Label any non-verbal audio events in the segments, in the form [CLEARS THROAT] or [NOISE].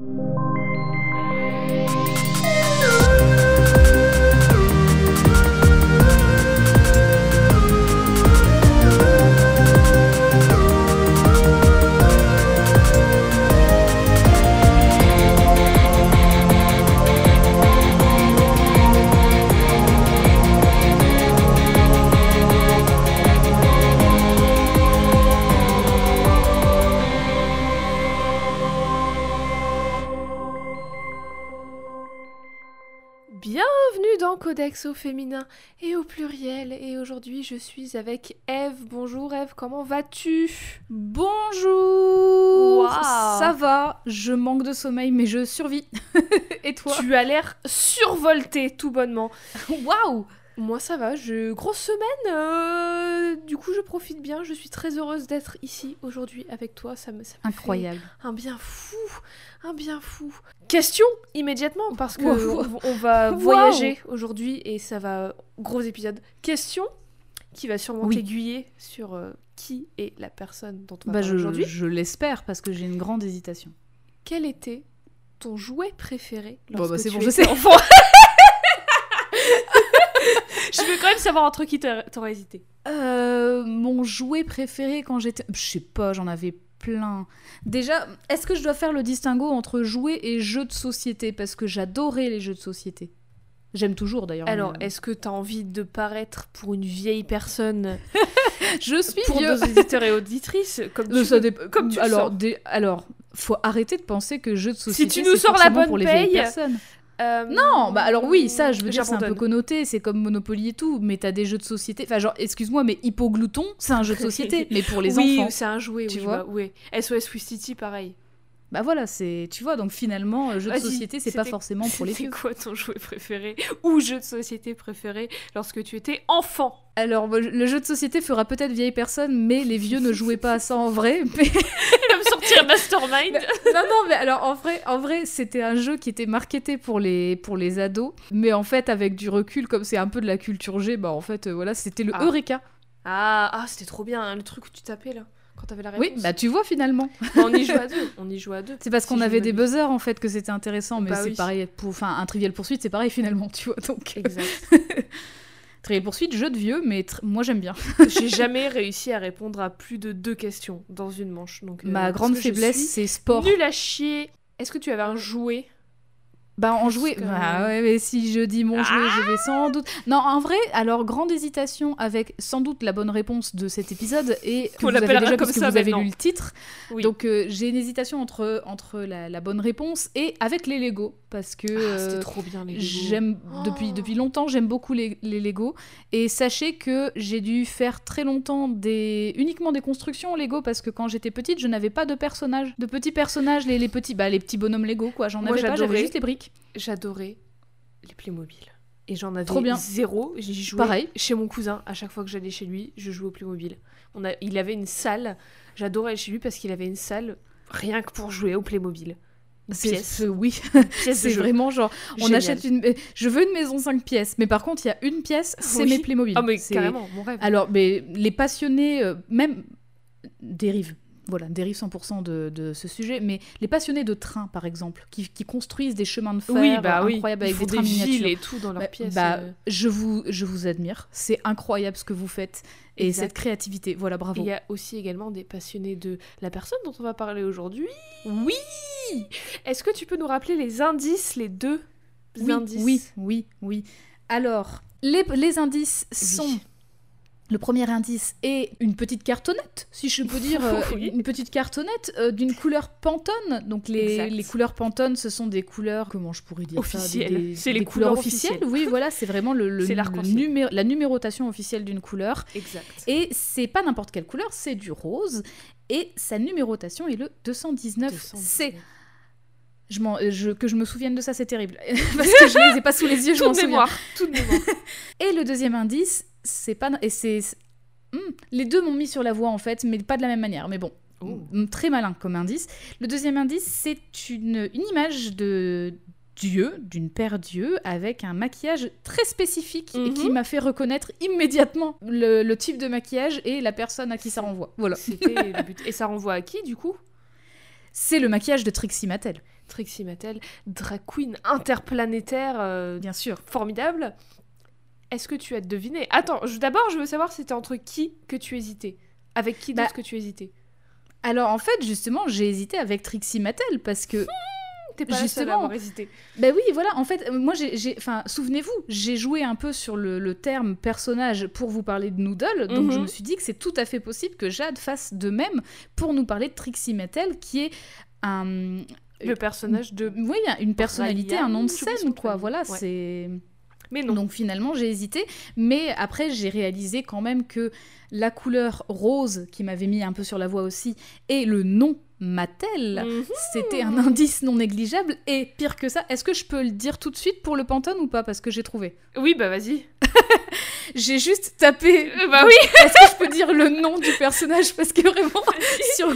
you. Au féminin et au pluriel. Et aujourd'hui, je suis avec Eve. Bonjour Eve, comment vas-tu? Bonjour. Ça va, je manque de sommeil mais je survis. [LAUGHS] Et toi? Tu as l'air survolté tout bonnement. Waouh Moi ça va, je... grosse semaine. euh, Du coup, je profite bien. Je suis très heureuse d'être ici aujourd'hui avec toi. Ça me, ça me fait Incroyable. un bien fou, un bien fou. Question immédiatement parce que Wow. on, on va [LAUGHS] Wow. voyager aujourd'hui et ça va gros épisode. Question qui va sûrement Oui. t'aiguiller sur euh, qui est la personne dont on va Bah parler je, aujourd'hui. je l'espère parce que j'ai une grande hésitation. Quel était ton jouet préféré Bon, lorsque bah, c'est tu bon, je étais sais. enfant? [LAUGHS] Je veux quand même savoir entre qui t'aurais hésité. Euh, mon jouet préféré quand j'étais... Je sais pas, j'en avais plein. Déjà, est-ce que je dois faire le distinguo entre jouet et jeu de société? Parce que j'adorais les jeux de société. J'aime toujours d'ailleurs. Alors, mais, euh, est-ce que t'as envie de paraître pour une vieille personne? [LAUGHS] Je suis pour vieux. nos éditeurs et auditrices comme tu, ça comme tu le alors, sens. des- alors, faut arrêter de penser que jeu de société. tu nous c'est sors la forcément bonne pour les vieilles paye, personnes. Euh, Non, bah alors oui, ça, je veux dire, c'est un peu connoté, c'est comme Monopoly et tout, mais t'as des jeux de société. Enfin, genre, excuse-moi, mais Hippoglouton, c'est un jeu de société, [LAUGHS] mais pour les oui, enfants. c'est un jouet, Tu oui, vois bah, oui. SOS City, pareil. Bah voilà, c'est, tu vois, donc finalement, euh, jeu de société, c'est pas forcément pour les vieux. quoi ton jouet préféré ou jeu de société préféré lorsque tu étais enfant? Alors, le jeu de société fera peut-être vieille personne, mais les vieux ne jouaient pas à ça en vrai. [LAUGHS] Mais... [LAUGHS] Il va me sortir Mastermind [LAUGHS] non, non, mais alors en vrai, en vrai, c'était un jeu qui était marketé pour les, pour les ados, mais en fait, avec du recul, comme c'est un peu de la culture G, bah en fait, euh, voilà, c'était le Ah. Eureka. Ah, ah c'était trop bien, hein, le truc où tu tapais là, quand t'avais la réponse. Oui, bah tu vois finalement. [LAUGHS] Bah, on y joue à deux, on y joue à deux. C'est parce Si qu'on avait des buzzers en fait que c'était intéressant, mais Bah c'est oui. pareil pour, enfin un trivial poursuite, c'est pareil finalement, tu vois. Donc Exact. [LAUGHS] trivial poursuite, jeu de vieux, mais moi j'aime bien. [LAUGHS] J'ai jamais réussi à répondre à plus de deux questions dans une manche. Donc, euh, Ma grande faiblesse, c'est sport. Nul à chier. Est-ce que tu avais un jouet? Bah en jouer, bah ouais, mais si je dis mon jouet, je vais sans doute. Non, en vrai, alors grande hésitation avec sans doute la bonne réponse de cet épisode et que On vous avez déjà comme ça vous avez lu le titre. Oui. Donc euh, j'ai une hésitation entre entre la, la bonne réponse et avec les Lego parce que Ah, c'était euh, trop bien les Lego. J'aime depuis, Oh. depuis longtemps, j'aime beaucoup les, les Lego. Et sachez que j'ai dû faire très longtemps des uniquement des constructions Lego parce que quand j'étais petite, je n'avais pas de personnages, de petits personnages, les, les petits bah, les petits bonhommes Lego quoi. J'en avais pas, j'avais juste les briques. J'adorais les Playmobil. Et j'en avais Trop bien. zéro. J'y jouais Pareil. chez mon cousin. À chaque fois que j'allais chez lui, je jouais au Playmobil. On a... Il avait une salle. J'adorais aller chez lui parce qu'il avait une salle rien que pour jouer au Playmobil. Pièce. oui, [LAUGHS] c'est vraiment genre on Génial. achète une je veux une maison 5 pièces, mais par contre, il y a une pièce, c'est Oui. mes Playmobil. Ah, mais carrément, mon rêve. Alors, mais les passionnés, euh, même dérive, voilà, dérive 100% de, de ce sujet, mais les passionnés de trains, par exemple, qui, qui construisent des chemins de fer oui, bah incroyables avec des trains villes miniatures. et tout dans leur Bah, pièce. bah, euh. je, vous, je vous admire, c'est incroyable ce que vous faites, et Exact. cette créativité, voilà, bravo. Il y a aussi également des passionnés de la personne dont on va parler aujourd'hui. Oui Est-ce que tu peux nous rappeler les indices, les deux oui, indices? oui, oui, oui. Alors, les, les indices sont... Oui. Le premier indice est une petite cartonnette, si je peux dire, [LAUGHS] euh, Oui. une petite cartonnette euh, d'une couleur Pantone. Donc les, les couleurs Pantone, ce sont des couleurs, comment je pourrais dire Officielles. C'est des les couleurs officielles. Oui, voilà, c'est vraiment le, le- [LAUGHS] C'est le l'arc-en-ciel. numé- la numérotation officielle d'une couleur. Exact. Et c'est pas n'importe quelle couleur, c'est du rose. Et sa numérotation est le 219C. Je m'en- je- que je me souvienne de ça, c'est terrible. [LAUGHS] Parce que je les ai pas sous les yeux, je m'en souviens. toute mémoire. Et le deuxième indice, c'est pas. Et c'est. Hmm, les deux m'ont mis sur la voie en fait, mais pas de la même manière. Mais bon, Oh. hmm, très malin comme indice. Le deuxième indice, c'est une, une image de Dieu, d'une paire Dieu, avec un maquillage très spécifique et qui Mhm. m'a fait reconnaître immédiatement le, le type de maquillage et la personne à qui ça renvoie. Voilà. C'était le but. Et ça renvoie à qui, du coup? C'est le maquillage de Trixie Mattel. Trixie Mattel, drag queen interplanétaire, euh, Bien sûr. formidable. Est-ce que tu as deviné? Attends, je- d'abord, je veux savoir c'était entre qui que tu hésitais. Avec qui Bah, d'autre que tu hésitais? Alors en fait, justement, j'ai hésité avec Trixie Mattel parce que T'es pas la seule à Justement. Ben oui, voilà, en fait, moi, j'ai, enfin, souvenez-vous, j'ai joué un peu sur le, le terme personnage pour vous parler de Noodle, donc Mhm. je me suis dit que c'est tout à fait possible que Jade fasse de même pour nous parler de Trixie Mattel, qui est un... Le personnage de... Oui, une personnalité, un nom de scène, quoi, voilà, Ouais. c'est... Mais non. Donc finalement, j'ai hésité, mais après, j'ai réalisé quand même que la couleur rose, qui m'avait mis un peu sur la voie aussi, et le nom Mattel... Mhm. C'était un indice non négligeable et pire que ça, est-ce que je peux le dire tout de suite pour le Pantone ou pas? Parce que j'ai trouvé Oui, bah vas-y. [LAUGHS] J'ai juste tapé. Euh, bah oui [LAUGHS] Est-ce que je peux dire le nom du personnage? Parce que vraiment sur,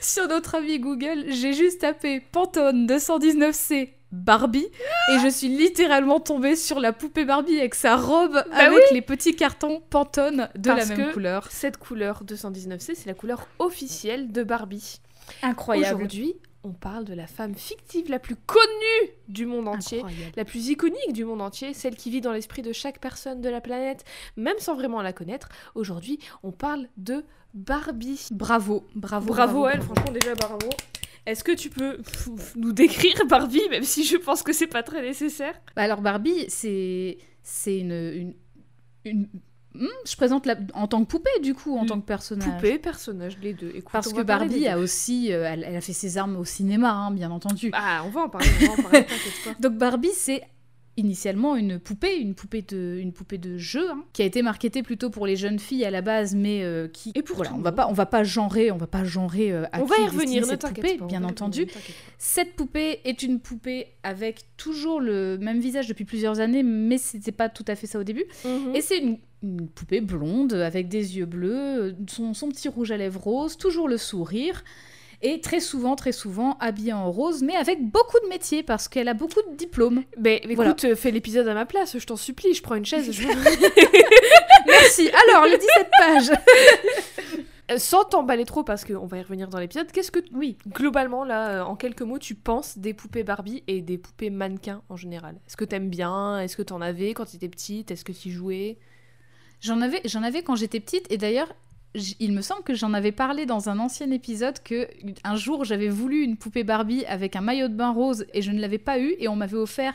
sur notre ami Google, j'ai juste tapé Pantone 219C Barbie et je suis littéralement tombée sur la poupée Barbie avec sa robe avec les petits cartons Pantone de Parce la même que couleur. Cette couleur 219C, c'est la couleur officielle de Barbie. Incroyable. Aujourd'hui, on parle de la femme fictive la plus connue du monde entier. Incroyable. La plus iconique du monde entier, celle qui vit dans l'esprit de chaque personne de la planète, même sans vraiment la connaître. Aujourd'hui, on parle de Barbie. Bravo, bravo. Bravo, elle, franchement déjà bravo. Est-ce que tu peux [LAUGHS] nous décrire Barbie, même si je pense que c'est pas très nécessaire? Bah alors Barbie, c'est c'est une, une, une- Hmm, je présente la, en tant que poupée du coup, en tant que personnage. Poupée, personnage, les deux. Écoute, Parce que Barbie a aussi, euh, elle, elle a fait ses armes au cinéma, hein, bien entendu. Ah, on va en parler, on va en parler, [LAUGHS] pas. Donc Barbie, c'est initialement une poupée, une poupée de, une poupée de jeu, hein, qui a été marketée plutôt pour les jeunes filles à la base, mais euh, qui, Et pour voilà, on va pas, on va pas genrer, on va pas genrer euh, à On qui va y revenir, cette poupée, pas. bien entendu. revenir. Cette poupée est une poupée avec toujours le même visage depuis plusieurs années, mais c'était pas tout à fait ça au début. Mhm. Et c'est une, une poupée blonde avec des yeux bleus, son, son petit rouge à lèvres rose, toujours le sourire. Et très souvent, très souvent habillée en rose, mais avec beaucoup de métiers parce qu'elle a beaucoup de diplômes. Mais écoute, Voilà. euh, fais l'épisode à ma place, je t'en supplie, je prends une chaise. je- [LAUGHS] Merci. Alors, les 17 pages. Euh, Sans t'emballer trop, parce qu'on va y revenir dans l'épisode, qu'est-ce que, Oui. globalement, là, euh, en quelques mots, tu penses des poupées Barbie et des poupées mannequins en général? Est-ce que t'aimes bien? Est-ce que t'en avais quand t'étais petite? Est-ce que t'y jouais? J'en avais, j'en avais quand j'étais petite, et d'ailleurs, il me semble que j'en avais parlé dans un ancien épisode que un jour j'avais voulu une poupée Barbie avec un maillot de bain rose et je ne l'avais pas eu, et on m'avait offert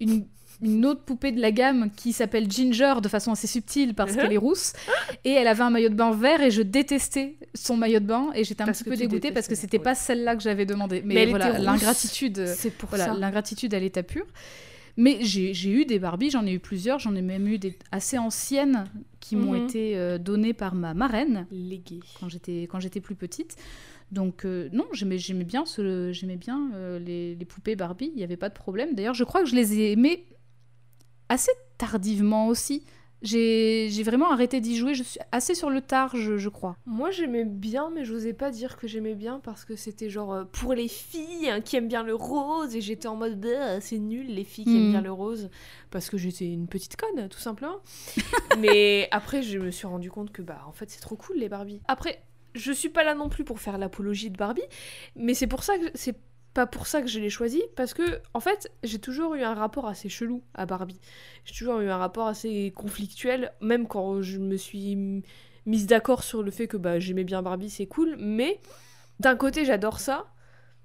une une autre poupée de la gamme qui s'appelle Ginger de façon assez subtile parce qu'elle est rousse et elle avait un maillot de bain vert et je détestais son maillot de bain et j'étais un Parce petit peu dégoûtée parce que c'était ouais. pas celle-là que j'avais demandé mais, voilà l'ingratitude C'est pour voilà, ça. l'ingratitude à l'état pur. Mais j'ai eu des Barbies, j'en ai eu plusieurs, j'en ai même eu des assez anciennes qui m'ont Mhm. été euh, données par ma marraine Légué. quand j'étais quand j'étais plus petite. Donc euh, non, j'aimais j'aimais bien ce j'aimais bien euh, les, les poupées Barbie, il n'y avait pas de problème. D'ailleurs, je crois que je les ai aimées assez tardivement aussi. J'ai vraiment arrêté d'y jouer, je suis assez sur le tard, je, je crois. Moi j'aimais bien, mais j'osais pas dire que j'aimais bien parce que c'était genre euh, pour les filles hein, qui aiment bien le rose et j'étais en mode Bah, c'est nul les filles qui aiment bien le rose parce que j'étais une petite conne tout simplement. [LAUGHS] mais après je me suis rendu compte que bah en fait c'est trop cool les Barbie. Après je suis pas là non plus pour faire l'apologie de Barbie, mais c'est pour ça que c'est pas pour ça que je l'ai choisi parce que en fait j'ai toujours eu un rapport assez chelou à Barbie. J'ai toujours eu un rapport assez conflictuel, même quand je me suis mise d'accord sur le fait que bah, j'aimais bien Barbie, c'est cool, mais d'un côté j'adore ça,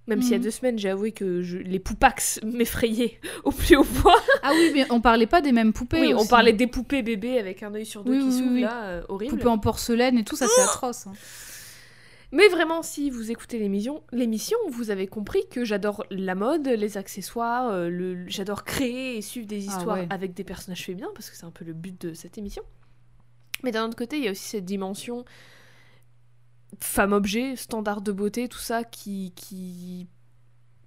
même s'il y a Mhm. deux semaines j'ai avoué que je- les poupax [LAUGHS] m'effrayaient au plus haut point. Ah oui, mais on parlait pas des mêmes poupées. Oui, on parlait des poupées bébés avec un œil sur deux Oui, qui oui, s'ouvre oui. là, euh, horrible. poupées en porcelaine et tout, ça c'est atroce. hein. Mais vraiment, si vous écoutez l'émission, l'émission, vous avez compris que j'adore la mode, les accessoires, euh, le, j'adore créer et suivre des Ah histoires ouais. avec des personnages féminins, parce que c'est un peu le but de cette émission. Mais d'un autre côté, il y a aussi cette dimension femme-objet, standard de beauté, tout ça qui, qui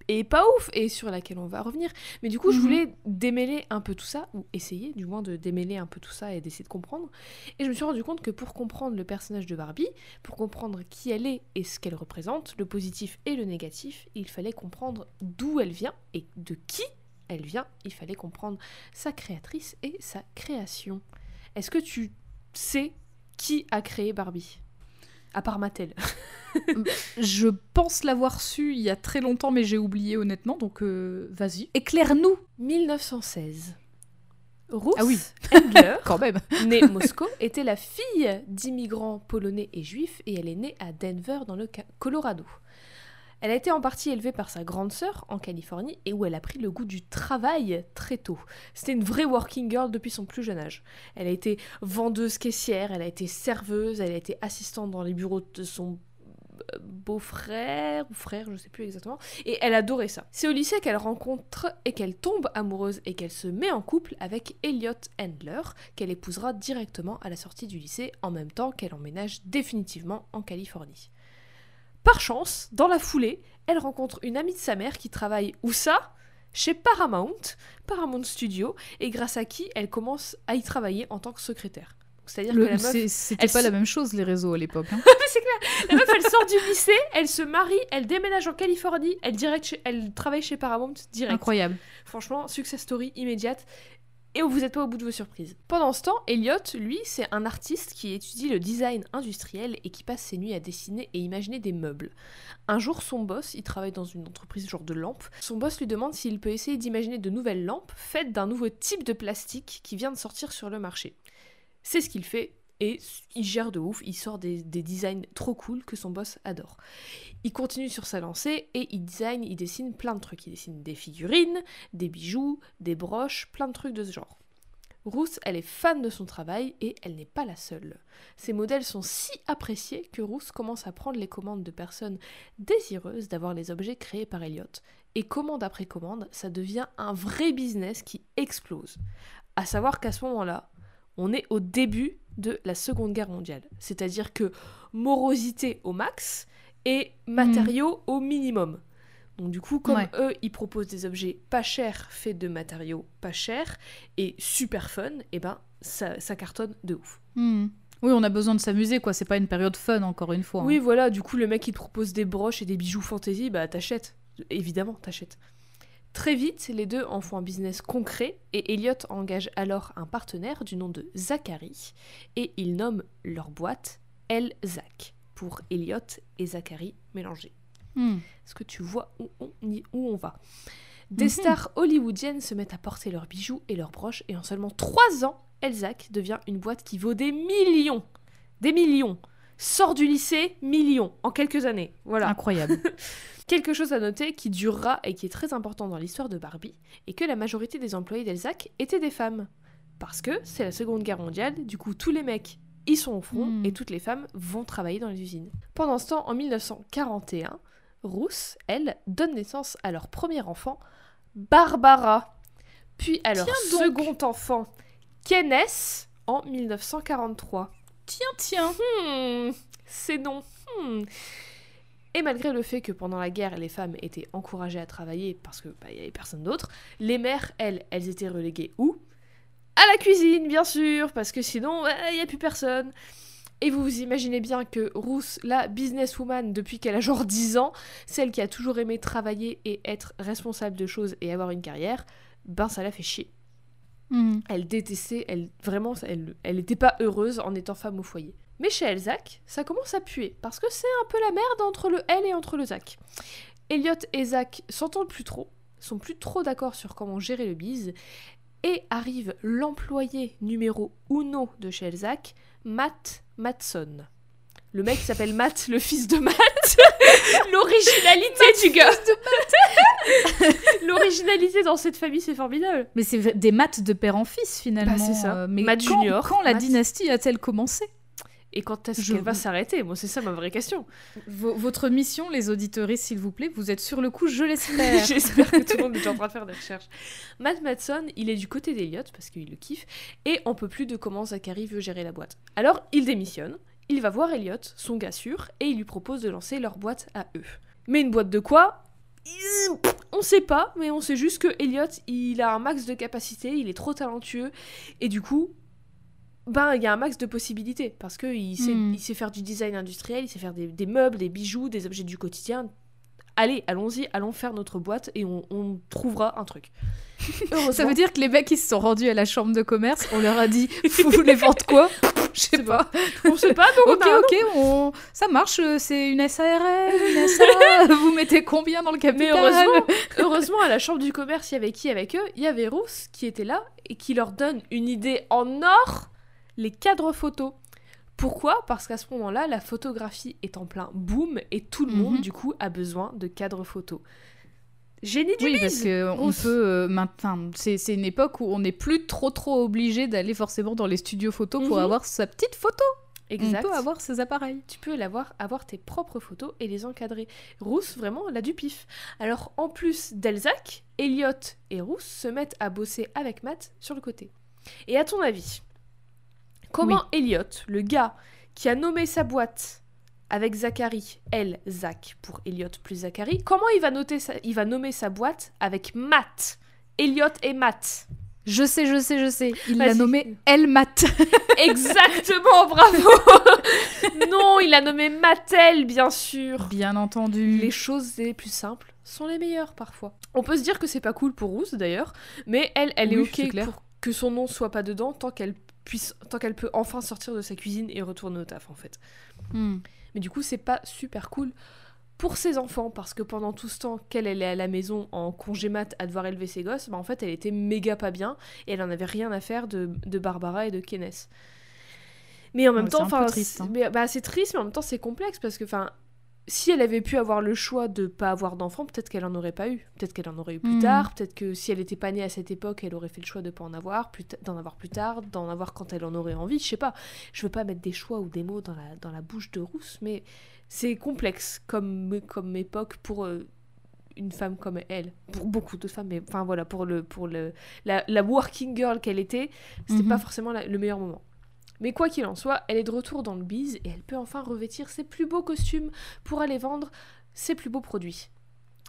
est pas ouf et sur laquelle on va revenir. Mais du coup, je Mhm. voulais démêler un peu tout ça, ou essayer du moins de démêler un peu tout ça et d'essayer de comprendre. Et je me suis rendu compte que pour comprendre le personnage de Barbie, pour comprendre qui elle est et ce qu'elle représente, le positif et le négatif, il fallait comprendre d'où elle vient et de qui elle vient. Il fallait comprendre sa créatrice et sa création. Est-ce que tu sais qui a créé Barbie? À part Mattel. Je pense l'avoir su il y a très longtemps, mais j'ai oublié honnêtement, donc euh, vas-y. Éclaire-nous 1916. Ruth Ah oui. Endler, [LAUGHS] Quand même née Moscou, était la fille d'immigrants polonais et juifs et elle est née à Denver dans le Colorado. Elle a été en partie élevée par sa grande sœur en Californie et où elle a pris le goût du travail très tôt. C'était une vraie working girl depuis son plus jeune âge. Elle a été vendeuse caissière, elle a été serveuse, elle a été assistante dans les bureaux de son euh, beau-frère ou frère, je sais plus exactement, et elle adorait ça. C'est au lycée qu'elle rencontre et qu'elle tombe amoureuse et qu'elle se met en couple avec Elliot Handler, qu'elle épousera directement à la sortie du lycée en même temps qu'elle emménage définitivement en Californie. Par chance, dans la foulée, elle rencontre une amie de sa mère qui travaille où ça? Chez Paramount, Paramount Studio, et grâce à qui elle commence à y travailler en tant que secrétaire. C'est-à-dire que la meuf, c'est- C'était pas se- la même chose, les réseaux à l'époque. hein. [LAUGHS] la meuf, elle sort du lycée, elle se marie, elle déménage en Californie, elle, direct chez- elle travaille chez Paramount direct. Incroyable. Franchement, success story immédiate. Et vous n'êtes pas au bout de vos surprises. Pendant ce temps, Elliot, lui, c'est un artiste qui étudie le design industriel et qui passe ses nuits à dessiner et imaginer des meubles. Un jour, son boss, il travaille dans une entreprise genre de lampes, son boss lui demande s'il peut essayer d'imaginer de nouvelles lampes faites d'un nouveau type de plastique qui vient de sortir sur le marché. C'est ce qu'il fait et il gère de ouf, il sort des, des designs trop cool que son boss adore. Il continue sur sa lancée et il design, il dessine plein de trucs. Il dessine des figurines, des bijoux, des broches, plein de trucs de ce genre. Ruth, elle est fan de son travail et elle n'est pas la seule. Ses modèles sont si appréciés que Ruth commence à prendre les commandes de personnes désireuses d'avoir les objets créés par Elliot. Et commande après commande, ça devient un vrai business qui explose. À savoir qu'à ce moment-là, on est au début de la Seconde Guerre mondiale. C'est-à-dire que morosité au max et matériaux au minimum. Donc du coup, comme Ouais. eux, ils proposent des objets pas chers, faits de matériaux pas chers et super fun, et ben ça, ça cartonne de ouf. Hmm. Oui, on a besoin de s'amuser, quoi. C'est pas une période fun, encore une fois. hein. Oui, voilà, du coup, le mec, il te propose des broches et des bijoux fantasy, bah t'achètes. Évidemment, t'achètes. Très vite, les deux en font un business concret et Elliot engage alors un partenaire du nom de Zachary et ils nomment leur boîte El-Zach pour Elliot et Zachary mélangés. Hmm. Est-ce que tu vois où on, où on va? Des Mhm. stars hollywoodiennes se mettent à porter leurs bijoux et leurs broches et en seulement 3 ans, Elzac devient une boîte qui vaut des millions. Des millions. Sort du lycée, millions, en quelques années. Voilà. Incroyable. [LAUGHS] Quelque chose à noter qui durera et qui est très important dans l'histoire de Barbie, est que la majorité des employés d'Elzac étaient des femmes. Parce que c'est la Seconde Guerre mondiale, du coup tous les mecs ils sont au front Hmm. et toutes les femmes vont travailler dans les usines. Pendant ce temps, en 1941, Ruth, elle, donne naissance à leur premier enfant, Barbara, puis à leur Tiens donc. second enfant, Kenneth, en 1943. Tiens, tiens. Hmm, c'est non. Hmm. Et malgré le fait que pendant la guerre, les femmes étaient encouragées à travailler parce que bah, il y avait personne d'autre, les mères, elles, elles étaient reléguées où? À la cuisine, bien sûr, parce que sinon, bah, il n'y a plus personne. Et vous vous imaginez bien que Ruth, la businesswoman depuis qu'elle a genre 10 ans, celle qui a toujours aimé travailler et être responsable de choses et avoir une carrière, ben ça la fait chier. Hmm. Elle détestait, elle vraiment, elle, elle était pas heureuse en étant femme au foyer. Mais chez Elzac, ça commence à puer parce que c'est un peu la merde entre le elle et entre le Zac. Elliot et Zac s'entendent plus trop, sont plus trop d'accord sur comment gérer le bise, et arrive l'employé numéro uno de chez Elzac, Matt Matson. Le mec s'appelle Matt, le fils de Matt. [LAUGHS] L'originalité du gars. [LAUGHS] L'originalité dans cette famille, c'est formidable. Mais c'est des maths de père en fils, finalement. Bah, c'est ça. Euh, mais quand, Junior, quand la Maths- dynastie a-t-elle commencé? Et quand est-ce Je- qu'elle va s'arrêter? Moi, c'est ça ma vraie question. V- Votre mission, les auditeuristes, s'il vous plaît, vous êtes sur le coup, je l'espère. [LAUGHS] J'espère que tout le monde est en train de faire des recherches. [LAUGHS] Matt Madson, il est du côté d'Eliott parce qu'il le kiffe et on peut plus de comment Zachary veut gérer la boîte. Alors, il démissionne, il va voir Elliot, son gars sûr, et il lui propose de lancer leur boîte à eux. Mais une boîte de quoi? On sait pas, mais on sait juste que Elliot, il a un max de capacité, il est trop talentueux, et du coup, ben, il y a un max de possibilités, parce qu'il sait, Hmm. il sait faire du design industriel, il sait faire des, des meubles, des bijoux, des objets du quotidien. Allez, allons-y, allons faire notre boîte, et on, on trouvera un truc. [LAUGHS] Ça veut dire que les mecs, ils se sont rendus à la chambre de commerce, on leur a dit, [LAUGHS] vous voulez vendre quoi? [LAUGHS] Je sais pas. On sait pas, donc Ok, on a un ok, on... ça marche. euh, C'est une SARL, une SA. [LAUGHS] Vous mettez combien dans le capital Mais heureusement, [LAUGHS] heureusement, à la chambre du commerce, il y avait qui avec eux? Il y avait Rousse qui était là et qui leur donne une idée en or les cadres photos. Pourquoi? Parce qu'à ce moment-là, la photographie est en plein boom et tout le monde, Mhm. du coup, a besoin de cadres photos. Génie du Oui, bise parce que on Rousse. peut euh, maintenant. C'est une époque où on n'est plus trop trop obligé d'aller forcément dans les studios photos pour Mhm. avoir sa petite photo. Exact. On peut avoir ses appareils. tu peux l'avoir, avoir tes propres photos et les encadrer. Rousse, vraiment, elle a du pif. Alors, en plus d'Elzac, Elliot et Rousse se mettent à bosser avec Matt sur le côté. Et à ton avis, comment Elliot, le gars qui a nommé sa boîte avec Zachary, elle, Zach, pour Elliot plus Zachary, comment il va, noter sa- il va nommer sa boîte avec Matt Elliot et Matt? Je sais, je sais, je sais. Il l'a nommé Elmat. [LAUGHS] [LAUGHS] Exactement, bravo [LAUGHS] Non, il a nommé Mattel, bien sûr Bien entendu. Les choses les plus simples sont les meilleures parfois. On peut se dire que c'est pas cool pour Rousse d'ailleurs, mais elle, elle est Oui, ok pour que son nom soit pas dedans tant qu'elle puisse, tant qu'elle peut enfin sortir de sa cuisine et retourner au taf en fait. Hmm. Mais du coup, c'est pas super cool pour ses enfants parce que pendant tout ce temps qu'elle elle est à la maison en congé mat à devoir élever ses gosses, bah en fait elle était méga pas bien et elle en avait rien à faire de, de Barbara et de Kenneth. Mais en même Ouais, temps, c'est triste, hein. bah, triste, mais en même temps c'est complexe parce que enfin, si elle avait pu avoir le choix de pas avoir d'enfants, peut-être qu'elle en aurait pas eu. Peut-être qu'elle en aurait eu plus Mhm. tard. Peut-être que si elle était pas née à cette époque, elle aurait fait le choix de pas en avoir, d'en avoir plus tard, d'en avoir quand elle en aurait envie. Je sais pas. Je veux pas mettre des choix ou des mots dans la, dans la bouche de Rousse, mais c'est complexe comme, comme époque pour euh, une femme comme elle. Pour beaucoup de femmes, mais enfin voilà, pour, le, pour le, la, la working girl qu'elle était, c'était Mhm. pas forcément la- le meilleur moment. Mais quoi qu'il en soit, elle est de retour dans le bise et elle peut enfin revêtir ses plus beaux costumes pour aller vendre ses plus beaux produits.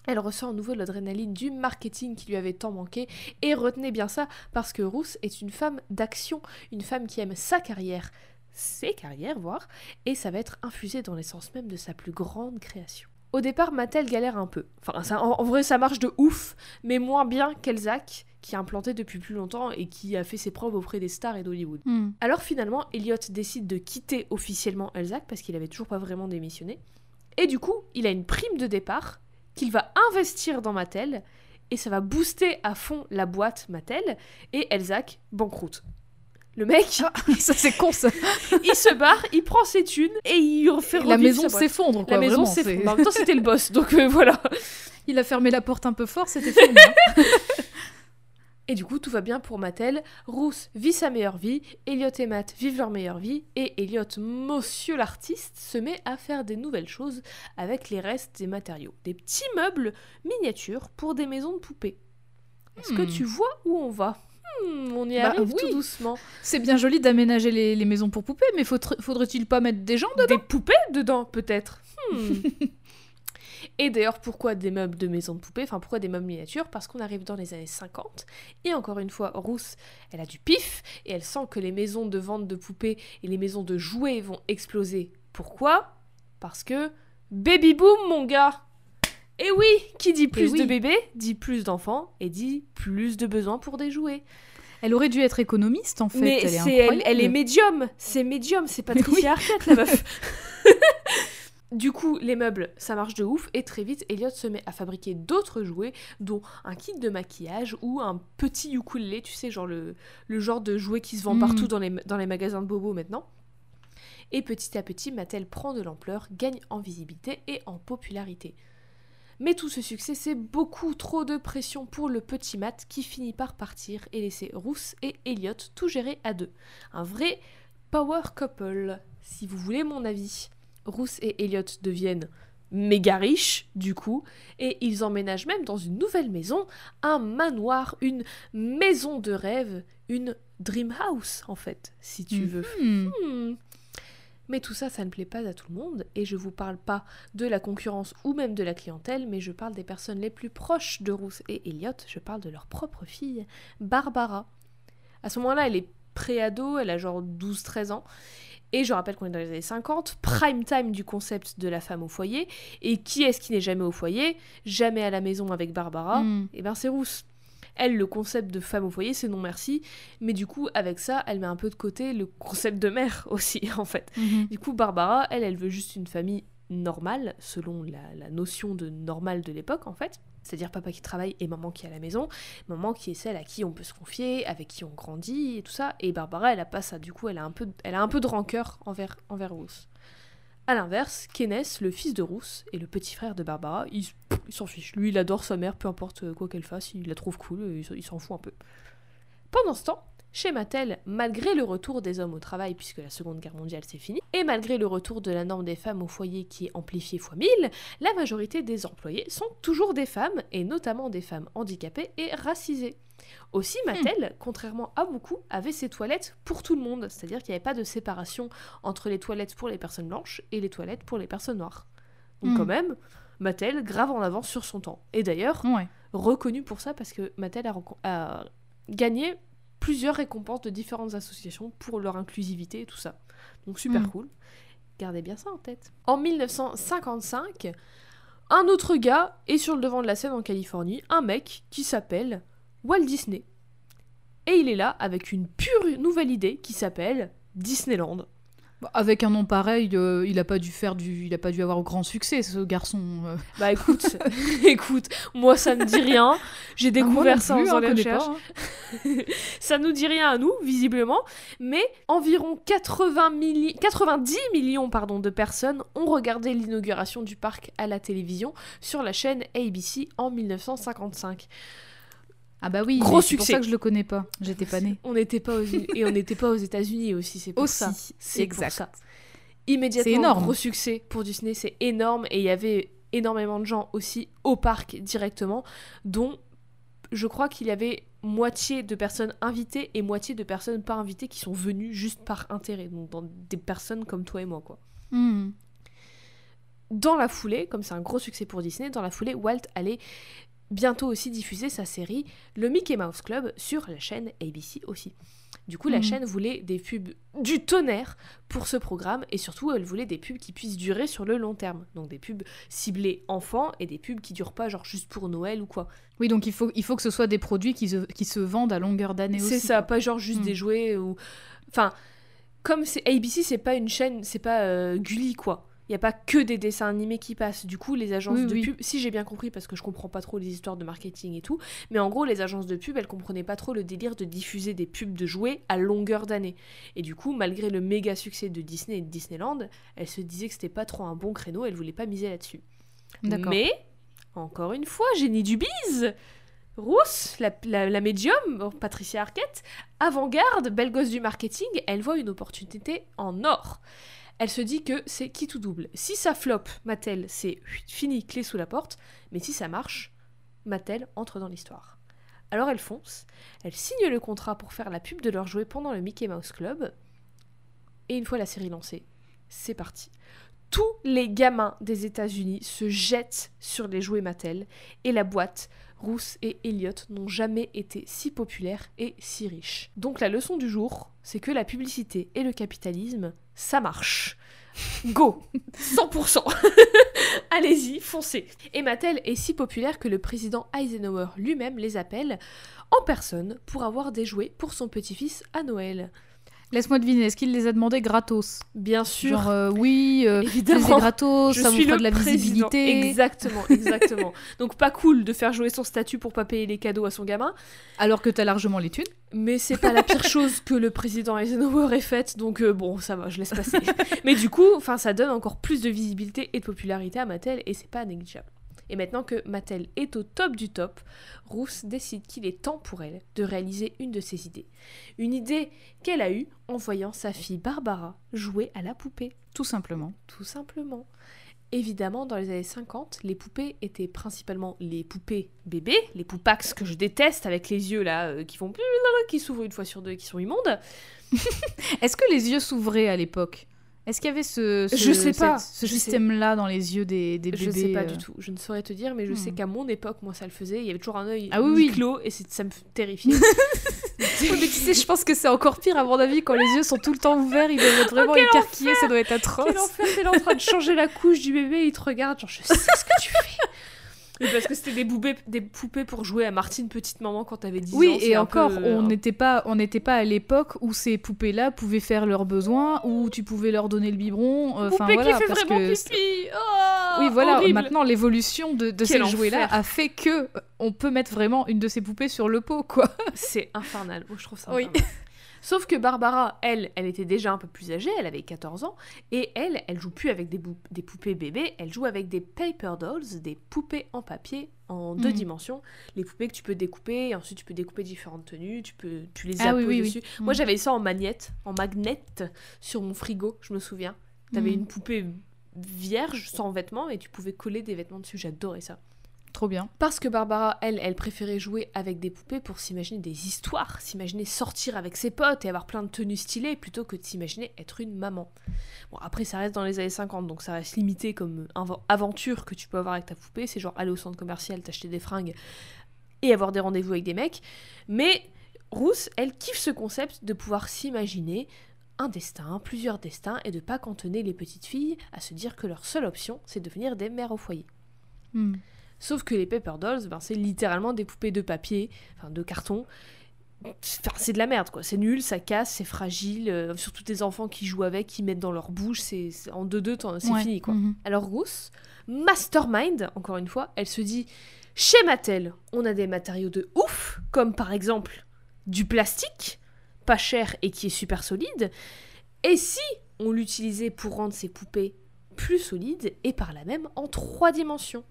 Elle ressent à nouveau l'adrénaline du marketing qui lui avait tant manqué et retenez bien ça parce que Rousse est une femme d'action, une femme qui aime sa carrière, ses carrières voire, et ça va être infusé dans l'essence même de sa plus grande création. Au départ, Mattel galère un peu. Enfin, ça- en, en vrai, ça marche de ouf, mais moins bien qu'Elzac, qui est implanté depuis plus longtemps et qui a fait ses preuves auprès des stars et d'Hollywood. Hmm. Alors finalement, Elliot décide de quitter officiellement Elzac parce qu'il avait toujours pas vraiment démissionné. Et du coup, il a une prime de départ qu'il va investir dans Mattel et ça va booster à fond la boîte Mattel et Elzac banqueroute. Le mec, [LAUGHS] ça c'est con ça. il se barre, il prend ses thunes et il refait La maison s'effondre quoi. La maison s'effondre. En même temps, c'était le boss, donc euh, voilà. Il a fermé la porte un peu fort, c'était fini. hein. [LAUGHS] Et du coup, tout va bien pour Mattel. Rousse vit sa meilleure vie, Elliot et Matt vivent leur meilleure vie, et Elliot, monsieur l'artiste, se met à faire des nouvelles choses avec les restes des matériaux. Des petits meubles miniatures pour des maisons de poupées. Est-ce que Hmm. tu vois où on va? Hmm, On y Bah arrive oui. tout doucement. C'est bien joli d'aménager les, les maisons pour poupées, mais faudrait- faudrait-il pas mettre des gens dedans? Des poupées dedans, peut-être. Hmm. [LAUGHS] Et d'ailleurs, pourquoi des meubles de maison de poupées? Enfin, pourquoi des meubles miniatures? Parce qu'on arrive dans les années 50. Et encore une fois, Rousse, elle a du pif et elle sent que les maisons de vente de poupées et les maisons de jouets vont exploser. Pourquoi? Parce que baby boom, mon gars Et oui, qui dit plus oui. de bébés dit plus d'enfants et dit plus de besoins pour des jouets. Elle aurait dû être économiste en fait. Mais elle est, elle, elle est médium, c'est médium, c'est [LAUGHS] Patricia Arquette la meuf. [LAUGHS] Du coup, les meubles, ça marche de ouf, et très vite, Elliot se met à fabriquer d'autres jouets, dont un kit de maquillage ou un petit ukulélé, tu sais, genre le, le genre de jouet qui se vend Mm. partout dans les, dans les magasins de bobos maintenant. Et petit à petit, Mattel prend de l'ampleur, gagne en visibilité et en popularité. Mais tout ce succès, c'est beaucoup trop de pression pour le petit Matt qui finit par partir et laisser Rousse et Elliot tout gérer à deux. Un vrai power couple, si vous voulez mon avis. Rousse et Elliot deviennent méga riches, du coup, et ils emménagent même dans une nouvelle maison, un manoir, une maison de rêve, une dream house, en fait, si tu veux. Hmm. Mais tout ça, ça ne plaît pas à tout le monde, et je vous parle pas de la concurrence ou même de la clientèle, mais je parle des personnes les plus proches de Rousse et Elliot, je parle de leur propre fille, Barbara. À ce moment-là, elle est pré-ado, elle a genre 12-13 ans, et je rappelle qu'on est dans les années 50, prime time du concept de la femme au foyer, et qui est-ce qui n'est jamais au foyer, jamais à la maison avec Barbara Hmm. et ben c'est Rousse. Elle, le concept de femme au foyer, c'est non merci. Mais du coup, avec ça, elle met un peu de côté le concept de mère [LAUGHS] aussi, en fait. Mhm. Du coup, Barbara, elle, elle veut juste une famille normale, selon la, la notion de normal de l'époque, en fait. C'est-à-dire papa qui travaille et maman qui est à la maison. Maman qui est celle à qui on peut se confier, avec qui on grandit et tout ça. Et Barbara, elle a pas ça. Du coup, elle a un peu, elle a un peu de rancœur envers, envers Ruth. A l'inverse, Kenneth, le fils de Ruth et le petit frère de Barbara, il, s'en fiche. Lui, il adore sa mère, peu importe quoi qu'elle fasse, il la trouve cool, et il s'en fout un peu. Pendant ce temps, chez Mattel, malgré le retour des hommes au travail, puisque la Seconde Guerre mondiale c'est fini, et malgré le retour de la norme des femmes au foyer qui est amplifiée fois 1000, la majorité des employés sont toujours des femmes, et notamment des femmes handicapées et racisées. Aussi, Mattel, contrairement à beaucoup, avait ses toilettes pour tout le monde, c'est-à-dire qu'il n'y avait pas de séparation entre les toilettes pour les personnes blanches et les toilettes pour les personnes noires. Donc Hmm. quand même, Mattel grave en avance sur son temps. Et d'ailleurs, Ouais. reconnu pour ça parce que Mattel a, gagné plusieurs récompenses de différentes associations pour leur inclusivité et tout ça. Donc super Mm. cool. Gardez bien ça en tête. En 1955, un autre gars est sur le devant de la scène en Californie, un mec qui s'appelle Walt Disney. Et il est là avec une pure nouvelle idée qui s'appelle Disneyland. Bah, Avec un nom pareil, euh, il a pas dû faire du, il a pas dû avoir grand succès ce garçon. euh. Bah écoute, [LAUGHS] écoute, moi ça me dit rien. J'ai Ah, découvert ça en faisant hein, les recherches. pas, hein. [LAUGHS] Ça nous dit rien à nous, visiblement, mais environ 80 milli- 90 millions pardon, de personnes ont regardé l'inauguration du parc à la télévision sur la chaîne ABC en 1955. Ah bah oui, Gros mais c'est pour succès. ça que je le connais pas. J'étais pas née. On n'était pas aux et on n'était pas aux États-Unis aussi, c'est pour Aussi, ça. C'est pour exact. ça. Immédiatement, C'est énorme. gros succès pour Disney, c'est énorme et il y avait énormément de gens aussi au parc directement, dont je crois qu'il y avait moitié de personnes invitées et moitié de personnes pas invitées qui sont venues juste par intérêt, donc dans des personnes comme toi et moi quoi. Hmm. Dans la foulée, comme c'est un gros succès pour Disney, dans la foulée, Walt allait bientôt aussi diffuser sa série Le Mickey Mouse Club sur la chaîne ABC aussi. Du coup, la Mhm. chaîne voulait des pubs du tonnerre pour ce programme et surtout, elle voulait des pubs qui puissent durer sur le long terme. Donc des pubs ciblées enfants et des pubs qui durent pas genre juste pour Noël ou quoi. Oui, donc il faut, il faut que ce soit des produits qui se, qui se vendent à longueur d'année aussi. C'est ça, pas genre juste Mm. des jouets ou. Enfin, comme c'est ABC, c'est pas une chaîne, c'est pas euh, Gulli quoi. Il y a pas que des dessins animés qui passent. Du coup, les agences Oui, de oui. pub, si j'ai bien compris, parce que je comprends pas trop les histoires de marketing et tout, mais en gros, les agences de pub, elles comprenaient pas trop le délire de diffuser des pubs de jouets à longueur d'année. Et du coup, malgré le méga succès de Disney et de Disneyland, elles se disaient que c'était pas trop un bon créneau, elles voulaient pas miser là-dessus. Mais, encore une fois, génie du bise Rousse, la, la, la médium, bon, Patricia Arquette, avant-garde, belle gosse du marketing, elle voit une opportunité en or. Elle se dit que c'est qui tout double. Si ça flop, Mattel, c'est fini, clé sous la porte, mais si ça marche, Mattel entre dans l'histoire. Alors elle fonce, elle signe le contrat pour faire la pub de leur jouet pendant le Mickey Mouse Club, et une fois la série lancée, c'est parti. Tous les gamins des États-Unis se jettent sur les jouets Mattel, et la boîte, Rousse et Elliot n'ont jamais été si populaires et si riches. Donc la leçon du jour, c'est que la publicité et le capitalisme, ça marche. Go [LAUGHS] 100% [LAUGHS] Allez-y, foncez Et Mattel est si populaire que le président Eisenhower lui-même les appelle en personne pour avoir des jouets pour son petit-fils à Noël? Laisse-moi deviner, est-ce qu'il les a demandés gratos? Bien sûr, Genre, euh, oui, euh, [LAUGHS] évidemment, gratos, je ça vous fera de la président. visibilité. Exactement, exactement. [LAUGHS] Donc pas cool de faire jouer son statut pour pas payer les cadeaux à son gamin, Alors que t'as largement les thunes. mais c'est pas la [LAUGHS] pire chose que le président Eisenhower ait faite, donc euh, bon, ça va, je laisse passer. mais du coup, enfin, ça donne encore plus de visibilité et de popularité à Mattel et c'est pas négligeable. Et maintenant que Mattel est au top du top, Rousse décide qu'il est temps pour elle de réaliser une de ses idées. Une idée qu'elle a eue en voyant sa fille Barbara jouer à la poupée Tout simplement. tout simplement. Évidemment, dans les années 50, les poupées étaient principalement les poupées bébés, les poupax que je déteste avec les yeux là euh, qui font qui s'ouvrent une fois sur deux et qui sont immondes. [LAUGHS] Est-ce que les yeux s'ouvraient à l'époque? Est-ce qu'il y avait ce, ce- Je sais pas, cette- ce je sais- système-là dans les yeux des, des bébés je sais pas euh, du tout, je ne saurais te dire, mais je sais Hmm. qu'à mon époque, moi ça le faisait, il y avait toujours un œil Ah oui, clos et ça me terrifiait. [LAUGHS] Mais tu sais, je pense que c'est encore pire à mon avis quand les yeux sont tout le temps ouverts, ils doivent être vraiment quel écarquillés, ça doit être Quel atroce. enfer, t'es là en train de changer la couche du bébé, il te regarde, genre je sais ce que tu fais. Mais parce que c'était des poupées, des poupées pour jouer à Martine petite maman quand t'avais 10 ans. Oui, et encore, peu, on euh, n'était pas, on pas à l'époque où ces poupées-là pouvaient faire leurs besoins, où tu pouvais leur donner le biberon. euh, poupée voilà, qui fait parce vraiment que pipi. Oh, oui, voilà. horrible. Maintenant, l'évolution de, de ces jouets-là a fait que euh, on peut mettre vraiment une de ces poupées sur le pot, quoi. C'est infernal. Moi, je trouve ça Oui. Sauf que Barbara, elle, elle était déjà un peu plus âgée, elle avait 14 ans, et elle, elle joue plus avec des, poupées bébés, elle joue avec des paper dolls, des poupées en papier en deux Mhm. dimensions, les poupées que tu peux découper, et ensuite tu peux découper différentes tenues, tu peux, tu les Ah oui, oui. dessus. Moi, Mhm. j'avais ça en magnette, en magnette sur mon frigo, je me souviens. T'avais Mhm. une poupée vierge sans vêtements et tu pouvais coller des vêtements dessus, j'adorais ça. Trop bien. Parce que Barbara, elle, elle préférait jouer avec des poupées pour s'imaginer des histoires, s'imaginer sortir avec ses potes et avoir plein de tenues stylées plutôt que de s'imaginer être une maman. Bon, après, ça reste dans les années 50, donc ça reste limité comme aventure que tu peux avoir avec ta poupée. C'est genre aller au centre commercial, t'acheter des fringues et avoir des rendez-vous avec des mecs. Mais Rousse, elle kiffe ce concept de pouvoir s'imaginer un destin, plusieurs destins, et de pas cantonner les petites filles à se dire que leur seule option, c'est de devenir des mères au foyer. Hmm. Sauf que les Paper Dolls, ben, c'est littéralement des poupées de papier, enfin de carton. Enfin, c'est de la merde, quoi. C'est nul, ça casse, c'est fragile. euh, surtout des enfants qui jouent avec, qui mettent dans leur bouche, c'est en deux-deux, t'en- c'est Ouais. fini, quoi. Mhm. Alors Rousse, mastermind, encore une fois, elle se dit chez Mattel, on a des matériaux de ouf, comme par exemple du plastique, pas cher et qui est super solide. Et si on l'utilisait pour rendre ces poupées plus solides et par là même en trois dimensions?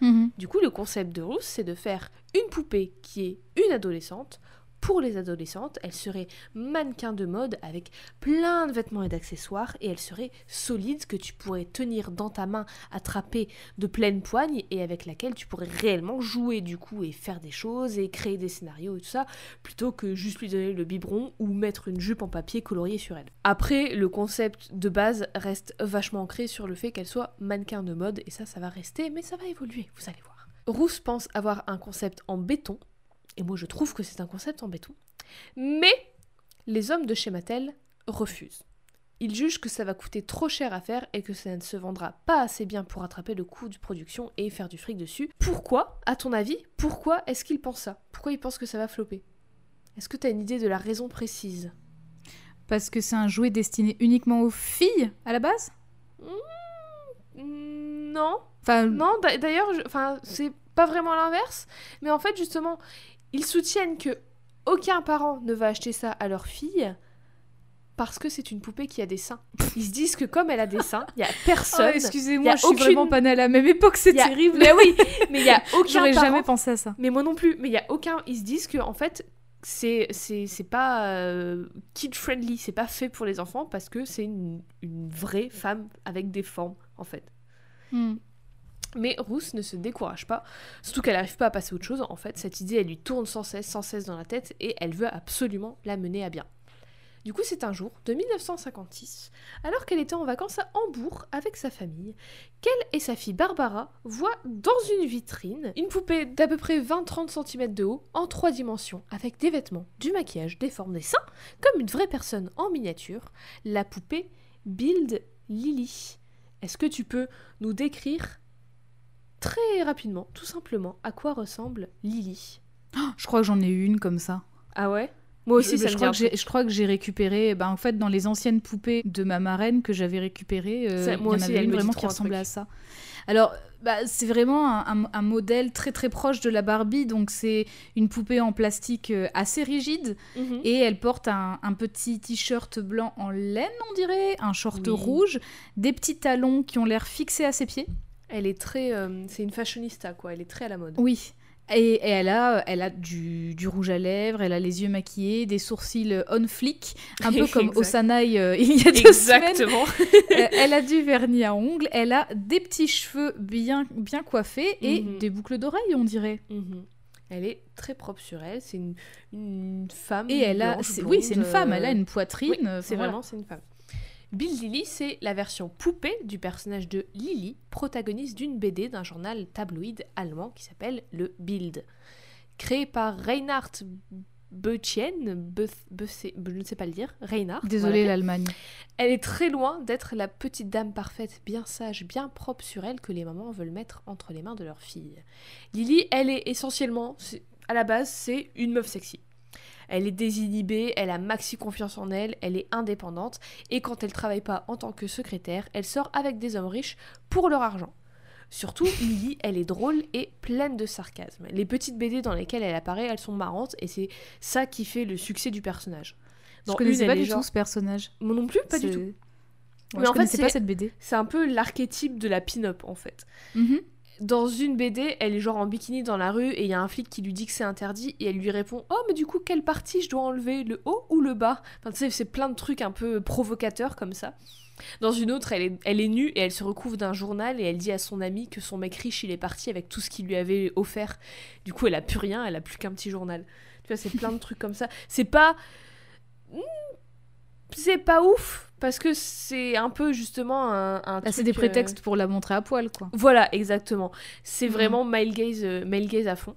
Mhm. du coup, le concept de Rousse, c'est de faire une poupée qui est une adolescente. Pour les adolescentes, elle serait mannequin de mode avec plein de vêtements et d'accessoires et elle serait solide que tu pourrais tenir dans ta main, attraper de pleine poigne et avec laquelle tu pourrais réellement jouer du coup et faire des choses et créer des scénarios et tout ça plutôt que juste lui donner le biberon ou mettre une jupe en papier coloriée sur elle. Après, le concept de base reste vachement ancré sur le fait qu'elle soit mannequin de mode et ça, ça va rester mais ça va évoluer, vous allez voir. Rousse pense avoir un concept en béton et moi je trouve que c'est un concept en béton. Mais les hommes de chez Mattel refusent. Ils jugent que ça va coûter trop cher à faire et que ça ne se vendra pas assez bien pour rattraper le coût de production et faire du fric dessus. Pourquoi, à ton avis, pourquoi est-ce qu'ils pensent ça? Pourquoi ils pensent que ça va flopper? Est-ce que tu as une idée de la raison précise? Parce que c'est un jouet destiné uniquement aux filles à la base? Mm, Non, Enfin, non. d'a- D'ailleurs, enfin, c'est pas vraiment l'inverse, mais en fait, justement, ils soutiennent que aucun parent ne va acheter ça à leur fille parce que c'est une poupée qui a des seins. Ils se disent que comme elle a des seins, il y a Oh, [LAUGHS] personne. excusez-moi, a je suis aucune- vraiment pas née à la même époque, c'est a- terrible. Mais oui, mais il y a [LAUGHS] aucun J'aurais parent. jamais pensé à ça. Mais moi non plus. Mais il y a aucun. Ils se disent que en fait, c'est c'est c'est pas kid friendly, c'est pas fait pour les enfants parce que c'est une, une vraie femme avec des formes en fait. Hmm. Mais Rousse ne se décourage pas, surtout qu'elle n'arrive pas à passer à autre chose. En fait, cette idée, elle lui tourne sans cesse, sans cesse dans la tête, et elle veut absolument la mener à bien. Du coup, c'est un jour de 1956, alors qu'elle était en vacances à Hambourg avec sa famille, qu'elle et sa fille Barbara voient dans une vitrine une poupée d'à peu près 20-30 cm de haut, en trois dimensions, avec des vêtements, du maquillage, des formes, des seins, comme une vraie personne en miniature, la poupée Build Lily. Est-ce que tu peux nous décrire très rapidement, tout simplement, à quoi ressemble Lily Je crois que j'en ai eu une comme ça. Ah ouais? Moi aussi, je, ça je crois que je crois que j'ai récupéré, ben, en fait, dans les anciennes poupées de ma marraine que j'avais récupérées, euh, Ça, il y en aussi, avait une vraiment qui ressemblait à ça. Alors, bah, c'est vraiment un, un- un modèle très très proche de la Barbie, donc c'est une poupée en plastique euh, assez rigide Mhm. et elle porte un, un petit t-shirt blanc en laine, on dirait, un short Oui. rouge, des petits talons qui ont l'air fixés à ses pieds. Elle est très. euh, c'est une fashionista, quoi. Elle est très à la mode. Oui. Et, et elle a, elle a du, du rouge à lèvres, elle a les yeux maquillés, des sourcils on flic, un peu [LAUGHS] comme. Osanaï euh, il y a deux. Exactement. [LAUGHS] Euh, elle a du vernis à ongles, elle a des petits cheveux bien, bien coiffés et Mhm. des boucles d'oreilles, on dirait. Mhm. Elle est très propre sur elle. C'est une, une femme. Et elle a, oui, c'est une femme, euh, elle a une poitrine. Oui, c'est vraiment c'est une femme. Bill Lily, c'est la version poupée du personnage de Lily, protagoniste d'une BD d'un journal tabloïd allemand qui s'appelle le Bild. Créé par Reinhard Bötchen, je ne sais pas le dire, Reinhardt. Désolée l'Allemagne. Elle est très loin d'être la petite dame parfaite, bien sage, bien propre sur elle que les mamans veulent mettre entre les mains de leurs filles. Lily, elle est essentiellement, à la base, c'est une meuf sexy. Elle est désinhibée, elle a maxi confiance en elle, elle est indépendante, et quand elle travaille pas en tant que secrétaire, elle sort avec des hommes riches pour leur argent. Surtout, Lily, elle est drôle et pleine de sarcasme. Les petites BD dans lesquelles elle apparaît, elles sont marrantes, et c'est ça qui fait le succès du personnage. Dans je connaissais pas du tout ce personnage. Moi non plus, pas du tout. Mais en fait, c'est pas cette BD. C'est un peu l'archétype de la pin-up en fait. Mhm dans une BD, elle est genre en bikini dans la rue et il y a un flic qui lui dit que c'est interdit et elle lui répond Oh, mais du coup, quelle partie je dois enlever Le haut ou le bas? Enfin, tu sais, c'est plein de trucs un peu provocateurs comme ça. Dans une autre, elle est, elle est nue et elle se recouvre d'un journal et elle dit à son ami que son mec riche, il est parti avec tout ce qu'il lui avait offert. Du coup, elle a plus rien, elle a plus qu'un petit journal. Tu vois, c'est plein de trucs comme ça. C'est pas. Hmm, c'est pas ouf parce que c'est un peu justement un, bah, c'est des euh, prétextes pour la montrer à poil quoi. Voilà exactement. C'est mhm. vraiment male gaze euh, male gaze à fond.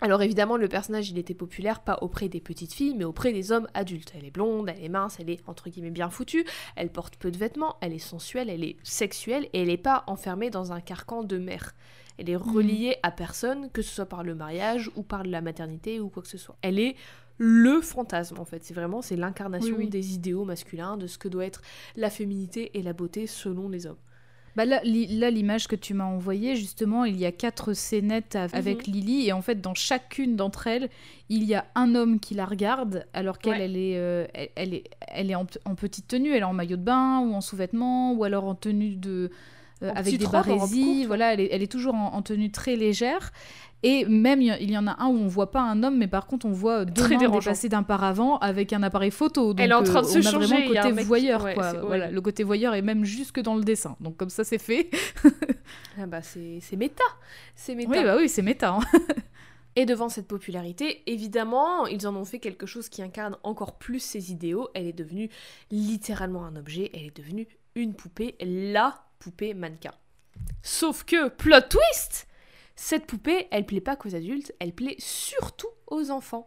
Alors évidemment le personnage il était populaire pas auprès des petites filles mais auprès des hommes adultes. Elle est blonde elle est mince elle est entre guillemets bien foutue. Elle porte peu de vêtements elle est sensuelle elle est sexuelle et elle n'est pas enfermée dans un carcan de mère. Elle est mhm. reliée à personne que ce soit par le mariage ou par la maternité ou quoi que ce soit. Elle est le fantasme en fait. C'est vraiment c'est l'incarnation des idéaux masculins, de ce que doit être la féminité et la beauté selon les hommes. Bah là, l'image que tu m'as envoyée, justement, il y a quatre scénettes avec mhm. Lily, et en fait, dans chacune d'entre elles, il y a un homme qui la regarde, alors qu'elle, elle est, euh, elle, est, elle est en, petite tenue, elle est en maillot de bain, ou en sous-vêtements, ou alors en tenue de... Euh, avec des barésies, voilà, elle est, elle est toujours en, tenue très légère. Et même, il y en a un où on voit pas un homme, mais par contre, on voit deux Très mains dépasser d'un paravent avec un appareil photo. Donc, Elle est en train de euh, se on changer. vraiment le côté voyeur, quoi. Voilà, le côté voyeur est même jusque dans le dessin. Donc comme ça, c'est fait. ah bah c'est méta. C'est méta. Oui, bah oui, c'est méta. Hein. Et devant cette popularité, évidemment, ils en ont fait quelque chose qui incarne encore plus ses idéaux. Elle est devenue littéralement un objet. Elle est devenue une poupée, la poupée mannequin. Sauf que, plot twist cette poupée, elle plaît pas qu'aux adultes, elle plaît surtout aux enfants.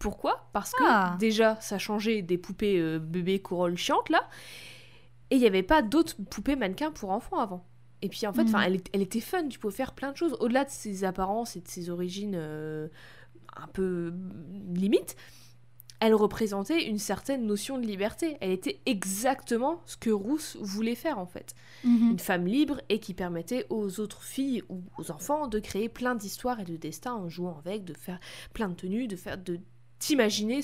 Pourquoi? Parce que ah. déjà, ça changeait des poupées euh, bébés couroles chiantes là, et il n'y avait pas d'autres poupées mannequins pour enfants avant. Et puis en fait, mm. elle, elle, était fun, tu pouvais faire plein de choses au-delà de ses apparences et de ses origines euh, un peu limites elle représentait une certaine notion de liberté. Elle était exactement ce que Rousse voulait faire en fait. Mhm. Une femme libre et qui permettait aux autres filles ou aux enfants de créer plein d'histoires et de destins en jouant avec, de faire plein de tenues, de faire de t'imaginer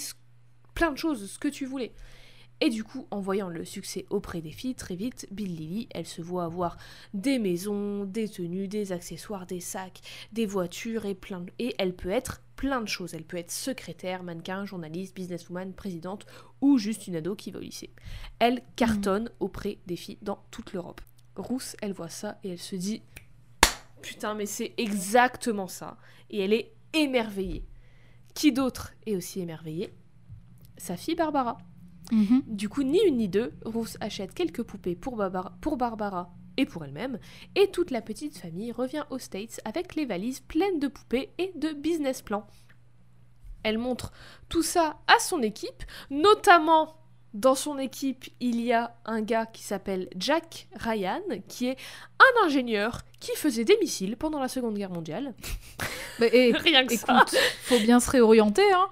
plein de choses, ce que tu voulais. Et du coup, en voyant le succès auprès des filles, très vite, Bill Lily, elle se voit avoir des maisons, des tenues, des accessoires, des sacs, des voitures et plein de... Et elle peut être plein de choses. Elle peut être secrétaire, mannequin, journaliste, businesswoman, présidente ou juste une ado qui va au lycée. Elle cartonne auprès des filles dans toute l'Europe. Rousse, elle voit ça et elle se dit Putain, mais c'est exactement ça. Et elle est émerveillée. Qui d'autre est aussi émerveillée? Sa fille Barbara. Mhm. Du coup, ni une ni deux, Rousse achète quelques poupées pour Barbara, pour Barbara et pour elle-même, et toute la petite famille revient aux States avec les valises pleines de poupées et de business plans. Elle montre tout ça à son équipe, notamment dans son équipe, il y a un gars qui s'appelle Jack Ryan, qui est un ingénieur qui faisait des missiles pendant la Seconde Guerre mondiale. [LAUGHS] et, Rien que écoute, ça. faut bien se réorienter, hein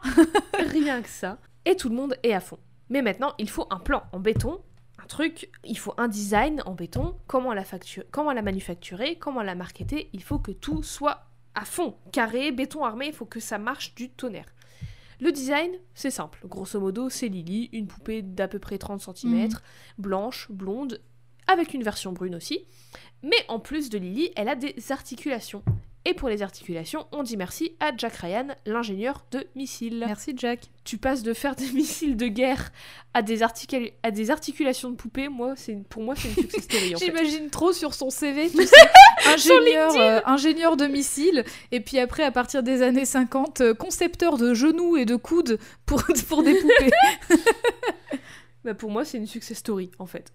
[LAUGHS] Rien que ça. Et tout le monde est à fond. Mais maintenant, il faut un plan en béton, un truc, il faut un design en béton, comment la, comment la manufacturer, comment la marketer, il faut que tout soit à fond, carré, béton armé, il faut que ça marche du tonnerre. Le design, c'est simple. Grosso modo, c'est Lily, une poupée d'à peu près 30 cm, mhm. blanche, blonde, avec une version brune aussi. Mais en plus de Lily, elle a des articulations. Et pour les articulations, on dit merci à Jack Ryan, l'ingénieur de missiles. Merci Jack. Tu passes de faire des [LAUGHS] missiles de guerre à des, à des articulations de poupées. Moi, c'est pour moi, c'est une success story. J'imagine trop sur son CV, tu [LAUGHS] sais, ingénieur, euh, ingénieur de missiles. Et puis après, à partir des années 50, euh, concepteur de genoux et de coudes pour, [LAUGHS] pour des poupées. bah pour moi, c'est une success story, en fait.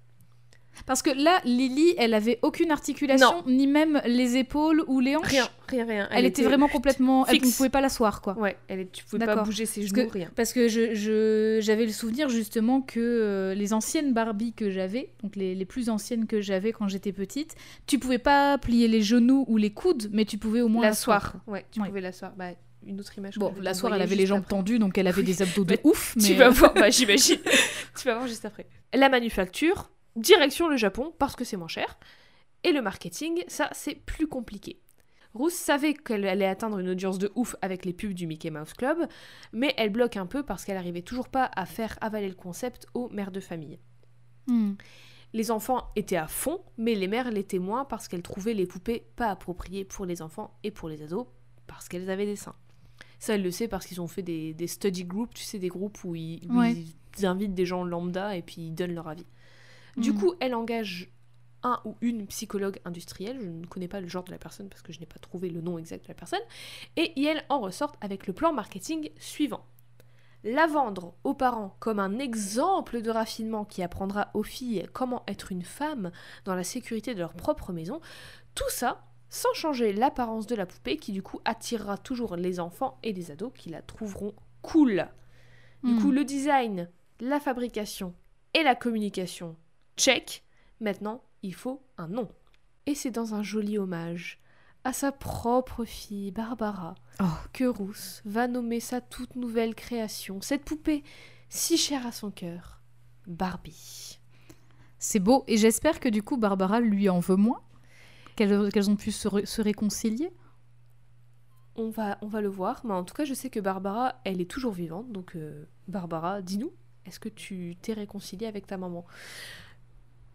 Parce que là, Lily, elle avait aucune articulation, ni même les épaules ou les hanches. Rien, rien, rien. Elle, était, vraiment complètement. Elle, fixe. vous pouvez pas l'asseoir, quoi. Ouais, elle est... tu pouvais pas bouger ses Parce genoux, que- rien. Parce que je, je- j'avais le souvenir justement que euh, les anciennes Barbie que j'avais, donc les, les plus anciennes que j'avais quand j'étais petite, tu pouvais pas plier les genoux ou les coudes, mais tu pouvais au moins l'asseoir. Ouais, tu Ouais. pouvais l'asseoir. Bah, une autre image. Bon, vais l'asseoir, elle avait les jambes après. tendues, donc elle avait des abdos de [LAUGHS] ouf. Mais Tu vas voir, bah, j'imagine. [LAUGHS] tu vas voir juste après. La manufacture, direction le Japon, parce que c'est moins cher. Et le marketing, ça, c'est plus compliqué. Rousse savait qu'elle allait atteindre une audience de ouf avec les pubs du Mickey Mouse Club, mais elle bloque un peu parce qu'elle arrivait toujours pas à faire avaler le concept aux mères de famille. Hmm. Les enfants étaient à fond, mais les mères l'étaient moins parce qu'elles trouvaient les poupées pas appropriées pour les enfants et pour les ados, parce qu'elles avaient des seins. Ça, elle le sait parce qu'ils ont fait des, des study groups, tu sais, des groupes où ils, où Ouais. ils invitent des gens lambda et puis ils donnent leur avis. Du Mhm. coup, elle engage un ou une psychologue industrielle, je ne connais pas le genre de la personne parce que je n'ai pas trouvé le nom exact de la personne, et elle en ressort avec le plan marketing suivant. La vendre aux parents comme un exemple de raffinement qui apprendra aux filles comment être une femme dans la sécurité de leur propre maison, tout ça sans changer l'apparence de la poupée qui du coup attirera toujours les enfants et les ados qui la trouveront cool. Du Hmm. coup, le design, la fabrication et la communication, check. Maintenant, il faut un nom. Et c'est dans un joli hommage à sa propre fille, Barbara, Oh. que Rousse va nommer sa toute nouvelle création, cette poupée si chère à son cœur, Barbie. C'est beau, et j'espère que du coup Barbara lui en veut moins, qu'elles ont pu se, ré- se réconcilier. On va, on va le voir, mais en tout cas, je sais que Barbara, elle est toujours vivante, donc euh, Barbara, dis-nous, est-ce que tu t'es réconciliée avec ta maman?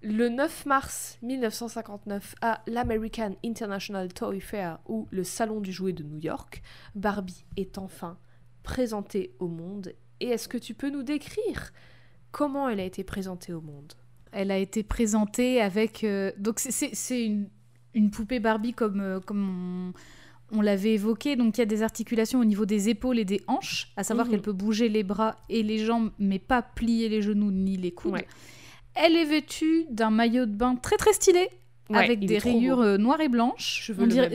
Le 9 mars 1959, à l'American International Toy Fair, ou le Salon du jouet de New York, Barbie est enfin présentée au monde. Et est-ce que tu peux nous décrire comment elle a été présentée au monde? Elle a été présentée avec. euh, donc, c'est- une, une poupée Barbie comme, euh, comme on, on l'avait évoqué. Donc, il y a des articulations au niveau des épaules et des hanches, à savoir Mhm. qu'elle peut bouger les bras et les jambes, mais pas plier les genoux ni les coudes. Ouais. Elle est vêtue d'un maillot de bain très très stylé, Ouais, avec des rayures beau. euh, noires et blanches. On, dirait,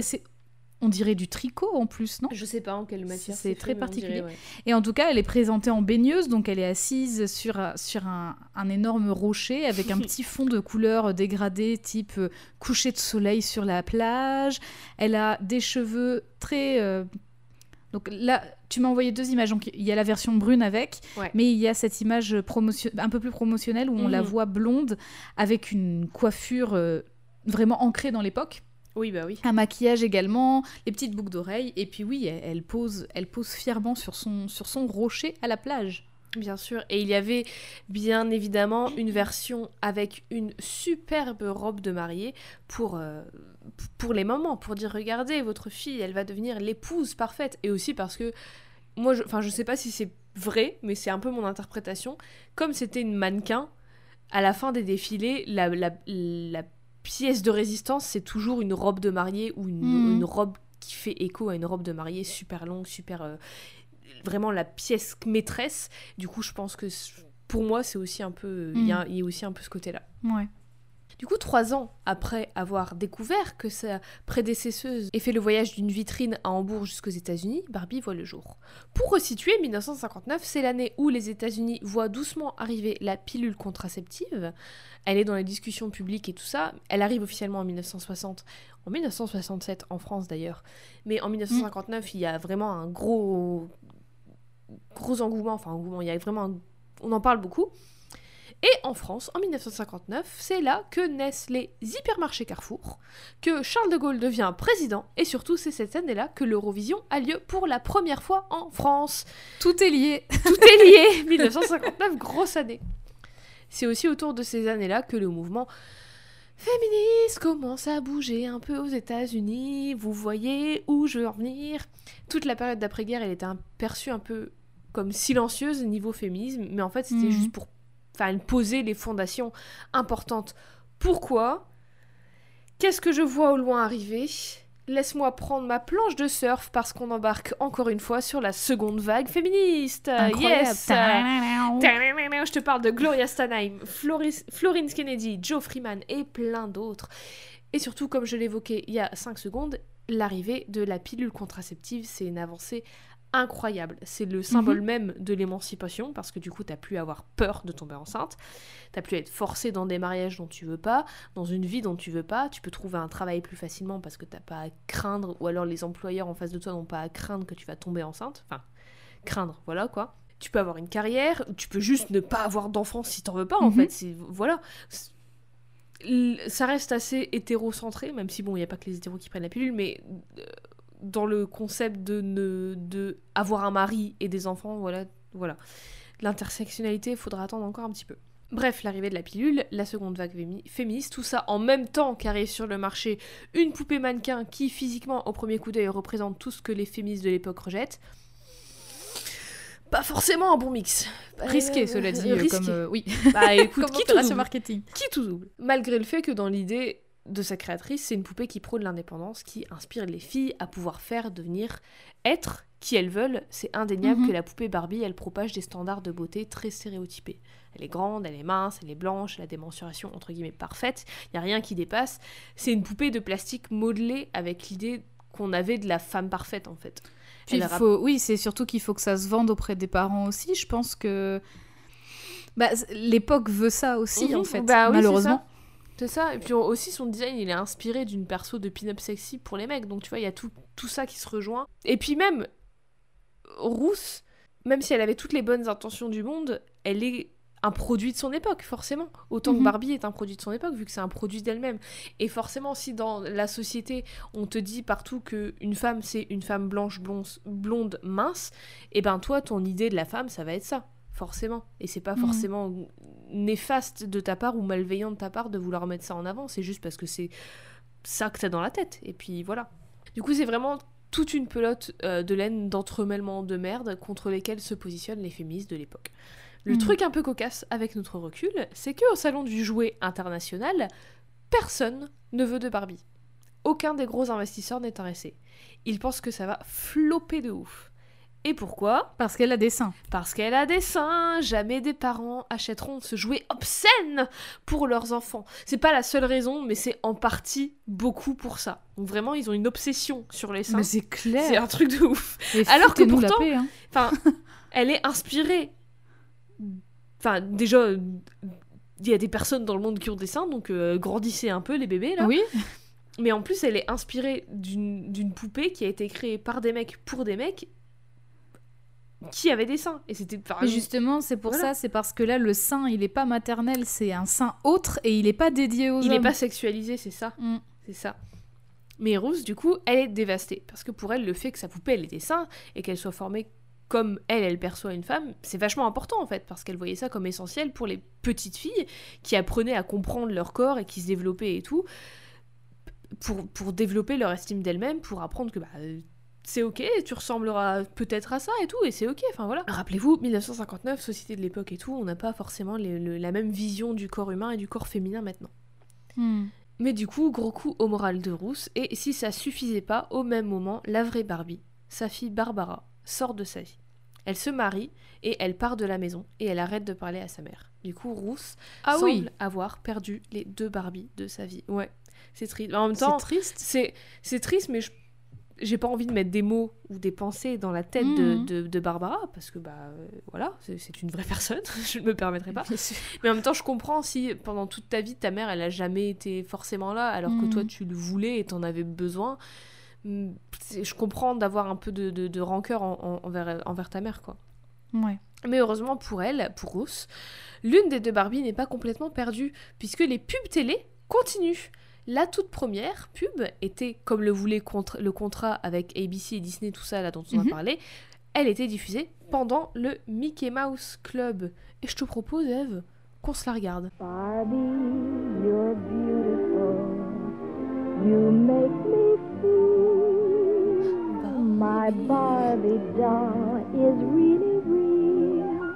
on du tricot en plus, non? Je sais pas en quelle matière C'est très dirait, particulier. ouais. Et en tout cas, elle est présentée en baigneuse, donc elle est assise sur, un- sur un, un énorme rocher avec un [LAUGHS] petit fond de couleur dégradé, type euh, coucher de soleil sur la plage. Elle a des cheveux très... euh, Donc là, tu m'as envoyé deux images. Donc il y a la version brune avec, Ouais. mais il y a cette image promotion... un peu plus promotionnelle où on la Mhm. voit blonde avec une coiffure euh, vraiment ancrée dans l'époque. Oui, bah oui. Un maquillage également, les petites boucles d'oreilles, et puis oui, elle, elle pose, elle pose fièrement sur son, sur son rocher à la plage. Bien sûr. Et il y avait bien évidemment une version avec une superbe robe de mariée pour, euh, pour les mamans, pour dire regardez, votre fille, elle va devenir l'épouse parfaite. Et aussi parce que moi, je, enfin, je sais pas si c'est vrai, mais c'est un peu mon interprétation. Comme c'était une mannequin, à la fin des défilés, la, la, la pièce de résistance, c'est toujours une robe de mariée ou une, Mhm. une robe qui fait écho à une robe de mariée super longue, super. euh, vraiment la pièce maîtresse. Du coup, je pense que pour moi, c'est aussi un peu. Il y, a- il y a aussi un peu ce côté-là. Ouais. Du coup, trois ans après avoir découvert que sa prédécesseuse ait fait le voyage d'une vitrine à Hambourg jusqu'aux États-Unis, Barbie voit le jour. Pour resituer, 1959, c'est l'année où les États-Unis voient doucement arriver la pilule contraceptive. Elle est dans les discussions publiques et tout ça. Elle arrive officiellement en 1960, en 1967 en France d'ailleurs. Mais en 1959, il y a vraiment un gros, gros engouement. Enfin, engouement, il y a vraiment, un- on en parle beaucoup. Et en France, en 1959, c'est là que naissent les hypermarchés Carrefour, que Charles de Gaulle devient président, et surtout c'est cette année-là que l'Eurovision a lieu pour la première fois en France. Tout est lié. Tout est lié [LAUGHS] 1959, grosse année. C'est aussi autour de ces années-là que le mouvement féministe commence à bouger un peu aux États-Unis. Vous voyez où je veux en venir. Toute la période d'après-guerre, elle était perçue un peu comme silencieuse niveau féminisme, mais en fait, c'était Mhm. juste pour poser les fondations importantes. Pourquoi? Qu'est-ce que je vois au loin arriver? Laisse-moi prendre ma planche de surf parce qu'on embarque encore une fois sur la seconde vague féministe. Incroyable. Yes. Je te parle de Gloria Steinem, Floris- Florence Kennedy, Joe Freeman et plein d'autres. Et surtout, comme je l'évoquais il y a 5 secondes, l'arrivée de la pilule contraceptive, c'est une avancée incroyable. C'est le symbole même de l'émancipation parce que du coup, t'as plus à avoir peur de tomber enceinte. T'as plus à être forcé dans des mariages dont tu veux pas, dans une vie dont tu veux pas. Tu peux trouver un travail plus facilement parce que t'as pas à craindre, ou alors les employeurs en face de toi n'ont pas à craindre que tu vas tomber enceinte. Enfin, craindre, voilà quoi. Tu peux avoir une carrière, ou tu peux juste ne pas avoir d'enfant si t'en veux pas, en Mhm. fait. C'est- Voilà. Ça reste assez hétérocentré, même si bon, il n'y a pas que les hétéros qui prennent la pilule, mais euh, dans le concept de ne de avoir un mari et des enfants, voilà, voilà. L'intersectionnalité, faudra attendre encore un petit peu. Bref, l'arrivée de la pilule, la seconde vague fémi- féministe, tout ça en même temps qu'arrive sur le marché une poupée mannequin qui physiquement au premier coup d'œil représente tout ce que les féministes de l'époque rejettent. Pas forcément un bon mix. Risqué, Euh, [LAUGHS] cela dit, euh, risqué. comme euh, oui, Bah écoute, qui tout marketing. qui tout double. Malgré le fait que dans l'idée de sa créatrice, c'est une poupée qui prône l'indépendance, qui inspire les filles à pouvoir faire, devenir, être qui elles veulent. C'est indéniable Mhm. que la poupée Barbie, elle propage des standards de beauté très stéréotypés. Elle est grande, elle est mince, elle est blanche, elle a des mensurations entre guillemets parfaites, il n'y a rien qui dépasse. C'est une poupée de plastique modelée avec l'idée qu'on avait de la femme parfaite en fait. Puis il faut, oui, c'est surtout qu'il faut que ça se vende auprès des parents aussi. Je pense que bah, l'époque veut ça aussi, Mhm, en fait, bah oui, malheureusement. C'est ça, et puis on- aussi son design il est inspiré d'une perso de pin-up sexy pour les mecs, donc tu vois, il y a tout, tout ça qui se rejoint. Et puis même, Rousse, même si elle avait toutes les bonnes intentions du monde, elle est un produit de son époque, forcément. Autant que Mhm. Barbie est un produit de son époque, vu que c'est un produit d'elle-même. Et forcément, si dans la société, on te dit partout que une femme, c'est une femme blanche, blonde, blonde mince, et ben toi, ton idée de la femme, ça va être ça, forcément. Et c'est pas Mhm. forcément néfaste de ta part ou malveillant de ta part de vouloir mettre ça en avant, c'est juste parce que c'est ça que t'as dans la tête. Et puis voilà. Du coup, c'est vraiment toute une pelote euh, de laine d'entremêlement de merde contre lesquels se positionnent les féministes de l'époque. Le Mhm. truc un peu cocasse avec notre recul, c'est que au salon du jouet international, personne ne veut de Barbie. Aucun des gros investisseurs n'est intéressé. Ils pensent que ça va flopper de ouf. Et pourquoi Parce qu'elle a des seins. parce qu'elle a des seins, jamais des parents achèteront ce jouet obscène pour leurs enfants. C'est pas la seule raison, mais c'est en partie beaucoup pour ça. Donc vraiment, ils ont une obsession sur les seins. Mais c'est C'est clair. un truc de ouf. Et alors que pourtant- hein. Enfin, [LAUGHS] elle est inspirée. Enfin, déjà, il y a des personnes dans le monde qui ont des seins, donc euh, grandissez un peu les bébés là. Oui, Mais en plus, elle est inspirée d'une d'une poupée qui a été créée par des mecs pour des mecs qui avaient des seins. Et c'était justement, c'est pour Voilà. ça, c'est parce que là, le sein, il est pas maternel, c'est un sein autre et il est pas dédié aux il hommes. n'est pas sexualisé, c'est ça. Mm. C'est ça. Mais Rose, du coup, elle est dévastée. Parce que pour elle, le fait que sa poupée, elle ait des seins et qu'elle soit formée comme elle, elle perçoit une femme, c'est vachement important en fait. Parce qu'elle voyait ça comme essentiel pour les petites filles qui apprenaient à comprendre leur corps et qui se développaient et tout. Pour, pour développer leur estime d'elles-mêmes, pour apprendre que bah, euh, c'est ok, tu ressembleras peut-être à ça et tout, et c'est ok, enfin voilà. Rappelez-vous, 1959, société de l'époque et tout, on n'a pas forcément les- le- la même vision du corps humain et du corps féminin maintenant. Hmm. Mais du coup, gros coup au moral de Rousse, et si ça suffisait pas, au même moment, la vraie Barbie, sa fille Barbara, sort de sa vie. Elle se marie et elle part de la maison et elle arrête de parler à sa mère. Du coup, Rousse Ah semble oui, avoir perdu les deux Barbies de sa vie. Ouais, c'est triste. En même c'est temps, triste. c'est c'est triste, mais je j'ai pas envie de mettre des mots ou des pensées dans la tête de, Mhm. de- de Barbara parce que bah euh, voilà c'est- une vraie [LAUGHS] personne je ne me permettrai pas mais en même temps, je comprends si pendant toute ta vie, ta mère, elle a jamais été forcément là, alors que toi, tu le voulais et t'en avais besoin. C'est- Je comprends d'avoir un peu de, de- de rancœur en- en- envers, envers ta mère, quoi. Ouais. Mais heureusement pour elle, pour Rousse, l'une des deux Barbie n'est pas complètement perdue, puisque les pubs télé continuent. La toute première pub était, comme le voulait contre- le contrat avec ABC et Disney, tout ça là dont on Mhm. a parlé, elle était diffusée pendant le Mickey Mouse Club. Et je te propose, Eve, qu'on se la regarde. Barbie, you're beautiful. You make me feel my Barbie doll is really real.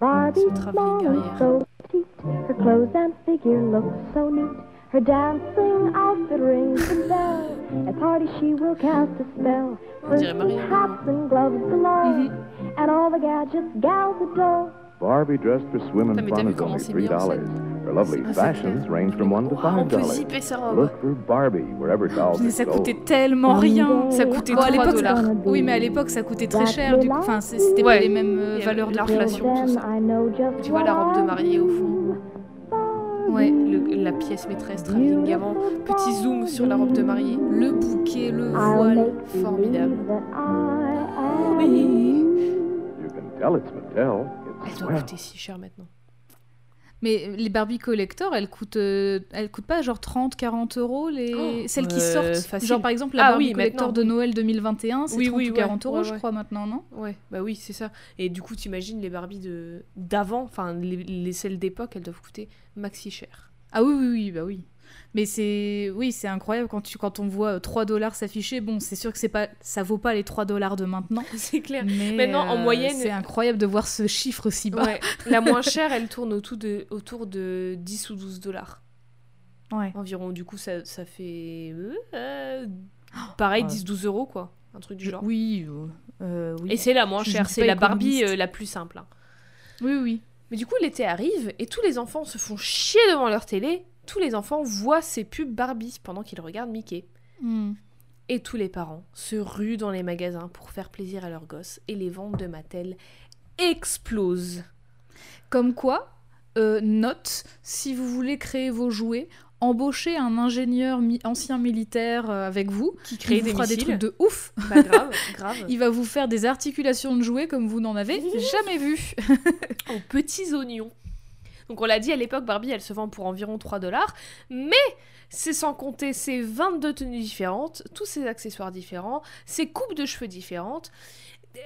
Barbie's arrière. so petite, her clothes and figure look so neat. Her dancing outfit rings the bell. At party she will cast a spell. Hats and gloves galore. And all the gadgets gals adore. Barbie dressed for swim and fun is only c'est three dollars. Her lovely Ah, fashions clair. range from one to five dollars. robe. Look for Barbie wherever dolls Mais are ça sold. coûtait tellement rien. Ça coûtait Bon, à 3 l'époque, dollars. Oui, mais à l'époque, ça coûtait très cher. Du coup, enfin, c'était Ouais. pas les mêmes euh, valeurs de l'inflation. Tu vois la robe de mariée au fond. Ouais. Le- la pièce maîtresse travelling avant. Petit zoom sur la robe de mariée. Le bouquet, le voile. formidable. am Oui. Elle doit coûter si cher maintenant. Mais les Barbie Collector, elles coûtent, euh, elles coûtent pas genre 30, 40 euros les... Oh, celles qui euh, sortent facile. Genre par exemple la Ah Barbie oui, Collector de Noël 2021, c'est Oui, 30 oui, ou ouais, 40 euros ouais, je ouais. crois maintenant, non? Ouais, bah oui, c'est ça. Et du coup, t'imagines les Barbies de d'avant, enfin les, les celles d'époque, elles doivent coûter maxi cher. Ah oui, oui, oui, bah oui. Mais c'est oui, c'est incroyable quand, tu, quand on voit euh, 3 dollars s'afficher. Bon, c'est sûr que c'est pas, ça vaut pas les 3 dollars de maintenant. [LAUGHS] c'est clair. Mais Maintenant, en euh, moyenne- c'est incroyable de voir ce chiffre si bas. Ouais. La [LAUGHS] moins chère, elle tourne autour de, autour de 10 ou 12 dollars Ouais. environ. Du coup, ça, ça fait. euh, [GASPS] pareil, Ouais. 10-12 euros, quoi. Un truc du genre. Oui, euh, euh, oui. Et c'est la moins chère, c'est la Barbie euh, la plus simple. hein. oui, oui. Mais du coup, l'été arrive et tous les enfants se font chier devant leur télé. Tous les enfants voient ces pubs Barbie pendant qu'ils regardent Mickey. Hmm. Et tous les parents se ruent dans les magasins pour faire plaisir à leurs gosses et les ventes de Mattel explosent. Comme quoi, euh, note, si vous voulez créer vos jouets, embauchez un ingénieur mi- ancien militaire euh, avec vous, Qui vous des fera des missiles. trucs de ouf. Bah grave, [LAUGHS] grave. Il va vous faire des articulations de jouets comme vous n'en avez jamais vu. [LAUGHS] aux petits oignons. Donc on l'a dit à l'époque, Barbie, elle se vend pour environ 3 dollars, mais c'est sans compter ses 22 tenues différentes, tous ses accessoires différents, ses coupes de cheveux différentes.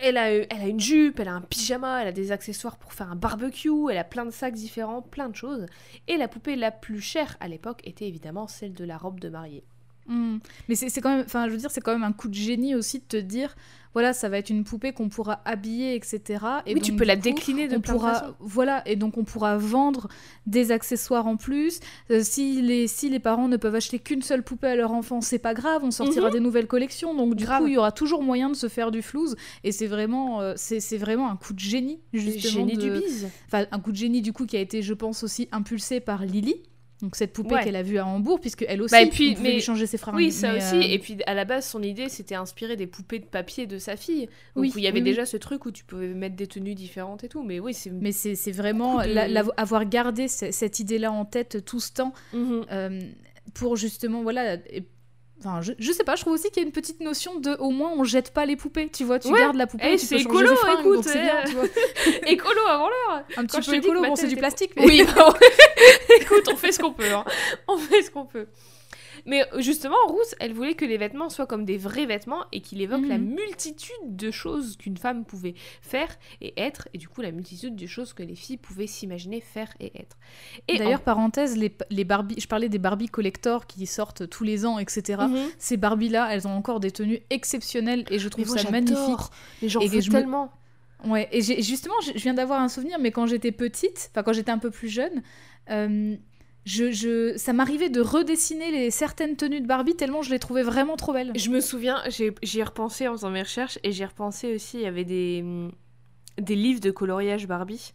Elle a, elle a une jupe, elle a un pyjama, elle a des accessoires pour faire un barbecue, elle a plein de sacs différents, plein de choses. Et la poupée la plus chère à l'époque était évidemment celle de la robe de mariée. Hmm. Mais c'est quand même, enfin, je veux dire, c'est quand même un coup de génie aussi de te dire, voilà, ça va être une poupée qu'on pourra habiller, etc. Et oui, tu peux du la coup, décliner de on plein de pourra, voilà, et donc on pourra vendre des accessoires en plus. Euh, si les si les parents ne peuvent acheter qu'une seule poupée à leur enfant, c'est pas grave, on sortira des nouvelles collections. Donc du Mhm. Grave. coup, il y aura toujours moyen de se faire du flouze. Et c'est vraiment, euh, c'est vraiment un coup de génie justement. Génie du de- bise. Enfin, un coup de génie du coup qui a été, je pense, aussi impulsé par Lily. Donc cette poupée Ouais. qu'elle a vue à Hambourg, puisque elle aussi, Bah, et puis, mais- lui changer ses fringues. Oui, ça Mais, aussi. euh, Et puis à la base, son idée, c'était inspiré des poupées de papier de sa fille. Donc Oui, il y avait oui, oui. déjà ce truc où tu pouvais mettre des tenues différentes et tout. Mais oui, c'est. Mais c'est c'est vraiment Coup de- la- la- avoir gardé ce- cette idée-là en tête tout ce temps Mhm. euh, pour justement voilà. Enfin, je, je sais pas, je trouve aussi qu'il y a une petite notion de au moins on jette pas les poupées, tu vois, tu Ouais. gardes la poupée, Eh, tu c'est écolo, ses fringues, écoute, donc c'est bien, eh. tu vois. [LAUGHS] Écolo avant l'heure Un Quand petit je peu écolo, bon c'est du plastique, [LAUGHS] mais Oui, [LAUGHS] bah écoute, on fait ce qu'on peut. hein. On fait ce qu'on peut. Mais justement, Rousse, elle voulait que les vêtements soient comme des vrais vêtements et qu'il évoque la Mhm. multitude de choses qu'une femme pouvait faire et être, et du coup la multitude de choses que les filles pouvaient s'imaginer faire et être. Et D'ailleurs, parenthèse, les, les Barbie, je parlais des Barbie collector qui sortent tous les ans, etc. Mhm. Ces Barbie-là, elles ont encore des tenues exceptionnelles et je trouve moi, ça magnifique. Mais j'en Et me- tellement. Ouais, et justement, je je viens d'avoir un souvenir, mais quand j'étais petite, enfin quand j'étais un peu plus jeune, euh, je, je, ça m'arrivait de redessiner les certaines tenues de Barbie tellement je les trouvais vraiment trop belles. Je me souviens, j'ai- j'y ai repensé en faisant mes recherches et j'ai repensé aussi, il y avait des, hum, des livres de coloriage Barbie.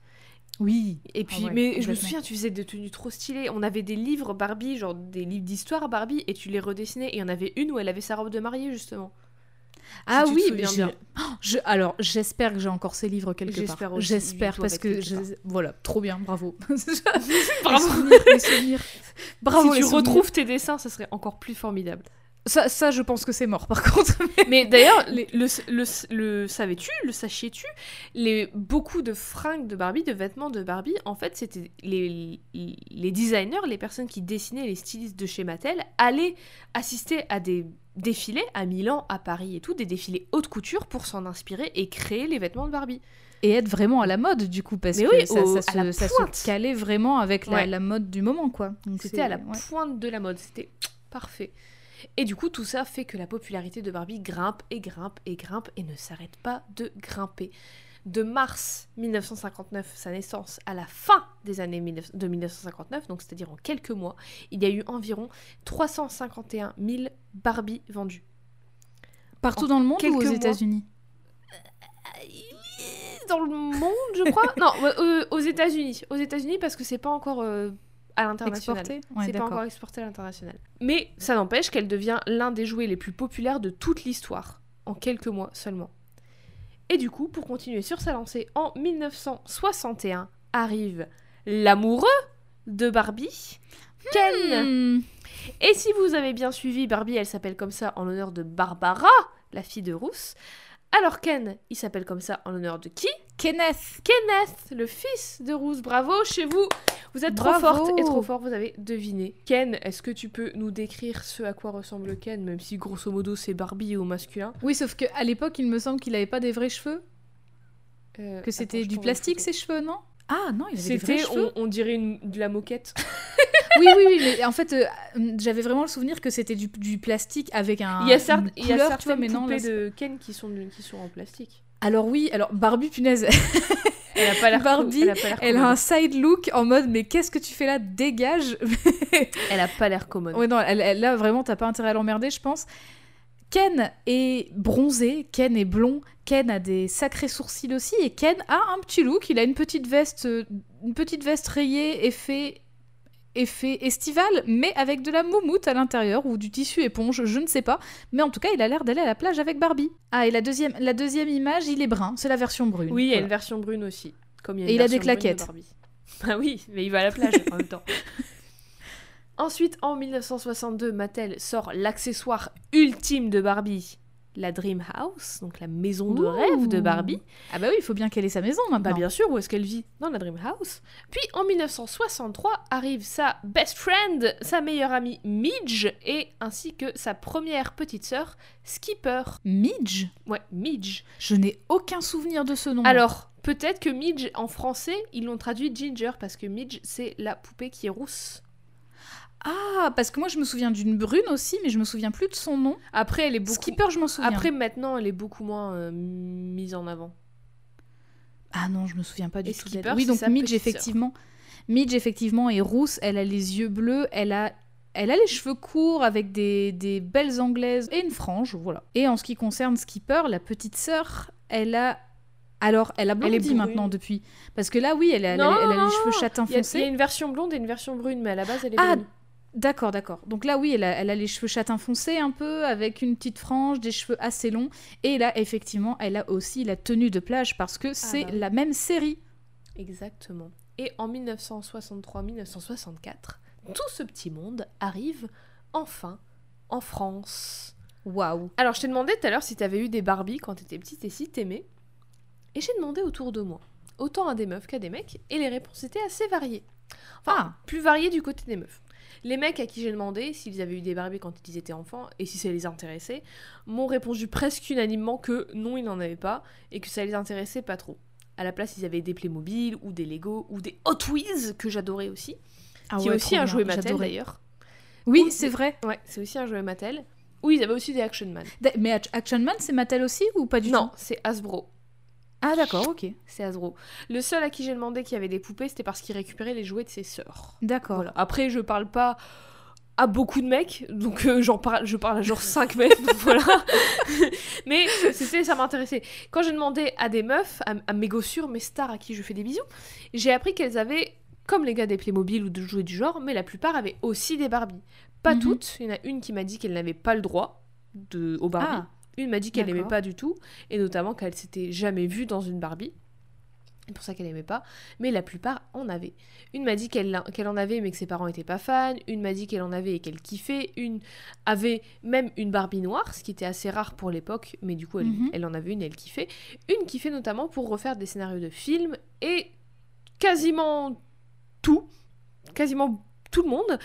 Oui. Et puis, ouais, mais je me souviens, tu faisais des tenues trop stylées. On avait des livres Barbie, genre des livres d'histoire Barbie, et tu les redessinais. Et il y en avait une où elle avait sa robe de mariée, justement. Ah oui, mais bien. Oh, je- alors j'espère que j'ai encore ces livres quelque part. J'espère J'espère parce que je- voilà, trop bien, bravo. [LAUGHS] Bravo. Les souvenirs, les souvenirs. [LAUGHS] Bravo si les tu souvenirs. retrouves tes dessins, ça serait encore plus formidable. ça, ça, je pense que c'est mort par contre. [LAUGHS] Mais d'ailleurs, les- le, le, le savais-tu, le sachiez-tu, les, beaucoup de fringues de Barbie, de vêtements de Barbie, en fait, c'était les, les designers, les personnes qui dessinaient, les stylistes de chez Mattel, allaient assister à des défilés à Milan, à Paris et tout, des défilés haute couture pour s'en inspirer et créer les vêtements de Barbie. Et être vraiment à la mode du coup parce Mais que oui, ça, au- ça à la se, ça pointe. se calait vraiment avec la, Ouais. la mode du moment quoi. C'était à la ouais. pointe de la mode, c'était parfait. Et du coup, tout ça fait que la popularité de Barbie grimpe et grimpe et grimpe et ne s'arrête pas de grimper. De mars 1959, sa naissance, à la fin des années 19 de 1959, donc c'est-à-dire en quelques mois, il y a eu environ 351 000 Barbie vendues. Partout En dans le monde ou aux. États-Unis? Dans le monde, je crois Non, euh, aux États-Unis. Aux États-Unis parce que c'est pas encore euh, à l'international. Ouais, c'est pas encore exporté à l'international. Mais ça n'empêche qu'elle devient l'un des jouets les plus populaires de toute l'histoire, en quelques mois seulement. Et du coup, pour continuer sur sa lancée, en 1961 arrive l'amoureux de Barbie, Ken. Hmm. Et si vous avez bien suivi, Barbie, elle s'appelle comme ça en l'honneur de Barbara, la fille de Rousse. Alors Ken, il s'appelle comme ça en l'honneur de qui? Kenneth Kenneth, le fils de Rousse. Bravo chez vous. Vous êtes trop forte et trop fort, vous avez deviné. Ken, est-ce que tu peux nous décrire ce à quoi ressemble Ken, même si grosso modo c'est Barbie au masculin? Oui, sauf qu'à l'époque, il me semble qu'il avait pas des vrais cheveux? Euh, Que c'était du plastique, ses cheveux, non? Ah non, il avait des vrais C'était, cheveux. on, on dirait une- de la moquette. [LAUGHS] Oui, oui, oui, mais en fait, euh, j'avais vraiment le souvenir que c'était du, du plastique avec un. il y a, certes, une il y a couleur, tu vois, certaines mais non, là, de Ken qui sont, qui sont en plastique. Alors oui, alors Barbie, punaise, [LAUGHS] Elle a pas l'air Barbie, elle a pas elle a un side look en mode mais qu'est-ce que tu fais là Dégage Elle a pas l'air commode. Ouais, non, elle, elle- là vraiment, t'as pas intérêt à l'emmerder, je pense. Ken est bronzé, Ken est blond, Ken a des sacrés sourcils aussi, et Ken a un petit look. Il a une petite veste, euh, une petite veste rayée, effet, effet estival, mais avec de la moumoute à l'intérieur ou du tissu éponge, je ne sais pas. Mais en tout cas, il a l'air d'aller à la plage avec Barbie. Ah, et la deuxième, la deuxième image, il est brun, c'est la version brune. Oui, il y a Voilà. une version brune aussi. Comme il y a Et il a des de claquettes. [LAUGHS] Ah oui, mais il va à la plage en même temps. [LAUGHS] Ensuite, en 1962, Mattel sort l'accessoire ultime de Barbie, la Dream House, donc la maison de Ouh. rêve de Barbie. Ah bah oui, il faut bien qu'elle ait sa maison maintenant. Bah bien sûr, où est-ce qu'elle vit? Dans la Dream House. Puis en 1963 arrive sa best friend, sa meilleure amie Midge, et ainsi que sa première petite sœur Skipper. Midge? Ouais, Midge. Je n'ai aucun souvenir de ce nom. Alors, peut-être que Midge, en français, ils l'ont traduit Ginger, parce que Midge, c'est la poupée qui est rousse. Ah, parce que moi je me souviens d'une brune aussi, mais je me souviens plus de son nom. Après, elle est beaucoup... Skipper, je m'en souviens. Après, maintenant, elle est beaucoup moins euh, mise en avant. Ah non, je me souviens pas du Et tout. Skipper. Oui, donc Midge effectivement. Midge effectivement est rousse, elle a les yeux bleus, elle a elle a les cheveux courts avec des, des belles anglaises et une frange, voilà. Et en ce qui concerne Skipper, la petite sœur, elle a alors elle a Elle est blondi maintenant depuis parce que là oui, elle a, elle a- elle les cheveux châtain Il y, a, il y a foncé. une version blonde et une version brune, mais à la base, elle est Ah, brune. D'accord, d'accord. Donc là, oui, elle a, elle a les cheveux châtain foncé un peu, avec une petite frange, des cheveux assez longs. Et là, effectivement, elle a aussi la tenue de plage parce que c'est bah. la même série. Exactement. Et en 1963-1964, tout ce petit monde arrive enfin en France. Waouh. Alors, je t'ai demandé tout à l'heure si t'avais eu des Barbie quand t'étais petite et si t'aimais. Et j'ai demandé autour de moi, autant à des meufs qu'à des mecs, et les réponses étaient assez variées. Enfin, Ah. plus variées du côté des meufs. Les mecs à qui j'ai demandé s'ils avaient eu des Barbie quand ils étaient enfants et si ça les intéressait, m'ont répondu presque unanimement que non, ils n'en avaient pas et que ça les intéressait pas trop. À la place, ils avaient des Playmobil ou des Lego ou des Hot Wheels que j'adorais aussi, Ah qui est ouais, aussi trop un bien, jouet Mattel d'ailleurs. Oui, Ou- c'est vrai. Ouais, c'est aussi un jouet Mattel. Ou ils avaient aussi des Action Man. Mais Ac- Action Man, c'est Mattel aussi ou pas du Non, tout? c'est Hasbro. Ah d'accord, ok. C'est Hasbro. Le seul à qui j'ai demandé qui avait des poupées, c'était parce qu'il récupérait les jouets de ses sœurs. D'accord. Voilà. Après, je parle pas à beaucoup de mecs, donc euh, j'en parle, je parle à genre 5 mecs, donc [LAUGHS] voilà. Mais c'était, ça m'intéressait. Quand j'ai demandé à des meufs, à, à mes gossures, mes stars à qui je fais des bisous, j'ai appris qu'elles avaient, comme les gars des Playmobil ou de jouets du genre, mais la plupart avaient aussi des Barbie. Pas Mhm. toutes. Il y en a une qui m'a dit qu'elle n'avait pas le droit de, au Barbie. Ah, Une m'a dit qu'elle D'accord. aimait pas du tout, et notamment qu'elle s'était jamais vue dans une Barbie. C'est pour ça qu'elle aimait pas. Mais la plupart en avaient. Une m'a dit qu'elle qu'elle en avait, mais que ses parents étaient pas fans. Une m'a dit qu'elle en avait et qu'elle kiffait. Une avait même une Barbie noire, ce qui était assez rare pour l'époque, mais du coup, elle, Mhm. elle en avait une et elle kiffait. Une kiffait notamment pour refaire des scénarios de films et quasiment tout, quasiment tout le monde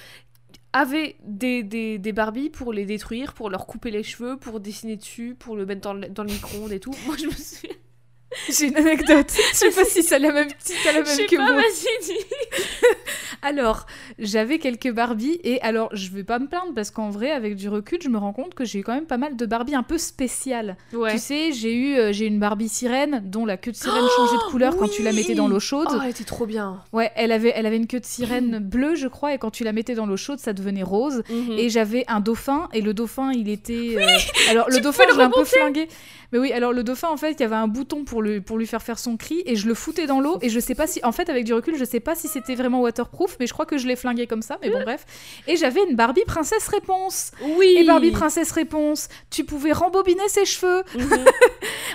avait des, des, des Barbies pour les détruire, pour leur couper les cheveux, pour dessiner dessus, pour le mettre dans le, dans le micro-ondes et tout. [LAUGHS] Moi, je me suis... [LAUGHS] j'ai une anecdote. [LAUGHS] Je sais pas si c'est la même, si la Je même sais que pas, moi. [LAUGHS] Alors, j'avais quelques Barbies et alors je vais pas me plaindre parce qu'en vrai, avec du recul, je me rends compte que j'ai eu quand même pas mal de Barbies un peu spéciales. Ouais. Tu sais, j'ai eu euh, j'ai une Barbie sirène dont la queue de sirène changeait de couleur quand tu la mettais dans l'eau chaude. Oh, elle était trop bien. Ouais, elle avait elle avait une queue de sirène bleue, je crois, et quand tu la mettais dans l'eau chaude, ça devenait rose. Mhm. Et j'avais un dauphin, et le dauphin, il était. euh, Alors, le dauphin, je l'ai un peu flingué. Mais oui, alors le dauphin, en fait, il y avait un bouton pour, pour lui faire faire son cri, et je le foutais dans l'eau, et je sais pas si. En fait, avec du recul, je sais pas si c'était vraiment waterproof, mais je crois que je l'ai flingué comme ça, mais bon, bref. Et j'avais une Barbie princesse réponse. Oui. Et Barbie princesse réponse, tu pouvais rembobiner ses cheveux. Mhm. [LAUGHS]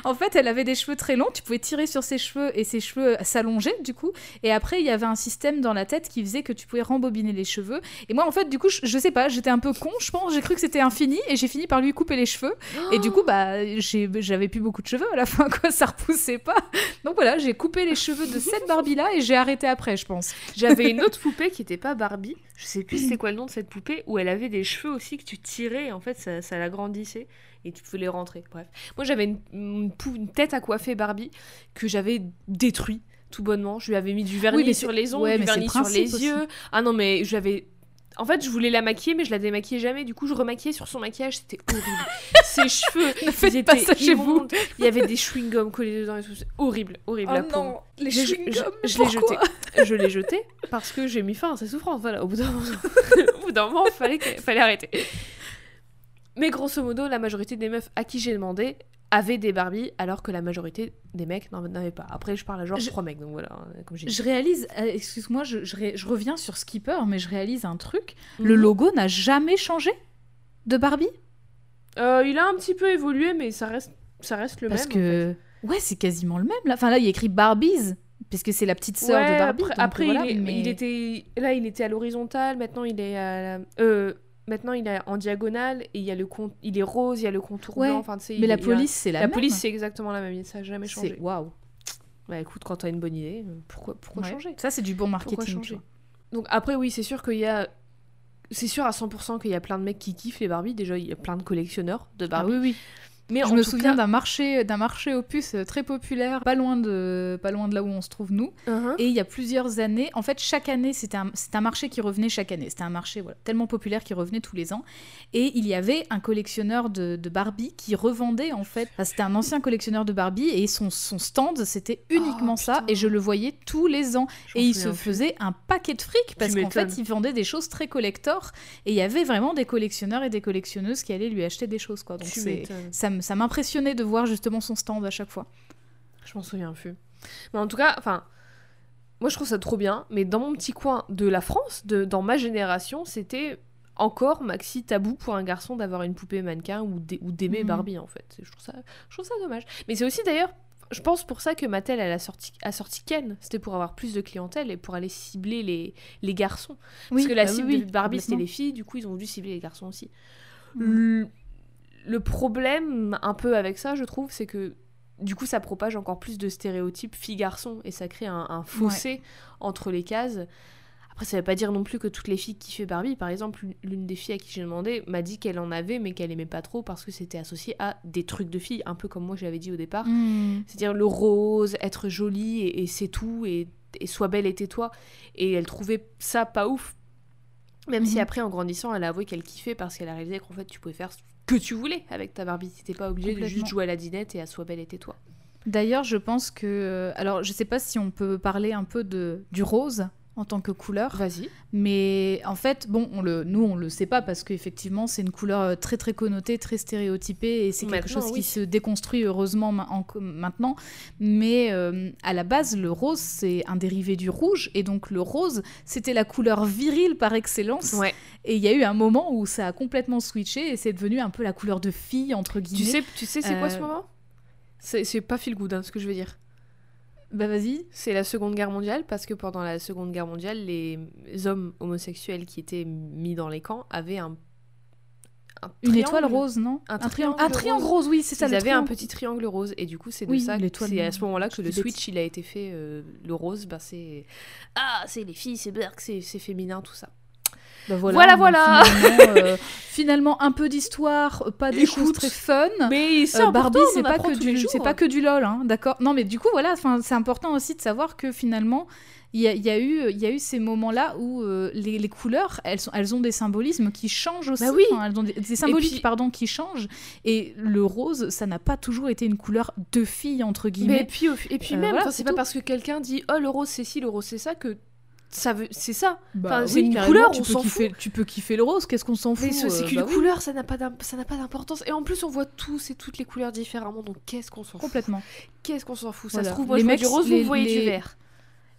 En fait, elle avait des cheveux très longs, tu pouvais tirer sur ses cheveux et ses cheveux s'allongeaient du coup. Et après, il y avait un système dans la tête qui faisait que tu pouvais rembobiner les cheveux. Et moi, en fait, du coup, je, je sais pas, j'étais un peu con, je pense, j'ai cru que c'était infini et j'ai fini par lui couper les cheveux. Et du coup, bah, j'avais plus beaucoup de cheveux à la fin, quoi, ça repoussait pas. Donc voilà, j'ai coupé les cheveux de cette Barbie-là et j'ai arrêté après, je pense. J'avais une autre poupée qui était pas Barbie. Je sais plus c'était quoi le nom de cette poupée où elle avait des cheveux aussi que tu tirais et en fait ça, ça l'agrandissait et tu pouvais les rentrer. Bref, moi j'avais une, une tête à coiffer Barbie que j'avais détruit tout bonnement. Je lui avais mis du vernis Oui, sur c'est- les ongles, ouais, du c'est le vernis sur les aussi. yeux. Ah non mais je l'avais en fait, je voulais la maquiller, mais je la démaquillais jamais. Du coup, je remaquillais sur son maquillage. C'était horrible. [LAUGHS] Ses cheveux, Ne faites ils pas étaient ça chez vous. Il y avait des chewing-gums collés dedans et tout. C'est horrible, horrible. la. Oh les Je- je- l'ai jeté. Je l'ai jeté parce que j'ai mis fin à sa souffrance. Voilà, au bout d'un moment, [LAUGHS] moment, fallait, fallait arrêter. Mais grosso modo, la majorité des meufs à qui j'ai demandé avaient des Barbies, alors que la majorité des mecs n'en avaient pas. Après, je parle à genre Je- trois mecs, donc voilà, comme dit. Je réalise, euh, excuse-moi, je, je ré- je reviens sur Skipper, mais je réalise un truc. Le Mhm. logo n'a jamais changé de Barbie? Euh, il a un petit peu évolué, mais ça reste, ça reste le Parce même. que. Ouais, c'est quasiment le même là. Enfin, là, il y a écrit Barbies, parce que c'est la petite sœur Ouais, de Barbie. Après, donc après, voilà, il, est- mais- il était là, il était à l'horizontale. Maintenant, il est à la- euh, maintenant il est en diagonale et il y a le con- il est rose, il y a le contour Ouais, blanc. Enfin, tu sais, Mais il- la a- police, c'est la, La même. police, c'est exactement la même. Ça n'a jamais changé. C'est waouh. Bah écoute, quand t'as une bonne idée, euh, pourquoi, pourquoi Ouais. changer? Ça, c'est du bon marketing. tu changer? vois. Donc après, oui, c'est sûr qu'il y a. C'est sûr à 100% qu'il y a plein de mecs qui kiffent les Barbies. Déjà, il y a plein de collectionneurs de Ah Barbies. oui, oui. Mais Je me souviens cas- d'un marché, d'un marché aux puces très populaire, pas loin de, pas loin de là où on se trouve nous. Uh-huh. Et il y a plusieurs années, en fait, chaque année, c'était un, un marché qui revenait chaque année. C'était un marché voilà, tellement populaire qui revenait tous les ans. Et il y avait un collectionneur de, de Barbie qui revendait, en fait. enfin, c'était un ancien collectionneur de Barbie et son, son stand, c'était uniquement ça. Oh. Et je le voyais tous les ans. Et il se faisait un paquet de fric parce qu'en fait, il vendait des choses très collector. Et il y avait vraiment des collectionneurs et des collectionneuses qui allaient lui acheter des choses. Quoi. Donc ça m- ça m'impressionnait de voir justement son stand à chaque fois. Je m'en souviens plus. Mais en tout cas, enfin, moi je trouve ça trop bien. Mais dans mon petit coin de la France, de, dans ma génération, c'était encore maxi tabou pour un garçon d'avoir une poupée mannequin ou d'ai- ou d'aimer Mhm. Barbie en fait. Je trouve ça, je trouve ça dommage. Mais c'est aussi d'ailleurs, je pense pour ça que Mattel elle a sorti, a sorti Ken. C'était pour avoir plus de clientèle et pour aller cibler les, les garçons. Parce que la bah cible oui, de Barbie c'était les filles, du coup ils ont voulu cibler les garçons aussi. Mhm. Le, problème un peu avec ça, je trouve, c'est que du coup ça propage encore plus de stéréotypes filles-garçons et ça crée un, un fossé entre les cases. Après, ça veut pas dire non plus que toutes les filles kiffaient Barbie. Par exemple, l'une des filles à qui j'ai demandé m'a dit qu'elle en avait, mais qu'elle aimait pas trop parce que c'était associé à des trucs de filles, un peu comme moi j'avais dit au départ. Hmm. C'est-à-dire le rose, être jolie et, et c'est tout, et, et sois belle et tais-toi. Et elle trouvait ça pas ouf. Même si Mhm. après, en grandissant, elle a avoué qu'elle kiffait parce qu'elle a réalisé qu'en fait, tu pouvais faire que tu voulais avec ta Barbie. T'étais pas obligé de juste jouer à la dinette et à sois belle et tais-toi. D'ailleurs, je pense que. euh, Alors, je sais pas si on peut parler un peu de, du rose en tant que couleur, Vas-y. mais en fait, bon, on le, nous, on le sait pas parce qu'effectivement, c'est une couleur euh, très très connotée, très stéréotypée et c'est quelque chose oui. qui se déconstruit heureusement ma- en- maintenant. Mais euh, à la base, le rose, c'est un dérivé du rouge et donc le rose, c'était la couleur virile par excellence. Ouais. Et il y a eu un moment où ça a complètement switché et c'est devenu un peu la couleur de fille, entre Tu guillemets. sais, tu sais c'est quoi ce Euh, moment? C'est c'est pas feel good, hein, ce que je veux dire. Bah vas-y. C'est la Seconde Guerre mondiale parce que pendant la Seconde Guerre mondiale, les hommes homosexuels qui étaient mis dans les camps avaient un, un Une étoile rose, non Un triangle. triangle Un triangle rose. rose, oui, c'est ça. Ils le avaient un petit triangle rose et du coup c'est de Oui, ça c'est à ce moment-là que le switch il a été fait euh, le rose bah c'est ah c'est les filles c'est Berk c'est c'est féminin tout ça Bah Voilà, voilà. Finalement, euh, finalement, un peu d'histoire, pas des Écoute, choses très fun. Mais c'est Euh, important, Barbie, c'est pas que du, c'est pas que du lol, hein, d'accord. Non, mais du coup, voilà, c'est important aussi de savoir que finalement, il y a, il y a eu, il y a eu ces moments-là où euh, les, les couleurs, elles sont, elles ont des symbolismes qui changent aussi. Bah oui. Enfin, elles ont des, des symboliques, puis- pardon, qui changent. Et le rose, ça n'a pas toujours été une couleur de fille entre Mais guillemets. puis, au- et puis Euh, même, voilà, c'est c'est pas parce que quelqu'un dit oh le rose c'est ci, le rose c'est ça que ça veut, c'est ça. Bah enfin, oui, c'est une couleur, tu on peux s'en kiffer- Tu peux kiffer le rose, qu'est-ce qu'on s'en fout c'est euh, qu'une bah oui, couleur, ça n'a pas ça n'a pas d'importance. Et en plus, on voit tous et toutes les couleurs différemment, donc qu'est-ce qu'on s'en fout? Complètement. Qu'est-ce qu'on s'en fout? Ça se trouve, moi Les je mecs, du rose, les- vous voyez les- du vert.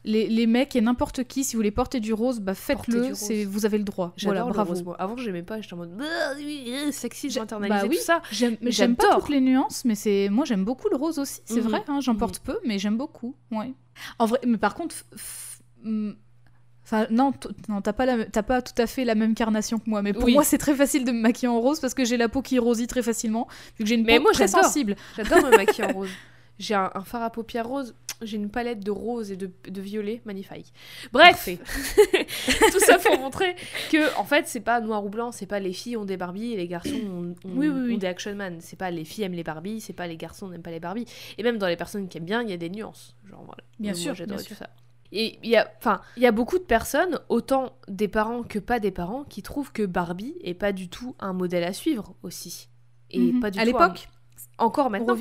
Les, les mecs et n'importe qui, si vous voulez porter du rose, bah faites-le, vous avez le droit. Voilà, le bravo. rose, moi. Avant, j'aimais pas, j'étais en mode bah, J'ai- internalisé, bah oui. tout ça. J'aime pas toutes les nuances, mais c'est moi j'aime beaucoup le rose aussi. C'est Mhm. vrai, hein, j'en porte peu, mais j'aime beaucoup. Ouais. En vrai, mais par contre, enfin non, non, t'as pas la- t'as pas tout à fait la même carnation que moi. Mais pour Oui. moi, c'est très facile de me maquiller en rose parce que j'ai la peau qui rosit très facilement, vu que j'ai une Mais peau moi, très sensible. J'adore me maquiller en [LAUGHS] rose. J'ai un, un fard à paupières rose, j'ai une palette de rose et de, de violet magnifique. Bref, [LAUGHS] tout ça pour montrer que en fait c'est pas noir ou blanc, c'est pas les filles ont des Barbies et les garçons ont, ont- Oui, oui, ont des Action Man. C'est pas les filles aiment les Barbies, c'est pas les garçons n'aiment pas les Barbies. Et même dans les personnes qui aiment bien, il y a des nuances. Genre voilà. Bien sûr, j'adore tout sûr. ça. Et il y a, enfin, il y a beaucoup de personnes, autant des parents que pas des parents, qui trouvent que Barbie est pas du tout un modèle à suivre aussi. Et Mhm. pas du à tout un- l'époque, encore maintenant.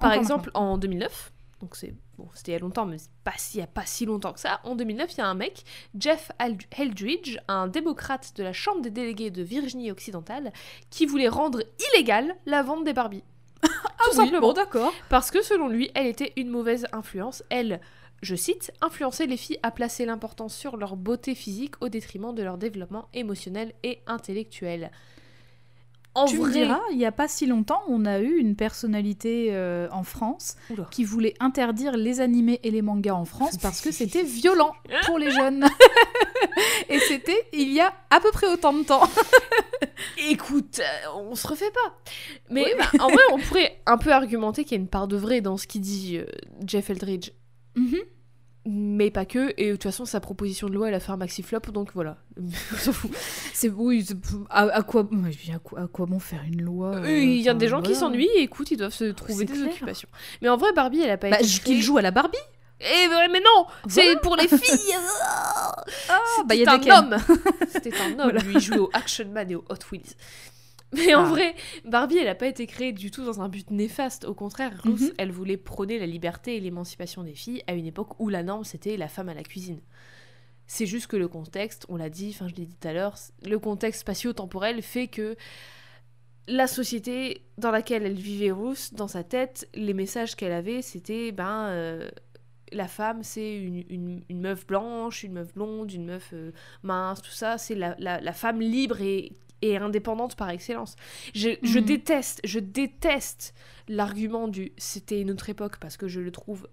Par encore exemple, en 2009, donc c'est bon, c'était il y a longtemps, mais c'est pas si- il y a pas si longtemps que ça. En 2009, il y a un mec, Jeff Eldridge, un démocrate de la Chambre des délégués de Virginie occidentale, qui voulait rendre illégale la vente des Barbies. [LAUGHS] Tout Ah oui, simplement. bon d'accord. Parce que selon lui, elle était une mauvaise influence. Elle, je cite, influençait les filles à placer l'importance sur leur beauté physique au détriment de leur développement émotionnel et intellectuel. En Tu me vrai, diras, il y a pas si longtemps, on a eu une personnalité euh, en France Oula. qui voulait interdire les animés et les mangas en France [LAUGHS] parce que c'était violent pour les jeunes. [LAUGHS] et c'était il y a à peu près autant de temps. [LAUGHS] Écoute, euh, on se refait pas. Mais bah, en vrai, on pourrait un peu argumenter qu'il y a une part de vrai dans ce qu'il dit euh, Jeff Eldridge. Mhm. Mais pas que, et de toute façon, sa proposition de loi, elle a fait un maxi flop, donc voilà. [LAUGHS] C'est oui, à, à quoi, à quoi à quoi bon faire une loi euh, Il y a des gens qui s'ennuient, et écoute, ils doivent se trouver des clair. occupations. Mais en vrai, Barbie, elle a pas Bah, été. qu'il joue à la Barbie. Eh ouais, mais non C'est pour les [LAUGHS] filles Ah, bah, il y C'était a un Ken. homme [LAUGHS] C'était un homme, lui, il jouait au Action Man et au Hot Wheels. Mais en Ah. vrai, Barbie, elle n'a pas été créée du tout dans un but néfaste. Au contraire, Ruth, Mhm. elle voulait prôner la liberté et l'émancipation des filles à une époque où la norme, c'était la femme à la cuisine. C'est juste que le contexte, on l'a dit, enfin je l'ai dit tout à l'heure, le contexte spatio-temporel fait que la société dans laquelle elle vivait Ruth, dans sa tête, les messages qu'elle avait, c'était ben euh, la femme, c'est une, une- une meuf blanche, une meuf blonde, une meuf euh, mince, tout ça, c'est la, la- la femme libre et, et indépendante par excellence. Je, je Mhm. déteste, je déteste l'argument du c'était une autre époque parce que je le trouve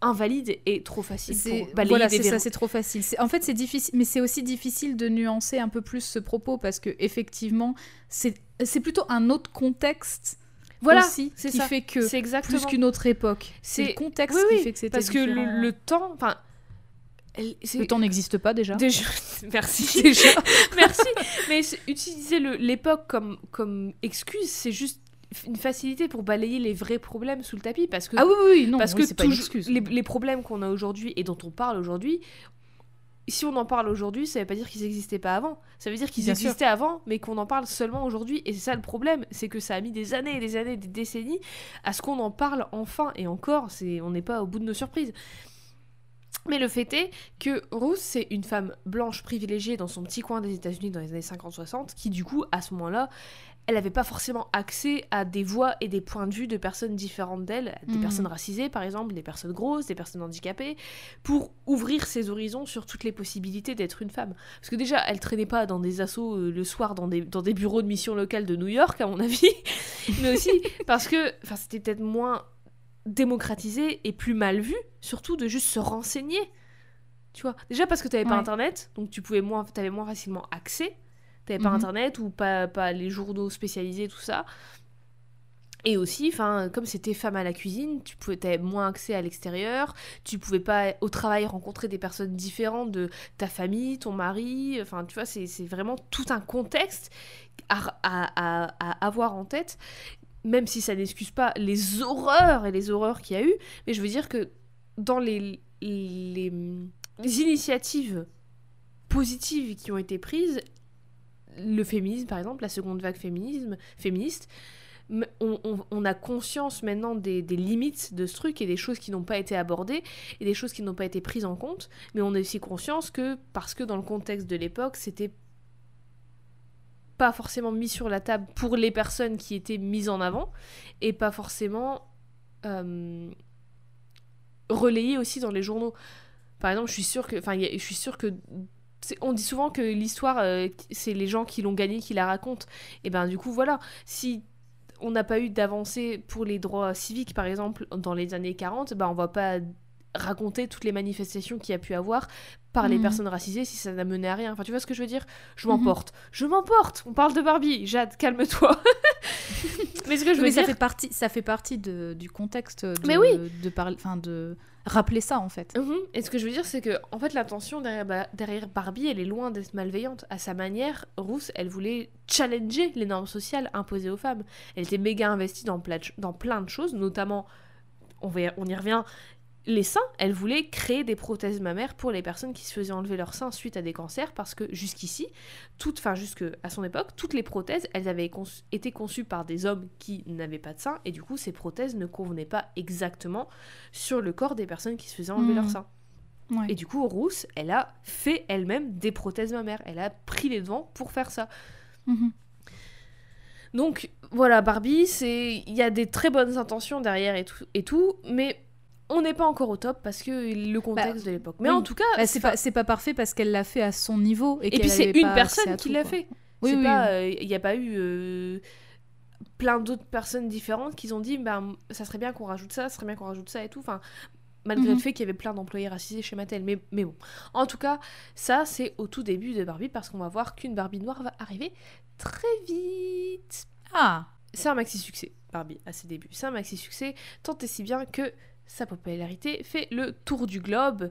invalide et trop facile C'est pour balayer voilà, c'est ça, c'est trop facile. En fait, c'est difficile, mais c'est aussi difficile de nuancer un peu plus ce propos parce que effectivement, c'est c'est plutôt un autre contexte Voilà, aussi c'est qui ça. fait que C'est exactement. plus qu'une autre époque. C'est le contexte Oui, qui fait que c'était parce que le, le temps, enfin, Le temps n'existe pas déjà. Déjà, [LAUGHS] merci. [LAUGHS] Déjà, [LAUGHS] merci. Mais utiliser l'époque comme, comme excuse, c'est juste une facilité pour balayer les vrais problèmes sous le tapis. Parce que, Ah oui, oui, non, parce oui, que c'est pas une excuse. les, les problèmes qu'on a aujourd'hui et dont on parle aujourd'hui, si on en parle aujourd'hui, ça veut pas dire qu'ils n'existaient pas avant. Ça veut dire qu'ils sûr. existaient avant, mais qu'on en parle seulement aujourd'hui. Et c'est ça le problème, c'est que ça a mis des années et des années, des décennies à ce qu'on en parle enfin. Et encore, c'est on n'est pas au bout de nos surprises. Mais le fait est que Ruth, c'est une femme blanche privilégiée dans son petit coin des États-Unis dans les années 50-60, qui du coup, à ce moment-là, elle n'avait pas forcément accès à des voix et des points de vue de personnes différentes d'elle, des Mhm. personnes racisées par exemple, des personnes grosses, des personnes handicapées, pour ouvrir ses horizons sur toutes les possibilités d'être une femme. Parce que déjà, elle traînait pas dans des assauts euh, le soir dans des, dans des bureaux de mission locale de New York, à mon avis, [LAUGHS] mais aussi parce que enfin, c'était peut-être moins démocratisé et plus mal vu, surtout de juste se renseigner. Tu vois, déjà parce que t'avais pas Ouais. internet, donc tu pouvais moins, t'avais moins facilement accès. T'avais pas Mhm. internet ou pas, pas les journaux spécialisés, tout ça. Et aussi, enfin, comme c'était femme à la cuisine, tu pouvais avais moins accès à l'extérieur, tu pouvais pas au travail rencontrer des personnes différentes de ta famille, ton mari, enfin, tu vois, c'est c'est vraiment tout un contexte à, à- à- à avoir en tête, même si ça n'excuse pas les horreurs et les horreurs qu'il y a eu, mais je veux dire que dans les, les, initiatives positives qui ont été prises, le féminisme par exemple, la seconde vague féminisme, féministe, on, on- on a conscience maintenant des, des limites de ce truc et des choses qui n'ont pas été abordées et des choses qui n'ont pas été prises en compte, mais on a aussi conscience que parce que dans le contexte de l'époque, c'était pas forcément mis sur la table pour les personnes qui étaient mises en avant et pas forcément euh, relayé aussi dans les journaux. Par exemple, je suis sûre que, enfin, je suis sûre que on dit souvent que l'histoire, euh, c'est les gens qui l'ont gagnée qui la racontent. Et ben du coup, voilà, si on n'a pas eu d'avancée pour les droits civiques, par exemple, dans les années 40, ben on va pas raconter toutes les manifestations qu'il y a pu avoir par les Mhm. personnes racisées si ça n'a mené à rien. Enfin, tu vois ce que je veux dire? Je Mhm. m'emporte. Je m'emporte On parle de Barbie. Jade, calme-toi. [LAUGHS] Mais ce que je veux mais dire... ça fait partie, ça fait partie de, du contexte de, Mais oui. de parler, enfin de rappeler ça en fait. Mhm. Et ce que je veux dire, c'est que en fait, l'intention derrière, Ba- derrière Barbie, elle est loin d'être malveillante. À sa manière, Rousse, elle voulait challenger les normes sociales imposées aux femmes. Elle était méga investie dans plein de, ch- dans plein de choses, notamment, on y revient, les seins. Elle voulait créer des prothèses mammaires pour les personnes qui se faisaient enlever leurs seins suite à des cancers, parce que jusqu'ici, toutes, enfin jusque à son époque, toutes les prothèses, elles avaient conçu- été conçues par des hommes qui n'avaient pas de seins, et du coup, ces prothèses ne convenaient pas exactement sur le corps des personnes qui se faisaient enlever Mhm. leurs seins. Ouais. Et du coup, Rousse, elle a fait elle-même des prothèses mammaires. Elle a pris les devants pour faire ça. Mhm. Donc voilà, Barbie, c'est il y a des très bonnes intentions derrière et tout, et tout mais on n'est pas encore au top parce que le contexte de l'époque. Mais oui. en tout cas, Bah, c'est pas, parfait parce qu'elle l'a fait à son niveau et, et puis c'est une personne qui l'a fait. Oui, euh, il n'y a pas eu euh, plein d'autres personnes différentes qui ont dit, ben ça serait bien qu'on rajoute ça, ça serait bien qu'on rajoute ça et tout. Enfin, malgré Mhm. le fait qu'il y avait plein d'employés racisés chez Mattel. Mais, mais bon, en tout cas, ça c'est au tout début de Barbie parce qu'on va voir qu'une Barbie noire va arriver très vite. Ah, C'est un maxi succès, Barbie, à ses débuts. C'est un maxi succès, tant et si bien que sa popularité fait le tour du globe.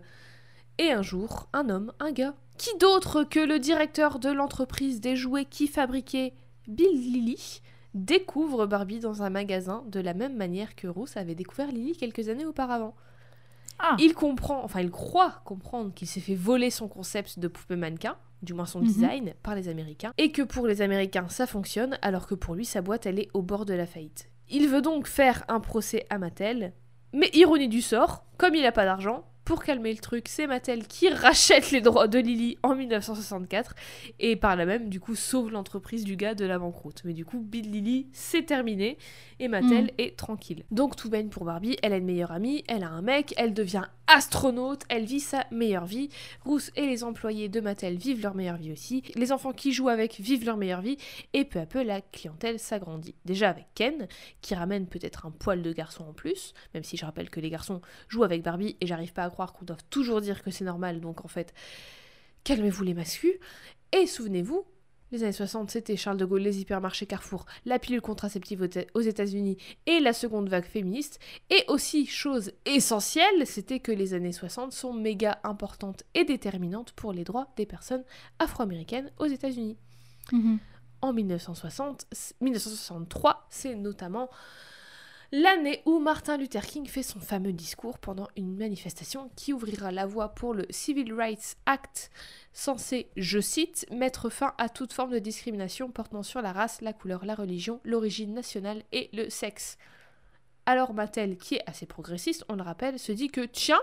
Et un jour, un homme, un gars, qui d'autre que le directeur de l'entreprise des jouets qui fabriquait Bill Lilly, découvre Barbie dans un magasin de la même manière que Rousse avait découvert Lily quelques années auparavant. Ah. Il comprend, enfin il croit comprendre qu'il s'est fait voler son concept de poupée mannequin, du moins son Mhm. design, par les Américains, et que pour les Américains ça fonctionne, alors que pour lui sa boîte elle est au bord de la faillite. Il veut donc faire un procès à Mattel, mais ironie du sort, comme il n'a pas d'argent, pour calmer le truc, c'est Mattel qui rachète les droits de Lily en 1964 et par là même, du coup, sauve l'entreprise du gars de la banqueroute. Mais du coup, Bill Lily, c'est terminé et Mattel Mm. est tranquille. Donc tout baigne pour Barbie, elle a une meilleure amie, elle a un mec, elle devient astronaute, elle vit sa meilleure vie. Rousse et les employés de Mattel vivent leur meilleure vie aussi. Les enfants qui jouent avec vivent leur meilleure vie et peu à peu la clientèle s'agrandit. Déjà avec Ken, qui ramène peut-être un poil de garçon en plus, même si je rappelle que les garçons jouent avec Barbie et j'arrive pas à croire qu'on doit toujours dire que c'est normal, donc en fait, calmez-vous les mascus. Et souvenez-vous, les années 60, c'était Charles de Gaulle, les hypermarchés Carrefour, la pilule contraceptive aux Éta- aux États-Unis et la seconde vague féministe. Et aussi, chose essentielle, c'était que les années 60 sont méga importantes et déterminantes pour les droits des personnes afro-américaines aux États-Unis. Mhm. En 1960, 1963, c'est notamment l'année où Martin Luther King fait son fameux discours pendant une manifestation qui ouvrira la voie pour le Civil Rights Act, censé, je cite, mettre fin à toute forme de discrimination portant sur la race, la couleur, la religion, l'origine nationale et le sexe. Alors Mattel, qui est assez progressiste, on le rappelle, se dit que tiens,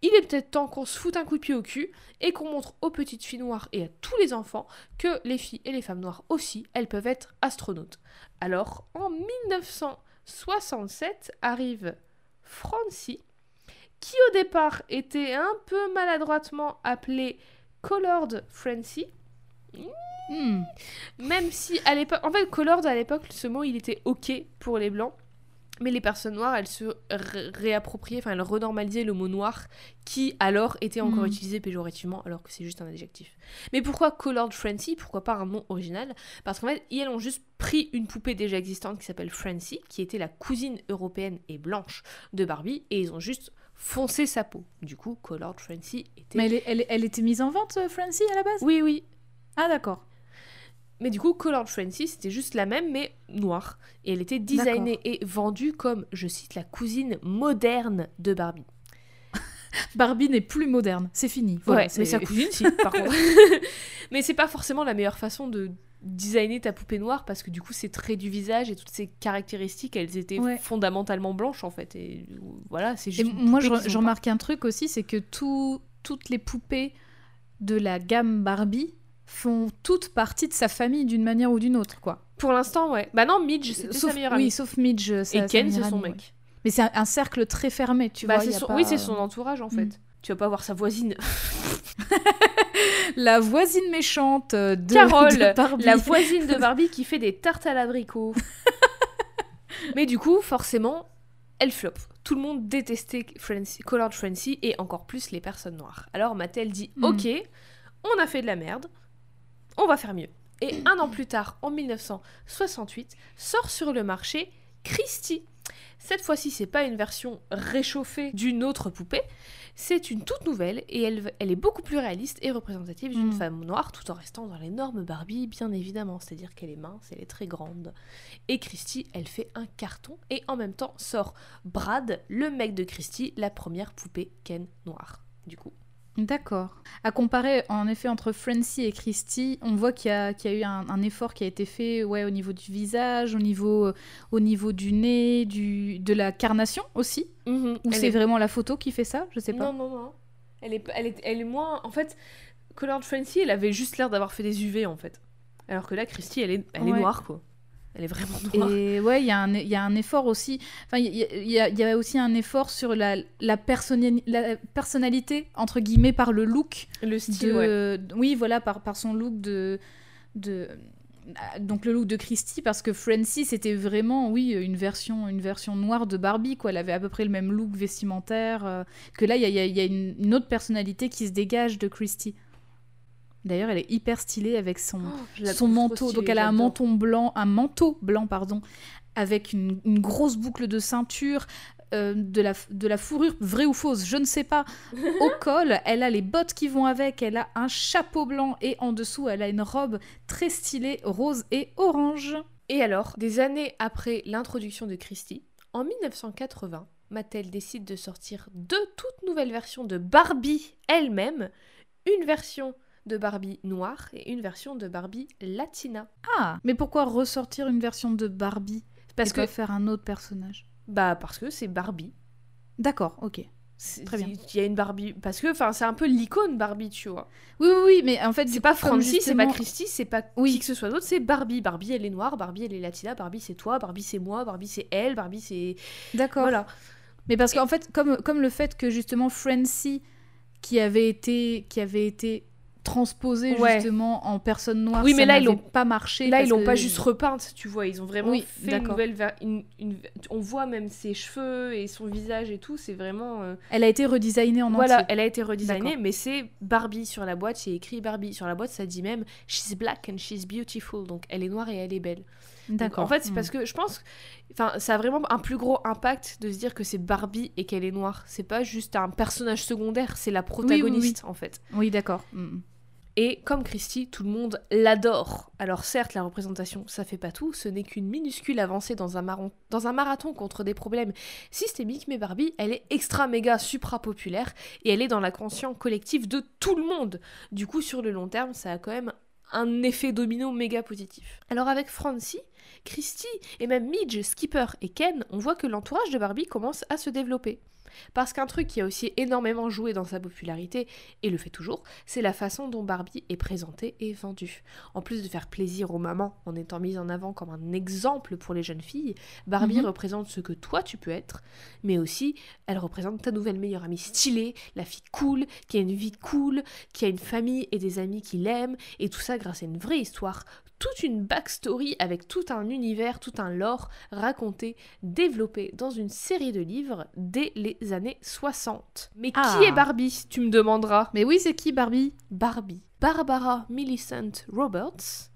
il est peut-être temps qu'on se foute un coup de pied au cul et qu'on montre aux petites filles noires et à tous les enfants que les filles et les femmes noires aussi, elles peuvent être astronautes. Alors, en 1967 arrive Francie, qui au départ était un peu maladroitement appelée Colored Francie, Hmm. même si à l'époque, en fait, Colored à l'époque, ce mot il était ok pour les blancs, Mais les personnes noires, elles se ré- réappropriaient, enfin elles renormalisaient le mot noir qui alors était encore Mm. utilisé péjorativement alors que c'est juste un adjectif. Mais pourquoi Colored Francie? Pourquoi pas un nom original? Parce qu'en fait, elles ont juste pris une poupée déjà existante qui s'appelle Francie, qui était la cousine européenne et blanche de Barbie, et ils ont juste foncé sa peau. Du coup, Colored Francie était... Mais elle, elle était mise en vente, euh, Francie, à la base? Oui, oui. Ah, d'accord. Mais du coup, Colored Francie, c'était juste la même, mais noire. Et elle était designée et vendue comme, je cite, la cousine moderne de Barbie. [LAUGHS] Barbie n'est plus moderne, c'est fini. Voilà, ouais, c'est- mais sa cousine, si, par contre. [LAUGHS] mais c'est pas forcément la meilleure façon de designer ta poupée noire parce que du coup, ses traits du visage et toutes ses caractéristiques, elles étaient Ouais. fondamentalement blanches en fait. Et voilà, c'est juste. moi, je, je remarque un truc aussi, c'est que tout- toutes les poupées de la gamme Barbie font toutes partie de sa famille d'une manière ou d'une autre, quoi. Pour l'instant, ouais. Bah non, Midge, c'était Sauf, sa meilleure oui, amie. sauf Midge. et sa Ken, c'est son amie, mec. ouais. Mais c'est un, un cercle très fermé, tu bah, vois. son... pas- Oui, c'est son entourage en fait. Mm. Tu vas pas voir sa voisine. [LAUGHS] La voisine méchante de, Carole, de Barbie. la voisine de Barbie qui fait des tartes à l'abricot. [LAUGHS] Mais du coup, forcément, elle flop. Tout le monde détestait Francie, Colored Francie et encore plus les personnes noires. Alors Mattel dit Mm. Ok, on a fait de la merde, on va faire mieux. Et un an plus tard, en 1968, sort sur le marché Christie. Cette fois-ci, c'est pas une version réchauffée d'une autre poupée, c'est une toute nouvelle et elle, elle est beaucoup plus réaliste et représentative d'une Mm. femme noire tout en restant dans les normes Barbie, bien évidemment. C'est-à-dire qu'elle est mince, elle est très grande. Et Christy, elle fait un carton et en même temps sort Brad, le mec de Christy, la première poupée Ken noire. Du coup. D'accord. À comparer, en effet, entre Francie et Christy, on voit qu'il y a, qu'il y a eu un, un effort qui a été fait ouais, au niveau du visage, au niveau, euh, au niveau du nez, du, de la carnation aussi. Ou Elle c'est est- vraiment la photo qui fait ça? Je sais pas. Non, non, non. Elle est, elle est, elle est moins. En fait, Colored Francie, elle avait juste l'air d'avoir fait des UV en fait. Alors que là, Christy, elle est, elle est noire quoi. Elle est vraiment noire. Et ouais, il y, a un- il y a un effort aussi. Enfin, il y, y y a aussi un effort sur la, la, personnali- la personnalité, entre guillemets, par le look. Le style, de, ouais. Oui, voilà, par, par son look de. de donc le look de Christy parce que Francie c'était vraiment oui une version une version noire de Barbie quoi elle avait à peu près le même look vestimentaire euh, que là il y a, y a- y a une, une autre personnalité qui se dégage de Christy d'ailleurs elle est hyper stylée avec son Oh, son manteau. Donc elle a un menton blanc, un manteau blanc pardon, avec une, une grosse boucle de ceinture, euh, de la de la fourrure vraie ou fausse, je ne sais pas. [LAUGHS] Au col, elle a les bottes qui vont avec, elle a un chapeau blanc et en dessous elle a une robe très stylée rose et orange. Et alors, des années après l'introduction de Christie, en 1980, Mattel décide de sortir deux toutes nouvelles versions de Barbie elle-même, une version de Barbie noire et une version de Barbie latina. Ah, mais pourquoi ressortir une version de Barbie? Parce et que pas faire un autre personnage bah parce que c'est Barbie. D'accord, ok. Très bien. Il y a une Barbie parce que enfin c'est un peu l'icône Barbie, tu vois. Oui, oui, oui, mais en fait, C'est pas Francie, c'est pas Christie, c'est pas Oui. qui que ce soit d'autre, c'est Barbie. Barbie elle est noire, Barbie elle est latina, Barbie c'est toi, Barbie c'est moi, Barbie c'est elle, Barbie c'est D'accord. voilà. Mais parce qu'en fait, comme, comme le fait que justement Francie, qui avait été, qui avait été transposée Ouais. justement en personne noire, Oui, mais ça là, ils l'ont- pas marché. Là, ils l'ont que- pas juste repeinte, tu vois, ils ont vraiment Oui, fait une nouvelle. ver- une- une- On voit même ses cheveux et son visage et tout, c'est vraiment. euh, Elle a été redesignée en Voilà, entier. elle a été redesignée, mais c'est Barbie sur la boîte, c'est écrit Barbie. Sur la boîte, ça dit même She's black and she's beautiful, donc elle est noire et elle est belle. D'accord. en fait, c'est Hmm. parce que je pense. Enfin, ça a vraiment un plus gros impact de se dire que c'est Barbie et qu'elle est noire. C'est pas juste un personnage secondaire, c'est la oui, protagoniste, en fait. Oui, d'accord. Hmm. Et comme Christie, tout le monde l'adore. Alors certes, la représentation, ça fait pas tout, ce n'est qu'une minuscule avancée dans un, maron- dans un marathon contre des problèmes systémiques, mais Barbie, elle est extra méga supra populaire et elle est dans la conscience collective de tout le monde. Du coup, sur le long terme, ça a quand même un effet domino méga positif. Alors avec Francie, Christie et même Midge, Skipper et Ken, on voit que l'entourage de Barbie commence à se développer. Parce qu'un truc qui a aussi énormément joué dans sa popularité, et le fait toujours, c'est la façon dont Barbie est présentée et vendue. En plus de faire plaisir aux mamans en étant mise en avant comme un exemple pour les jeunes filles, Barbie Mhm. représente ce que toi tu peux être, mais aussi elle représente ta nouvelle meilleure amie stylée, la fille cool, qui a une vie cool, qui a une famille et des amis qui l'aiment, et tout ça grâce à une vraie histoire toute une backstory avec tout un univers, tout un lore raconté, développé dans une série de livres dès les années 60. Mais Ah. qui est Barbie Tu me demanderas? Mais oui, c'est qui Barbie? Barbie. Barbara Millicent Roberts.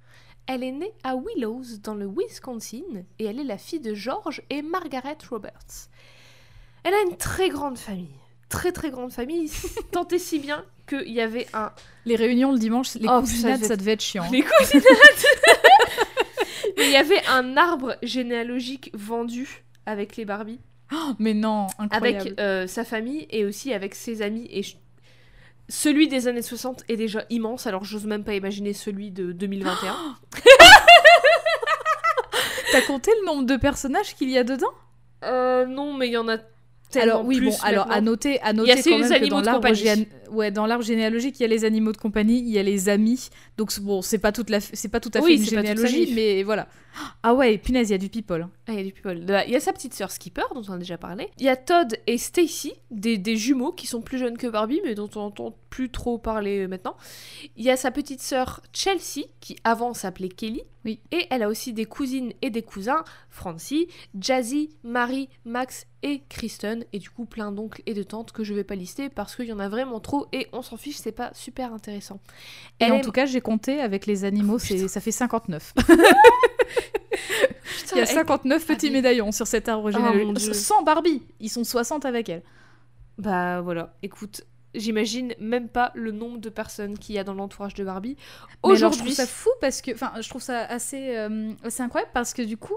Elle est née à Willows, dans le Wisconsin, et elle est la fille de George et Margaret Roberts. Elle a une très grande famille. Très très grande famille, tant et si bien qu'il y avait un... Les réunions le dimanche, les Oh, cousinades, ça devait être chiant. Les cousinades [LAUGHS] Mais il y avait un arbre généalogique vendu avec les Barbies, Oh, mais non, incroyable. avec euh, sa famille et aussi avec ses amis. Et je- celui des années 60 est déjà immense, alors j'ose même pas imaginer celui de 2021. [GASPS] T'as compté le nombre de personnages qu'il y a dedans? Euh, non, mais il y en a tellement Alors oui, plus bon, alors à noter, à noter quand même que dans l'arbre géan- ouais, dans l'arbre généalogique, il y a les animaux de compagnie, il y a les amis. Donc bon, c'est pas toute la, c'est pas tout à fait Oui, une généalogie, mais voilà. Ah ouais, punaise, il y a du people. hein. Ah, il y a du people. Il y a sa petite sœur Skipper, dont on a déjà parlé. Il y a Todd et Stacy, des, des jumeaux qui sont plus jeunes que Barbie, mais dont on entend plus trop parler euh, maintenant. Il y a sa petite sœur Chelsea, qui avant s'appelait Kelly. Oui. Et elle a aussi des cousines et des cousins, Francie, Jazzy, Marie, Max et Kristen. Et du coup, plein d'oncles et de tantes que je vais pas lister parce qu'il y en a vraiment trop et on s'en fiche, c'est pas super intéressant. Et Elle en aime- tout cas, j'ai compté avec les animaux, c'est, ça fait 59. Putain, [LAUGHS] Il y a elle- 59 petits Ah, mais- médaillons sur cet arbre mon généalogique. Dieu. Sans Barbie, ils sont 60 avec elle. Bah voilà, écoute, j'imagine même pas le nombre de personnes qu'il y a dans l'entourage de Barbie. Alors, je trouve Aujourd'hui, ça fou parce que, enfin, je trouve ça assez, euh, assez incroyable parce que du coup,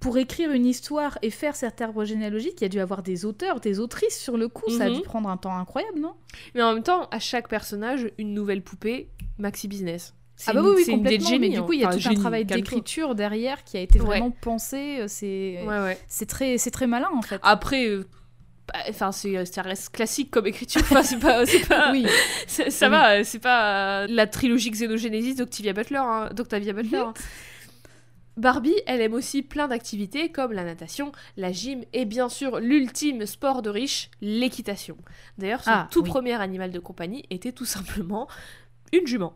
pour écrire une histoire et faire cet arbre généalogique, il y a dû avoir des auteurs, des autrices sur le coup. Ça a Mhm. dû prendre un temps incroyable, non? Mais en même temps, à chaque personnage, une nouvelle poupée, maxi business. Ah bah une- oui, oui, complètement. génie, mais du hein. coup, il y a Enfin, tout un travail d'écriture derrière qui a été Ouais. vraiment pensé. euh, C'est, Ouais, ouais. c'est très, c'est très malin en fait. Après, euh, enfin, c'est, ça reste classique comme écriture. Enfin, c'est pas, pas, oui, [LAUGHS] ça Oui. va, c'est pas euh, la trilogie Xenogenesis d'Octavia Butler, hein, d'Octavia Butler. hein. Barbie, elle aime aussi plein d'activités comme la natation, la gym et bien sûr l'ultime sport de riche, l'équitation. D'ailleurs, son Ah, tout oui. premier animal de compagnie était tout simplement une jument.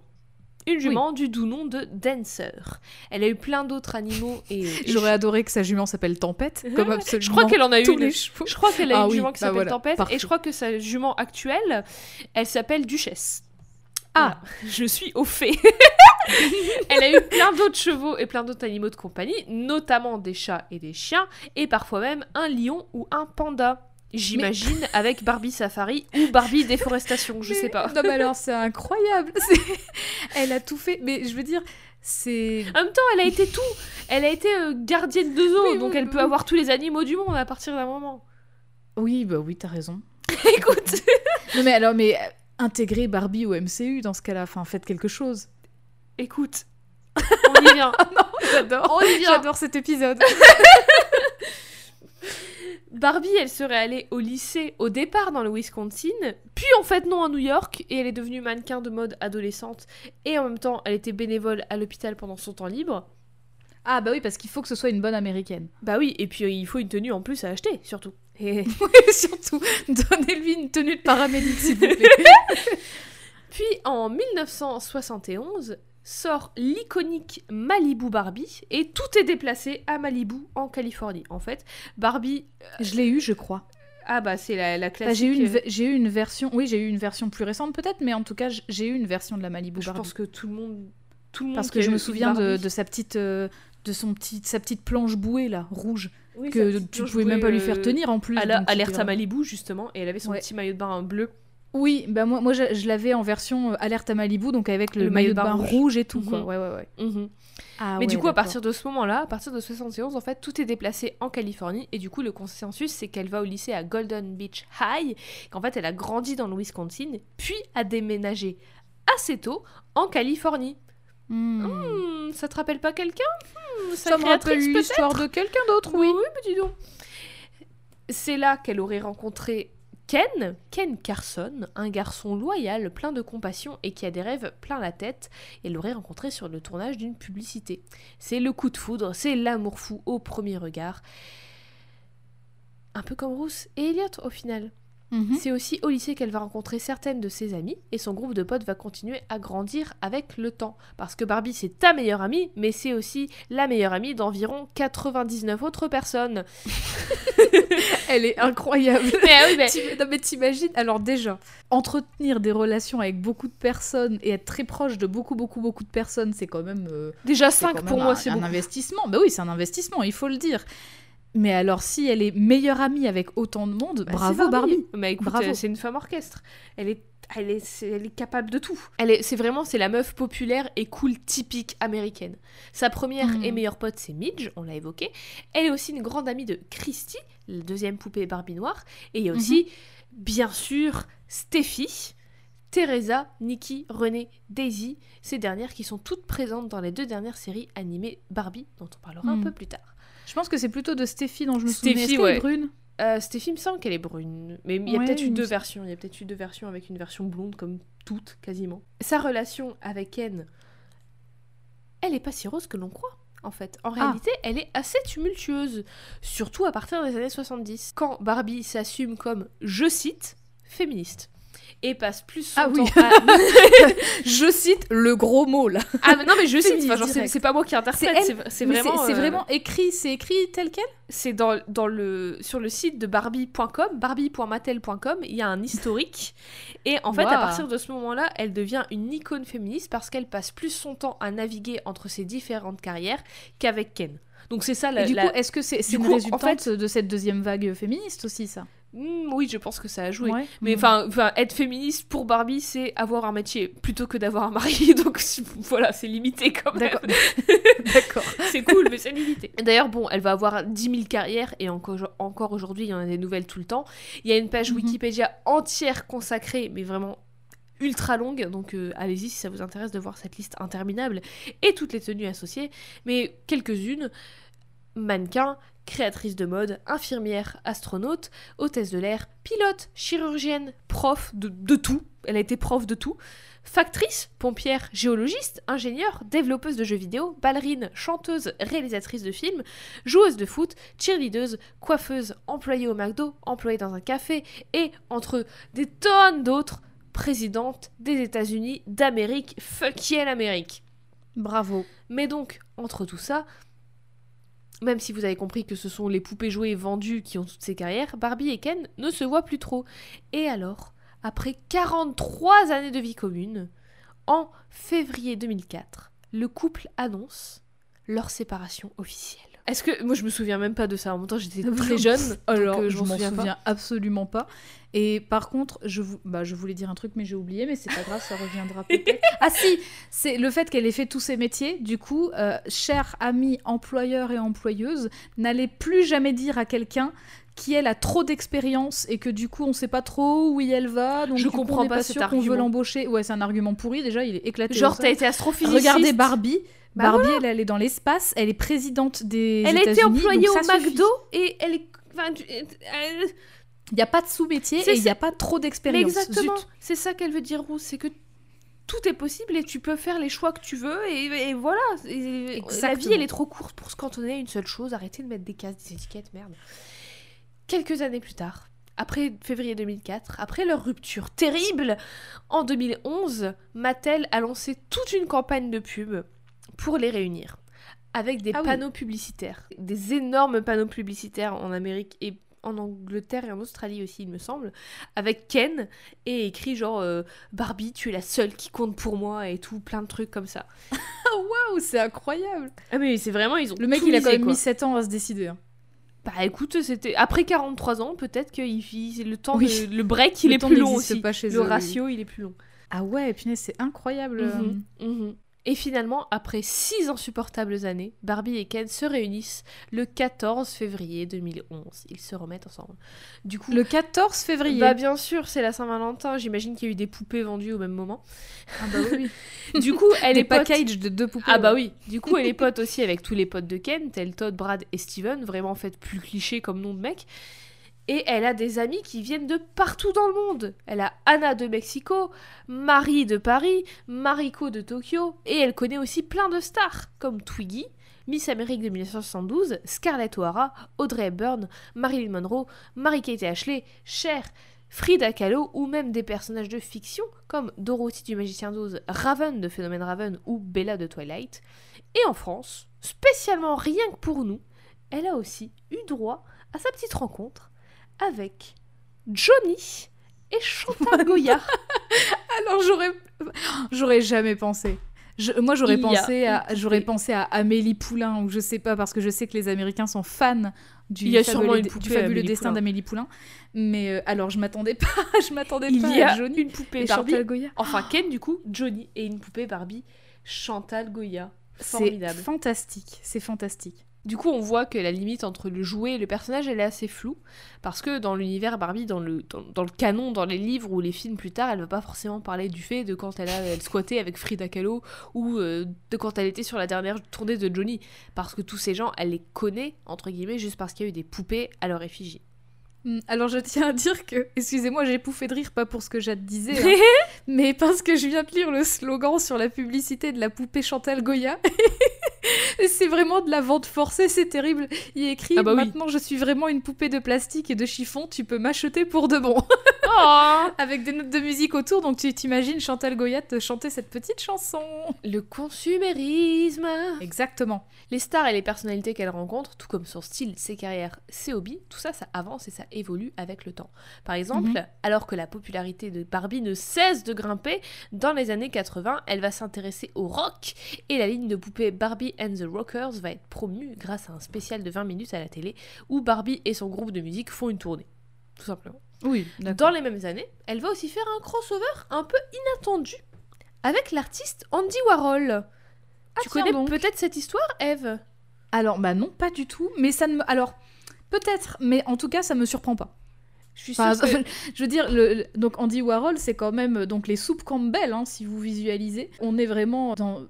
Une jument du doux nom de Dancer. Elle a eu plein d'autres animaux [LAUGHS] et j'aurais adoré que sa jument s'appelle Tempête, comme [LAUGHS] absolument. je crois qu'elle en a eu une. Je crois qu'elle a Ah une oui, jument qui bah s'appelle voilà, Tempête et je crois que sa jument actuelle, elle s'appelle Duchesse. Ah. Voilà. [LAUGHS] je suis au fait. elle a eu plein d'autres chevaux et plein d'autres animaux de compagnie, notamment des chats et des chiens, et parfois même un lion ou un panda. J'imagine avec Barbie Safari ou Barbie Déforestation, je Mais- sais pas. Non, mais alors c'est incroyable. [LAUGHS] Elle a tout fait. Mais je veux dire, c'est. En même temps, elle a été tout. Elle a été euh, gardienne de zoo, Oui, donc oui, elle peut avoir tous les animaux du monde à partir d'un moment. Oui, bah oui, t'as raison. [LAUGHS] Écoute, Non, mais alors, mais euh, intégrer Barbie au MCU dans ce cas-là, enfin, faites quelque chose. écoute, on y vient. [LAUGHS] J'adore. On y vient. J'adore cet épisode. Barbie, elle serait allée au lycée au départ dans le Wisconsin, puis en fait non à New York, et elle est devenue mannequin de mode adolescente, et en même temps elle était bénévole à l'hôpital pendant son temps libre. Ah, bah oui, parce qu'il faut que ce soit une bonne américaine. Bah oui, et puis euh, il faut une tenue en plus à acheter, surtout. [LAUGHS] Et... Et surtout, donnez-lui une tenue de paramédic, s'il vous plaît. [LAUGHS] Puis en 1971 sort l'iconique Malibu Barbie, et tout est déplacé à Malibu en Californie. En fait, Barbie... Je l'ai eu, je crois. Ah bah c'est la, la Enfin, classique... j'ai eu, une ve- j'ai eu une version. Oui, j'ai eu une version plus récente, peut-être, mais en tout cas, j'ai eu une version de la Malibu Je Barbie. pense que tout le monde... Tout le monde Parce que je me souviens de, sa petite. euh, de son petit, sa petite planche bouée là, rouge, Oui, que tu pouvais même pas lui faire euh, tenir en plus. à la- alerte à Malibu justement et elle avait son Ouais. petit maillot de bain bleu Oui, bah moi, moi je, je l'avais en version euh, alerte à Malibu, donc avec le, maillot de bain, rouge. et tout, quoi. Mhm. Ouais, ouais, ouais. Mhm. Ah mais ouais, du coup à partir de ce moment là à partir de 71 en fait tout est déplacé en Californie et du coup le consensus c'est qu'elle va au lycée à Golden Beach High qu'en fait elle a grandi dans le Wisconsin puis a déménagé assez tôt en Californie Hmm. Hmm, ça te rappelle pas quelqu'un? Hmm, Ça me rappelle l'histoire de quelqu'un d'autre, oui. Oui, mais dis donc. C'est là qu'elle aurait rencontré Ken, Ken Carson, un garçon loyal, plein de compassion et qui a des rêves plein la tête. Elle l'aurait rencontré sur le tournage d'une publicité. C'est le coup de foudre, c'est l'amour fou au premier regard. Un peu comme Bruce et Elliot au final. Mhm. C'est aussi au lycée qu'elle va rencontrer certaines de ses amies et son groupe de potes va continuer à grandir avec le temps. Parce que Barbie, c'est ta meilleure amie, mais c'est aussi la meilleure amie d'environ 99 autres personnes. [LAUGHS] Elle est incroyable. Mais ah oui, mais- Tu- non, mais t'imagines Alors déjà, entretenir des relations avec beaucoup de personnes et être très proche de beaucoup, beaucoup, beaucoup de personnes, c'est quand même... euh, déjà c'est 5 quand pour moi, c'est un investissement. Bah oui, c'est un investissement, il faut le dire. Mais alors, si elle est meilleure amie avec autant de monde, Bah, bravo Barbie. Mais écoute, Bravo. euh, c'est une femme orchestre. Elle est, elle est, elle est capable de tout. Elle est, c'est vraiment, c'est la meuf populaire et cool typique américaine. Sa première Mhm. et meilleure pote, c'est Midge, on l'a évoqué. Elle est aussi une grande amie de Christy, la deuxième poupée Barbie noire. Et il y a aussi, bien sûr, Steffi. Teresa, Nikki, Renée, Daisy, ces dernières qui sont toutes présentes dans les deux dernières séries animées Barbie, dont on parlera un Mhm. peu plus tard. Je pense que c'est plutôt de Steffi dont je me Steffi, souviens. Qu'elle ouais. est brune? Euh, Steffi me semble qu'elle est brune, mais il y a Ouais, peut-être eu me deux versions. Il y a peut-être eu deux versions avec une version blonde comme toutes quasiment. Sa relation avec Ken, elle est pas si rose que l'on croit. En fait, en Ah. réalité, elle est assez tumultueuse, surtout à partir des années 70, quand Barbie s'assume comme, je cite, féministe, et passe plus son Ah oui. temps à... [LAUGHS] [LAUGHS] Je cite le gros mot là. ah mais non mais je cite, enfin, c'est pas moi qui interprète, c'est vraiment... c'est euh, vraiment écrit, c'est écrit tel quel? c'est dans, dans le, sur le site de barbie.com, barbie.mattel.com, il y a un historique. Et en fait, à partir de ce moment-là, elle devient une icône féministe parce qu'elle passe plus son temps à naviguer entre ses différentes carrières qu'avec Ken. Donc c'est ça la... Et du la- coup, est-ce que c'est du une coup, en résultante fait- de cette deuxième vague féministe aussi, ça? Hmm, oui, je pense que ça a joué. Ouais. Mais Mm. enfin, être féministe pour Barbie, c'est avoir un métier plutôt que d'avoir un mari. [LAUGHS] Donc voilà, c'est limité quand même. [LAUGHS] D'accord. C'est cool, mais c'est limité. D'ailleurs, bon, elle va avoir 10 000 carrières et encore, encore aujourd'hui, il y en a des nouvelles tout le temps. Il y a une page Mhm. Wikipédia entière consacrée, mais vraiment ultra longue, donc euh, allez-y si ça vous intéresse de voir cette liste interminable et toutes les tenues associées, mais quelques-unes, mannequin, créatrice de mode, infirmière, astronaute, hôtesse de l'air, pilote, chirurgienne, prof de, de tout, elle a été prof de tout, factrice, pompière, géologiste, ingénieure, développeuse de jeux vidéo, ballerine, chanteuse, réalisatrice de films, joueuse de foot, cheerleadeuse, coiffeuse, employée au McDo, employée dans un café, et entre des tonnes d'autres, présidente des États-Unis d'Amérique, fuck yeah l'Amérique. Bravo. Mais donc, entre tout ça, même si vous avez compris que ce sont les poupées jouées vendues qui ont toutes ces carrières, Barbie et Ken ne se voient plus trop. Et alors, après 43 années de vie commune, en février 2004, le couple annonce leur séparation officielle. Est-ce que moi je me souviens même pas de ça en même temps j'étais très jeune Alors, donc, euh, je m'en m'en souviens souviens, pas. absolument pas. Et par contre, je, vou- bah, je voulais dire un truc, mais j'ai oublié, mais c'est pas grave, ça reviendra [LAUGHS] peut-être. ah si, c'est le fait qu'elle ait fait tous ces métiers. Du coup, euh, chers amis employeurs et employeuses, n'allez plus jamais dire à quelqu'un qui elle a trop d'expérience et que du coup on sait pas trop où elle va donc Je coup, comprends on pas pas cet sûr qu'on veut argument. l'embaucher ouais c'est un argument pourri déjà il est éclaté Genre t'as été astrophysiciste. regardez Barbie Bah Barbie elle, elle est dans l'espace elle est présidente des Elle a été États-Unis, employée au suffit. McDo et elle est enfin, elle- Il n'y a pas de sous-métier et il n'y a pas trop d'expérience. exactement, c'est ça qu'elle veut dire, Rose, c'est que tout est possible et tu peux faire les choix que tu veux et, et voilà. Et la vie, elle est trop courte pour se cantonner à une seule chose. Arrêtez de mettre des cases, des étiquettes, merde. Quelques années plus tard, après février 2004, après leur rupture terrible, en 2011, Mattel a lancé toute une campagne de pub pour les réunir. Avec des Ah oui. panneaux publicitaires, des énormes panneaux publicitaires en Amérique et en Angleterre et en Australie aussi, il me semble, avec Ken et écrit genre euh, Barbie, tu es la seule qui compte pour moi et tout, plein de trucs comme ça. [LAUGHS] Waouh, c'est incroyable. Ah mais c'est vraiment ils ont Le mec, il a quand même quoi. mis 7 ans à se décider. hein. Bah écoute, c'était après 43 ans, peut-être que il- le temps Oui. de- le break, [LAUGHS] il Le est plus long aussi. pas chez le eux, oui. ratio, il est plus long. Ah ouais, punaise, c'est incroyable. Mhm, mhm. Et finalement, après six insupportables années, Barbie et Ken se réunissent le 14 février 2011. Ils se remettent ensemble. Du coup, Le 14 février. bah bien sûr, c'est la Saint-Valentin. J'imagine qu'il y a eu des poupées vendues au même moment. Ah bah oui. [LAUGHS] Du coup, elle Des est pote- packages de deux poupées. Ah bah oui. Du coup, elle est pote aussi avec tous les potes de Ken, tels Todd, Brad et Steven, vraiment fait plus cliché comme nom de mec. Et elle a des amis qui viennent de partout dans le monde. Elle a Anna de Mexico, Marie de Paris, Mariko de Tokyo, et elle connaît aussi plein de stars, comme Twiggy, Miss Amérique de 1972, Scarlett O'Hara, Audrey Hepburn, Marilyn Monroe, Mary-Kate Ashley, Cher, Frida Kahlo ou même des personnages de fiction comme Dorothy du Magicien d'Oz, Raven de Phénomène Raven ou Bella de Twilight. Et en France, spécialement rien que pour nous, elle a aussi eu droit à sa petite rencontre avec Johnny et Chantal [LAUGHS] Goya. Alors j'aurais, j'aurais jamais pensé. Je- moi j'aurais pensé à, j'aurais pensé à Amélie Poulain ou je sais pas parce que je sais que les Américains sont fans du, Il y a fabuleux, du destin d'Amélie Poulain. Mais euh, alors je m'attendais pas, [LAUGHS] je m'attendais Il pas à Johnny une poupée et Barbie. Chantal Goya. Enfin, Ken, du coup, Johnny et une poupée Barbie, Chantal Goya. C'est Formidable. fantastique, c'est fantastique. Du coup, on voit que la limite entre le jouet et le personnage, elle est assez floue. Parce que dans l'univers Barbie, dans le, dans, dans le canon, dans les livres ou les films plus tard, elle va pas forcément parler du fait de quand elle a elle squattait avec Frida Kahlo ou euh, de quand elle était sur la dernière tournée de Johnny. Parce que tous ces gens, elle les connaît, entre guillemets, juste parce qu'il y a eu des poupées à leur effigie. Hmm, Alors je tiens à dire que, excusez-moi, j'ai pouffé de rire, pas pour ce que Jade disait, hein, [LAUGHS] mais parce que je viens de lire le slogan sur la publicité de la poupée Chantal Goya. [LAUGHS] [LAUGHS] C'est vraiment de la vente forcée, c'est terrible. Il est écrit Ah bah oui. Maintenant je suis vraiment une poupée de plastique et de chiffon, tu peux m'acheter pour de bon. [LAUGHS] Oh [LAUGHS] Avec des notes de musique autour, donc tu t'imagines Chantal Goya te chanter cette petite chanson. le consumérisme Exactement. Les stars et les personnalités qu'elle rencontre, tout comme son style, ses carrières, ses hobbies, tout ça, ça avance et ça évolue avec le temps. Par exemple, Mhm. alors que la popularité de Barbie ne cesse de grimper, dans les années 80, elle va s'intéresser au rock et la ligne de poupées Barbie and the Rockers va être promue grâce à un spécial de 20 minutes à la télé où Barbie et son groupe de musique font une tournée. Tout simplement. Oui, Dans les mêmes années, elle va aussi faire un crossover un peu inattendu avec l'artiste Andy Warhol. tu Ah, tiens connais donc. peut-être cette histoire, Eve? Alors, bah non, pas du tout, mais ça ne me... Alors, peut-être, mais en tout cas, ça me surprend pas. Je suis Enfin, que- [LAUGHS] je veux dire, le, donc Andy Warhol, c'est quand même donc les soupes Campbell, hein, si vous visualisez. On est vraiment dans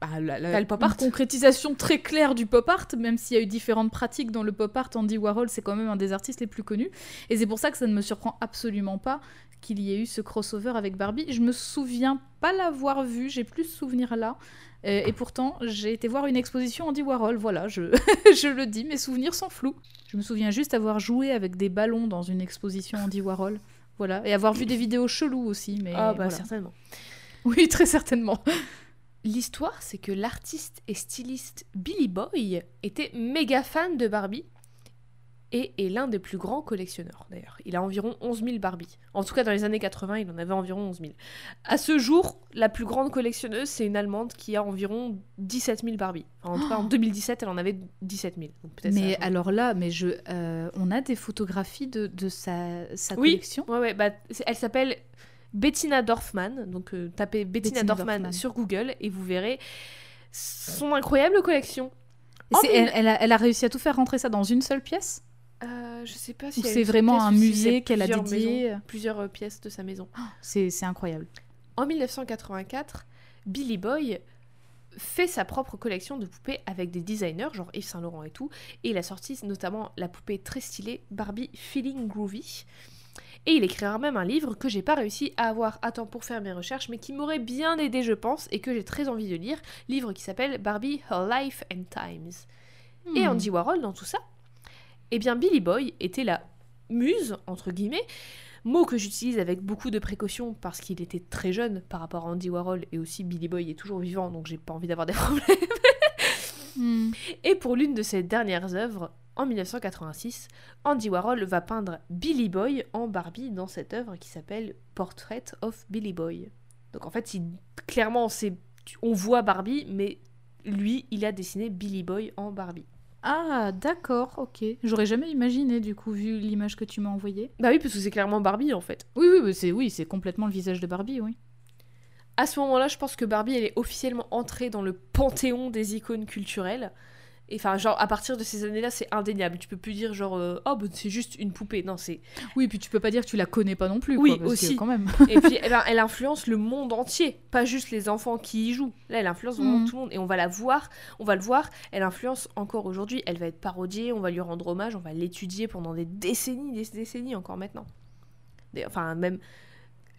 bah, la, la- le pop une art. concrétisation très claire du pop art, même s'il y a eu différentes pratiques dans le pop art. Andy Warhol, c'est quand même un des artistes les plus connus. Et c'est pour ça que ça ne me surprend absolument pas qu'il y ait eu ce crossover avec Barbie. Je me souviens pas l'avoir vu, j'ai plus ce souvenir là. Euh, et pourtant, j'ai été voir une exposition Andy Warhol, voilà, je, [LAUGHS] je le dis, mes souvenirs sont flous. Je me souviens juste avoir joué avec des ballons dans une exposition Andy Warhol, voilà, et avoir vu des vidéos cheloues aussi, mais Ah bah voilà. certainement. Oui, très certainement. L'histoire, c'est que l'artiste et styliste Billy Boy était méga fan de Barbie et est l'un des plus grands collectionneurs d'ailleurs. Il a environ 11 000 Barbie. En tout cas, dans les années 80, il en avait environ 11 000. À ce jour, la plus grande collectionneuse, c'est une Allemande qui a environ 17 000 Barbie. Enfin, en tout cas, en 2017, elle en avait 17 000. Donc peut-être ça a Mais alors là, mais je, euh, on a des photographies de, de sa, sa Oui. collection? Ouais, bah, elle s'appelle Bettina Dorfman. Donc, euh, tapez Bettina, Bettina Dorfman, Dorfman. sur Google et vous verrez son incroyable collection. Elle, elle a, elle a réussi à tout faire rentrer ça dans une seule pièce? Euh, je sais pas si c'est vraiment pièce un musée qu'elle a dédié maisons, plusieurs euh, pièces de sa maison. C'est c'est incroyable. En 1984, Billy Boy fait sa propre collection de poupées avec des designers, genre Yves Saint Laurent et tout, et il a sorti notamment la poupée très stylée Barbie Feeling Groovy. Et il écrira même un livre que j'ai pas réussi à avoir à temps pour faire mes recherches, mais qui m'aurait bien aidé, je pense, et que j'ai très envie de lire. Livre qui s'appelle Barbie Her Life and Times. Et Hmm. Andy Warhol dans tout ça Eh bien, Billy Boy était la muse, entre guillemets, mot que j'utilise avec beaucoup de précaution parce qu'il était très jeune par rapport à Andy Warhol et aussi Billy Boy est toujours vivant donc j'ai pas envie d'avoir des [LAUGHS] problèmes. Hmm. Et pour l'une de ses dernières œuvres, en 1986, Andy Warhol va peindre Billy Boy en Barbie dans cette œuvre qui s'appelle Portrait of Billy Boy. Donc en fait, il, clairement, c'est, on voit Barbie, mais lui, il a dessiné Billy Boy en Barbie. Ah, d'accord, ok. J'aurais jamais imaginé, du coup, vu l'image que tu m'as envoyée. Bah oui, parce que c'est clairement Barbie en fait. Oui, oui, c'est oui, c'est complètement le visage de Barbie, oui. À ce moment-là, je pense que Barbie, elle est officiellement entrée dans le panthéon des icônes culturelles. Et enfin, genre, à partir de ces années-là, c'est indéniable. Tu peux plus dire, genre, euh, oh, bah, c'est juste une poupée. Non, c'est. Oui, puis tu peux pas dire que tu la connais pas non plus. Oui, quoi, parce que aussi. quand même. Et puis, eh ben, elle influence le monde entier, pas juste les enfants qui y jouent. Là, elle influence vraiment Mhm. tout le monde. Et on va la voir, on va le voir. Elle influence encore aujourd'hui. Elle va être parodiée, on va lui rendre hommage, on va l'étudier pendant des décennies, des décennies encore maintenant. Des- Enfin, même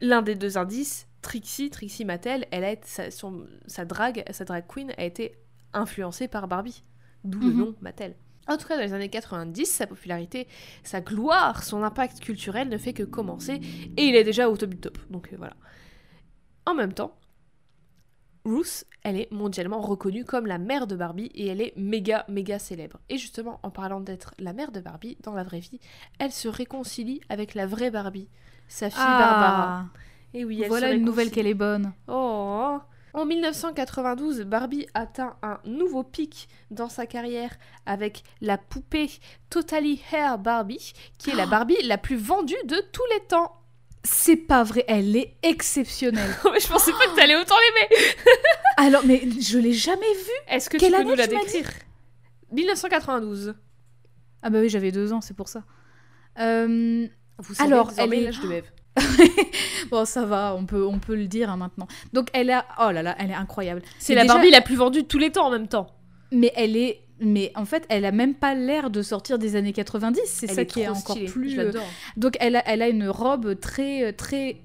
l'un des deux indices, Trixie, Trixie Mattel, elle a été, sa, son- sa drague, sa drag queen a été influencée par Barbie. D'où le Mhm. nom Mattel. En tout cas, dans les années 90, sa popularité, sa gloire, son impact culturel ne fait que commencer et il est déjà au top du top. Donc euh, voilà. En même temps, Ruth, elle est mondialement reconnue comme la mère de Barbie et elle est méga méga célèbre. Et justement, en parlant d'être la mère de Barbie, dans la vraie vie, elle se réconcilie avec la vraie Barbie, sa fille Barbara. Et oui, elle Ah. voilà se une nouvelle qu'elle est bonne. Oh En 1992, Barbie atteint un nouveau pic dans sa carrière avec la poupée Totally Hair Barbie, qui est la Barbie la plus vendue de tous les temps. C'est pas vrai, elle est exceptionnelle. [LAUGHS] je pensais pas que t'allais autant l'aimer. [LAUGHS] Alors, mais je l'ai jamais vue. Est-ce que Quelle tu peux nous la décrire? 1992. Ah bah oui, j'avais deux ans, c'est pour ça. Euh, Vous savez Alors, elle est- l'âge de Eve. [LAUGHS] bon, ça va, on peut, on peut le dire hein, maintenant. Donc, elle a... Oh là là, elle est incroyable. C'est la déjà- Barbie la plus vendue de tous les temps en même temps. Mais elle est... Mais en fait, elle a même pas l'air de sortir des années 90. C'est ça est qui est encore stylée. plus... Euh. Donc, elle a, elle a une robe très... euh, très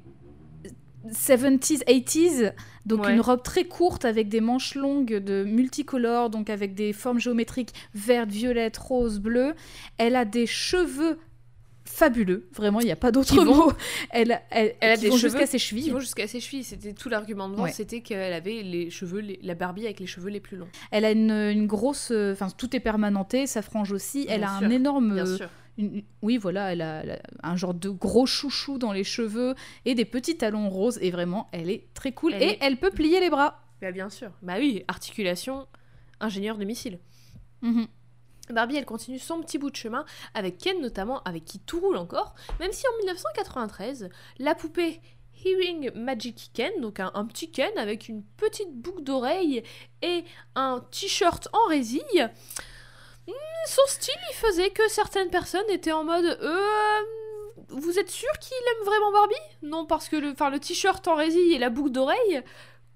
70s, 80s, donc Ouais. une robe très courte avec des manches longues de multicolores, donc avec des formes géométriques vertes, violettes, roses, bleues. Elle a des cheveux fabuleux, vraiment, il n'y a pas d'autre mot. Elle, a- elle, Elle a des cheveux jusqu'à ses Qui chevilles. vont jusqu'à ses chevilles. C'était tout l'argument de Ouais. c'était qu'elle avait les cheveux, les- la Barbie avec les cheveux les plus longs. Elle a une, une grosse, euh, enfin tout est permanenté, sa frange aussi. Elle a sûr, un énorme, Bien euh, sûr. une- oui voilà, elle a, elle a un genre de gros chouchou dans les cheveux et des petits talons roses. Et vraiment, elle est très cool Elle et est- elle peut plier les bras. Bah, bien sûr. Bah oui, articulation, ingénieur de missile. Mhm. Barbie, elle continue son petit bout de chemin avec Ken notamment, avec qui tout roule encore, même si en 1993, la poupée Hearing Magic Ken, donc un, petit Ken avec une petite boucle d'oreille et un t-shirt en résille, hmm, son style, faisait que certaines personnes étaient en mode euh, vous êtes sûr qu'il aime vraiment Barbie? Non, parce que le, le t-shirt en résille et la boucle d'oreille,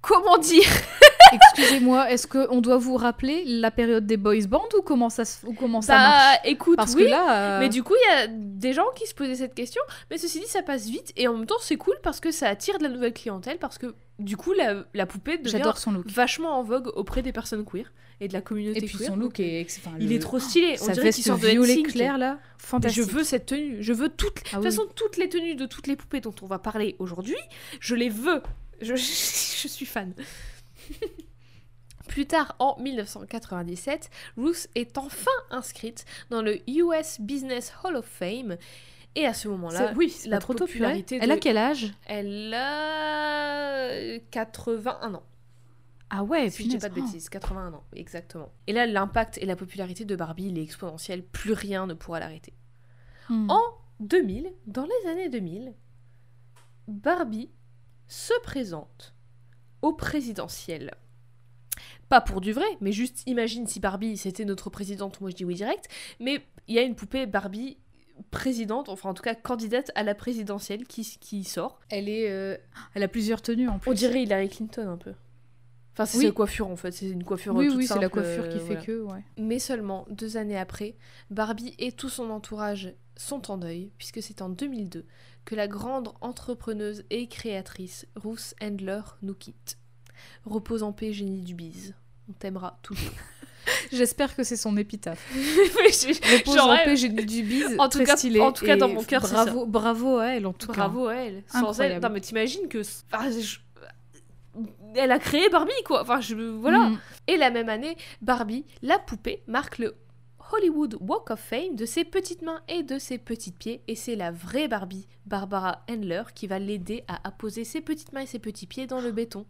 comment dire [LAUGHS] Excusez-moi, est-ce qu'on doit vous rappeler la période des boys bands ou comment ça, se- ou comment ça marche Bah écoute, Parce oui, que là, euh, Mais du coup, il y a des gens qui se posaient cette question. Mais ceci dit, ça passe vite. Et en même temps, c'est cool parce que ça attire de la nouvelle clientèle. Parce que du coup, la, la poupée devient son look. vachement en vogue auprès des personnes queer et de la communauté Et puis queer. son look est, enfin, Il est trop stylé. On sa dirait qu'il sort de violet clair là, fantastique. Je veux cette tenue. Je veux toutes. De Ah toute oui. façon, toutes les tenues de toutes les poupées dont on va parler aujourd'hui, je les veux. Je, [LAUGHS] je suis fan. Plus tard, en 1997, Ruth est enfin inscrite dans le US Business Hall of Fame. Et à ce moment-là, oui, la trop popularité Elle a quel âge? Elle a 81 ans. Ah ouais, Si je dis pas de bêtises, 81 ans, exactement. Et là, l'impact et la popularité de Barbie, il est exponentiel, plus rien ne pourra l'arrêter. Hmm. En 2000, dans les années 2000, Barbie se présente au présidentiel. Pas pour du vrai, mais juste imagine si Barbie c'était notre présidente, moi je dis oui direct, mais il y a une poupée Barbie présidente, enfin en tout cas candidate à la présidentielle qui, qui sort. Elle est, euh, elle a plusieurs tenues en plus. On dirait Hillary Clinton un peu. Enfin c'est Oui. sa coiffure en fait, c'est une coiffure Oui, toute oui, c'est la coiffure qui euh, fait voilà. que, ouais. Mais seulement deux années après, Barbie et tout son entourage sont en deuil, puisque c'est en 2002 que la grande entrepreneuse et créatrice Ruth Handler nous quitte. Repose en paix, génie du bise. On t'aimera toujours. [LAUGHS] J'espère que c'est son épitaphe. [LAUGHS] Repose en paix, j'ai du bise. En tout très cas- stylé. en tout cas, dans mon cœur, c'est bravo, bravo à elle en tout cas. Bravo à elle. Sans elle, Incroyable. non mais t'imagines que... je- Elle a créé Barbie, quoi. Enfin, je... Voilà. Mm. Et la même année, Barbie, la poupée, marque le Hollywood Walk of Fame de ses petites mains et de ses petits pieds. Et c'est la vraie Barbie, Barbara Handler, qui va l'aider à apposer ses petites mains et ses petits pieds dans le béton.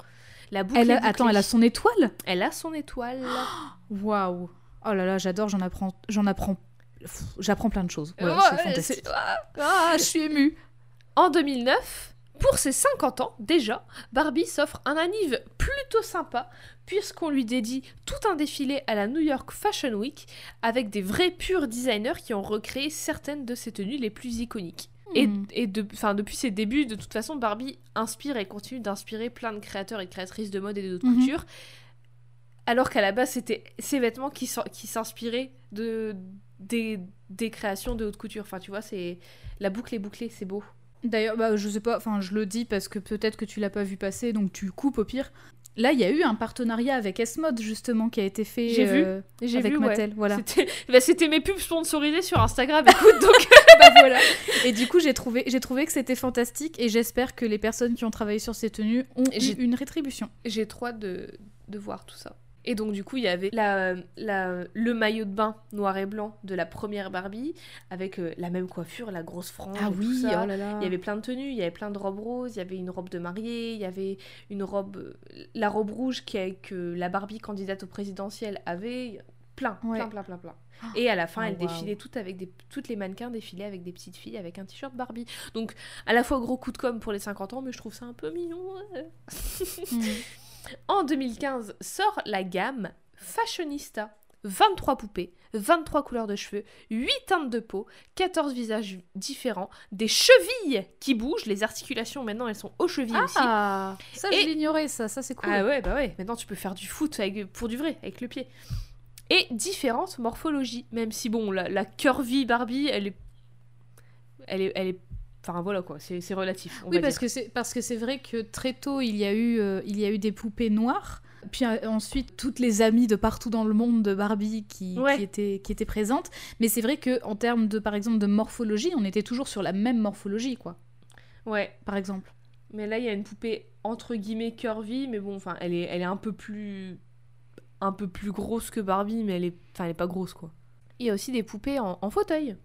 La boucle Elle a, attends, elle a son étoile? Elle a son étoile. [GASPS] Waouh. Oh là là, j'adore, j'en apprends, j'en apprends, j'apprends plein de choses. Ouais, c'est fantastique. [LAUGHS] Ah, je suis émue. En 2009, pour ses 50 ans déjà, Barbie s'offre un anniv plutôt sympa puisqu'on lui dédie tout un défilé à la New York Fashion Week avec des vrais purs designers qui ont recréé certaines de ses tenues les plus iconiques. Et, Hmm. et de, enfin, depuis ses débuts, de toute façon, Barbie inspire et continue d'inspirer plein de créateurs et de créatrices de mode et de haute Mhm. couture. Alors qu'à la base, c'était ses vêtements qui, s'en- qui s'inspiraient de, des, des créations de haute couture. Enfin, tu vois, c'est la boucle est bouclée, c'est beau. D'ailleurs, bah, je sais pas, enfin, je le dis parce que peut-être que tu l'as pas vu passer, donc tu coupes au pire. Là, il y a eu un partenariat avec S-Mode, justement, qui a été fait J'ai vu. euh, J'ai avec vu, ouais. Mattel. Voilà. C'était bah, c'était mes pubs sponsorisées sur Instagram. Écoute, donc [LAUGHS] Bah, voilà. Et du coup, j'ai trouvé, j'ai trouvé que c'était fantastique et j'espère que les personnes qui ont travaillé sur ces tenues ont eu une rétribution. j'ai trop hâte de, de voir tout ça. Et donc du coup, il y avait la, la- le maillot de bain noir et blanc de la première Barbie, avec euh, la même coiffure, la grosse frange. tout ça. oh là là. Il y avait plein de tenues, il y avait plein de robes roses, il y avait une robe de mariée, il y avait une robe, la robe rouge qui que la Barbie candidate au présidentiel avait, plein, Ouais. plein, plein, plein, plein. Et à la fin, Oh, elle défilait toutes avec des, toutes les mannequins défilaient avec des petites filles avec un t-shirt Barbie. Donc à la fois gros coup de com pour les 50 ans, mais je trouve ça un peu mignon. ouais. [LAUGHS] Mm. [LAUGHS] En 2015 sort la gamme Fashionista. 23 poupées, 23 couleurs de cheveux, 8 teintes de peau, 14 visages différents, des chevilles qui bougent, les articulations maintenant elles sont aux chevilles aussi. Ah, ça, Et- je l'ignorais, ça. Ça, c'est cool. Ah ouais, bah ouais, maintenant tu peux faire du foot avec, pour du vrai, avec le pied. Et différentes morphologies, même si bon, la, la curvy Barbie, elle est... Elle est... Elle est Enfin voilà quoi, c'est c'est relatif. On Oui, va parce dire. que c'est parce que c'est vrai que très tôt il y a eu euh, il y a eu des poupées noires. Puis euh, ensuite toutes les amies de partout dans le monde de Barbie qui, Ouais. qui étaient qui étaient présentes. Mais c'est vrai que en termes de par exemple de morphologie, on était toujours sur la même morphologie quoi. Ouais, Par exemple. mais là il y a une poupée entre guillemets curvy, mais bon, enfin elle est, elle est un peu plus... Un peu plus grosse que Barbie, mais elle est, enfin, elle est pas grosse quoi. Il y a aussi des poupées en, en fauteuil.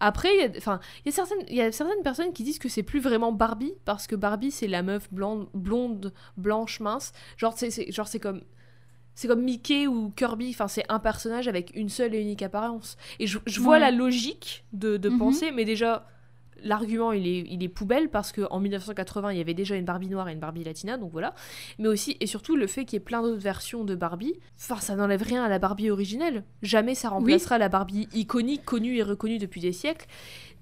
Après, il y, a, enfin, il, y a certaines, il y a certaines personnes qui disent que c'est plus vraiment Barbie, parce que Barbie, c'est la meuf blonde, blonde blanche, mince. Genre, c'est, genre, c'est comme. C'est comme Mickey ou Kirby, enfin c'est un personnage avec une seule et unique apparence. Et je, je vois Ouais. la logique de, de Mhm. penser, mais déjà, l'argument il est, il est poubelle parce qu'en 1980 il y avait déjà une Barbie noire et une Barbie latina, donc voilà. Mais aussi et surtout le fait qu'il y ait plein d'autres versions de Barbie, enfin ça n'enlève rien à la Barbie originelle. Jamais ça remplacera la Barbie iconique, connue et reconnue depuis des siècles.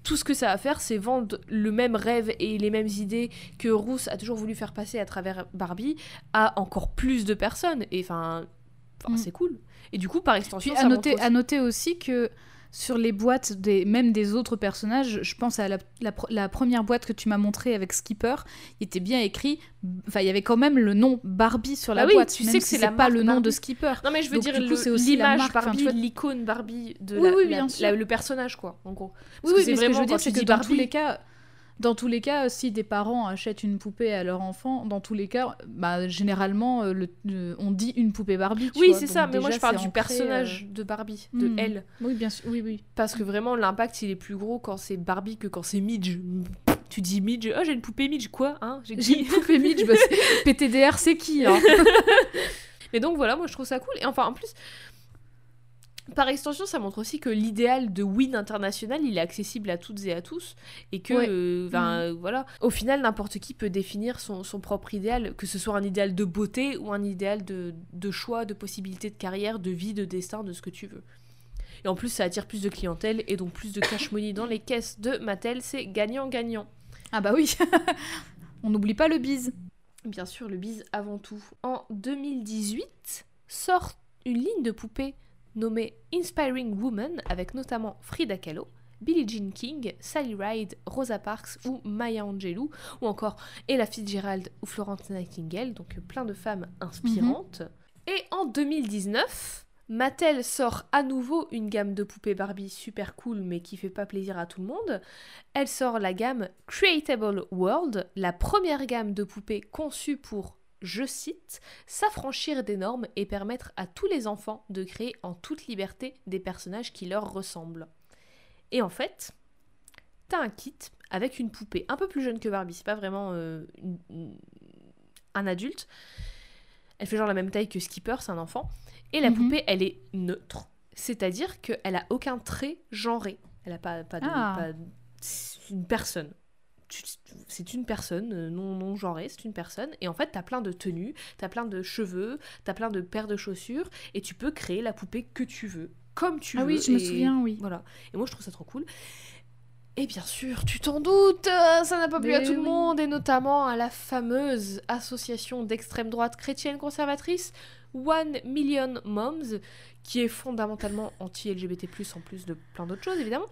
Tout ce que ça va faire, c'est vendre le même rêve et les mêmes idées que Rousse a toujours voulu faire passer à travers Barbie à encore plus de personnes. Et enfin, Mm. c'est cool. Et du coup, par extension, Puis ça à montre noter, aussi- à noter aussi que sur les boîtes, des, même des autres personnages, je pense à la, la pr- la première boîte que tu m'as montrée avec Skipper, il était bien écrit, enfin il y avait quand même le nom Barbie sur la Ah oui, boîte, tu même sais que si c'est pas marque le nom de. Skipper. Non mais je veux Donc, dire c'est aussi la l'image marque, Barbie, l'icône Barbie de Oui, la- oui, bien sûr. le personnage quoi, en gros. Oui, oui, mais ce que je veux dire, c'est que dans tous les cas, dans tous les cas, si des parents achètent une poupée à leur enfant, dans tous les cas, bah, généralement, euh, le- le- on dit une poupée Barbie. tu Oui, c'est ça, mais moi je parle du personnage de Barbie, de hmm. elle. euh, Oui, bien sûr, oui, oui. Parce que vraiment l'impact il est plus gros quand c'est Barbie que quand c'est Midge. Tu dis Midge, oh j'ai une poupée Midge, quoi hein J'ai une poupée Midge, bah, [LAUGHS] PTDR, c'est qui hein [LAUGHS] [LAUGHS] Mais donc voilà, moi je trouve ça cool. Et enfin en plus, par extension, ça montre aussi que l'idéal de win international, il est accessible à toutes et à tous. Et que, Ouais. euh, ben, euh, voilà, au final, n'importe qui peut définir son, son propre idéal, que ce soit un idéal de beauté ou un idéal de, de choix, de possibilités de carrière, de vie, de destin, de ce que tu veux. Et en plus, ça attire plus de clientèle et donc plus de cash money dans les caisses de Mattel. C'est gagnant-gagnant. Ah bah oui [LAUGHS] On n'oublie pas le bise. Bien sûr, le bise avant tout. En 2018, sort une ligne de poupées nommée Inspiring Woman avec notamment Frida Kahlo, Billie Jean King, Sally Ride, Rosa Parks ou Maya Angelou, ou encore Ella Fitzgerald ou Florence Nightingale, donc plein de femmes inspirantes. Et en 2019, Mattel sort à nouveau une gamme de poupées Barbie super cool mais qui fait pas plaisir à tout le monde. Elle sort la gamme Creatable World, la première gamme de poupées conçue pour, je cite, s'affranchir des normes et permettre à tous les enfants de créer en toute liberté des personnages qui leur ressemblent. Et en fait, t'as un kit avec une poupée un peu plus jeune que Barbie, c'est pas vraiment euh, une- une- un adulte. Elle fait genre la même taille que Skipper, c'est un enfant. Et la Mhm. poupée, elle est neutre. C'est-à-dire qu'elle a aucun trait genré. Elle a pas, pas de. Ah. pas- une personne. C'est une personne, euh, non, non genrée, c'est une personne. Et en fait, t'as plein de tenues, t'as plein de cheveux, t'as plein de paires de chaussures. Et tu peux créer la poupée que tu veux, comme tu Ah veux. oui, je me souviens, oui. Voilà. Et moi, je trouve ça trop cool. Et bien sûr, tu t'en doutes, euh, ça n'a pas plu à tout le monde, et notamment à la fameuse association d'extrême droite chrétienne conservatrice One Million Moms, qui est fondamentalement anti-LGBT+, en plus de plein d'autres choses, évidemment.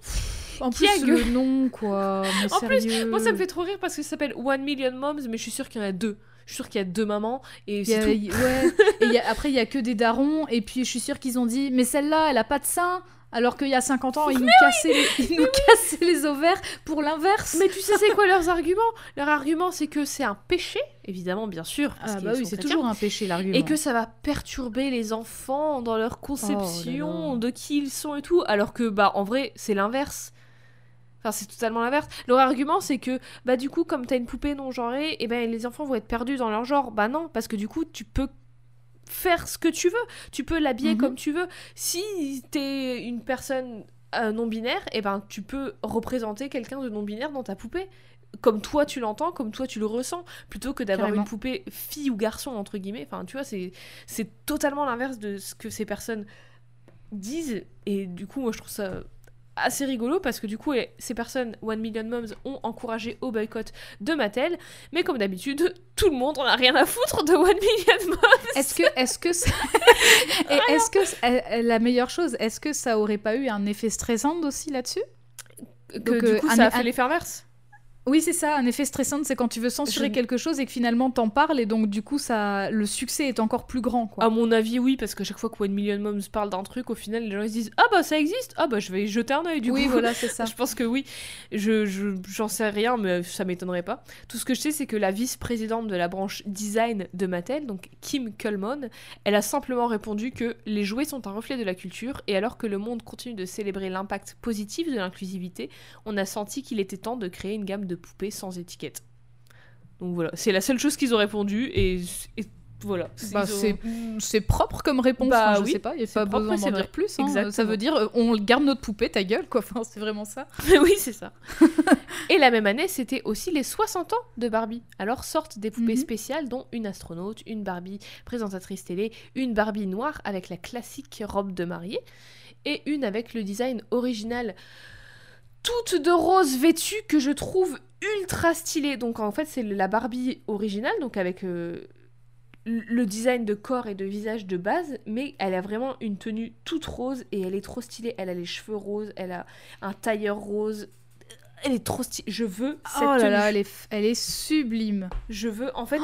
En Qui a plus, gueulé le nom, quoi. En plus. Moi, ça me fait trop rire parce que ça s'appelle One Million Moms, mais je suis sûre qu'il y en a deux. Je suis sûre qu'il y a deux mamans, et Il y a- c'est tout. y- ouais. et il y a- après, il y a que des darons. Et puis, je suis sûre qu'ils ont dit Mais celle-là, elle a pas de sein. Alors qu'il y a 50 ans, ils nous, cassaient les, ils nous cassaient les ovaires pour l'inverse. Mais tu sais, c'est quoi leurs arguments? [LAUGHS] Leur argument, c'est que c'est un péché, évidemment, bien sûr. parce Ah bah oui, c'est toujours un péché l'argument. Et que ça va perturber les enfants dans leur conception Oh de qui ils sont et tout, alors que bah en vrai c'est l'inverse. Enfin c'est totalement l'inverse. Leur argument c'est que bah du coup comme t'as une poupée non genrée, et ben les enfants vont être perdus dans leur genre. Bah non parce que du coup tu peux faire ce que tu veux, tu peux l'habiller Mhm. comme tu veux. Si t'es une personne euh, non binaire, et ben tu peux représenter quelqu'un de non binaire dans ta poupée. Comme toi tu l'entends, comme toi tu le ressens, plutôt que d'avoir une poupée fille ou garçon entre guillemets. Enfin tu vois c'est c'est totalement l'inverse de ce que ces personnes disent et du coup moi je trouve ça assez rigolo parce que du coup eh, ces personnes One Million Moms ont encouragé au boycott de Mattel. Mais comme d'habitude [LAUGHS] tout le monde on a rien à foutre de One Million Moms. Est-ce que, est-ce que, ça- [LAUGHS] est-ce que euh, euh, la meilleure chose, est-ce que ça aurait pas eu un effet stressant aussi là-dessus? Que Donc, du euh, coup un- ça a fait l'effet inverse Oui, c'est ça, un effet stressant, c'est quand tu veux censurer Je- quelque chose et que finalement t'en parles et donc du coup ça, le succès est encore plus grand, quoi. à mon avis oui parce que chaque fois que One Million Moms parle d'un truc au final les gens ils se disent ah bah ça existe ah bah je vais y jeter un œil du oui, coup voilà, c'est ça. [LAUGHS] Je pense que oui. Je, je- j'en sais rien, mais ça m'étonnerait pas. Tout ce que je sais, c'est que la vice-présidente de la branche design de Mattel, donc Kim Kullman, elle a simplement répondu que les jouets sont un reflet de la culture et alors que le monde continue de célébrer l'impact positif de l'inclusivité, on a senti qu'il était temps de créer une gamme de poupées sans étiquette. Donc voilà, c'est la seule chose qu'ils ont répondu et, et voilà. Bah, ont- c'est, propre comme réponse, Bah je oui, sais pas, il n'y a pas propre, besoin d'en dire plus. hein. Ça veut dire, euh, on garde notre poupée, ta gueule, quoi. Enfin, c'est vraiment ça. [LAUGHS] oui, c'est ça. et la même année, c'était aussi les 60 ans de Barbie. Alors sortent des poupées Mhm. spéciales, dont une astronaute, une Barbie présentatrice télé, une Barbie noire avec la classique robe de mariée, et une avec le design original, toute de rose vêtue, que je trouve ultra stylée. Donc en fait, c'est la Barbie originale, donc avec... euh, le design de corps et de visage de base, mais elle a vraiment une tenue toute rose et elle est trop stylée. Elle a les cheveux roses, elle a un tailleur rose. Elle est trop stylée. Je veux cette oh là tenue. là, elle est, f- elle est sublime. Je veux, en fait,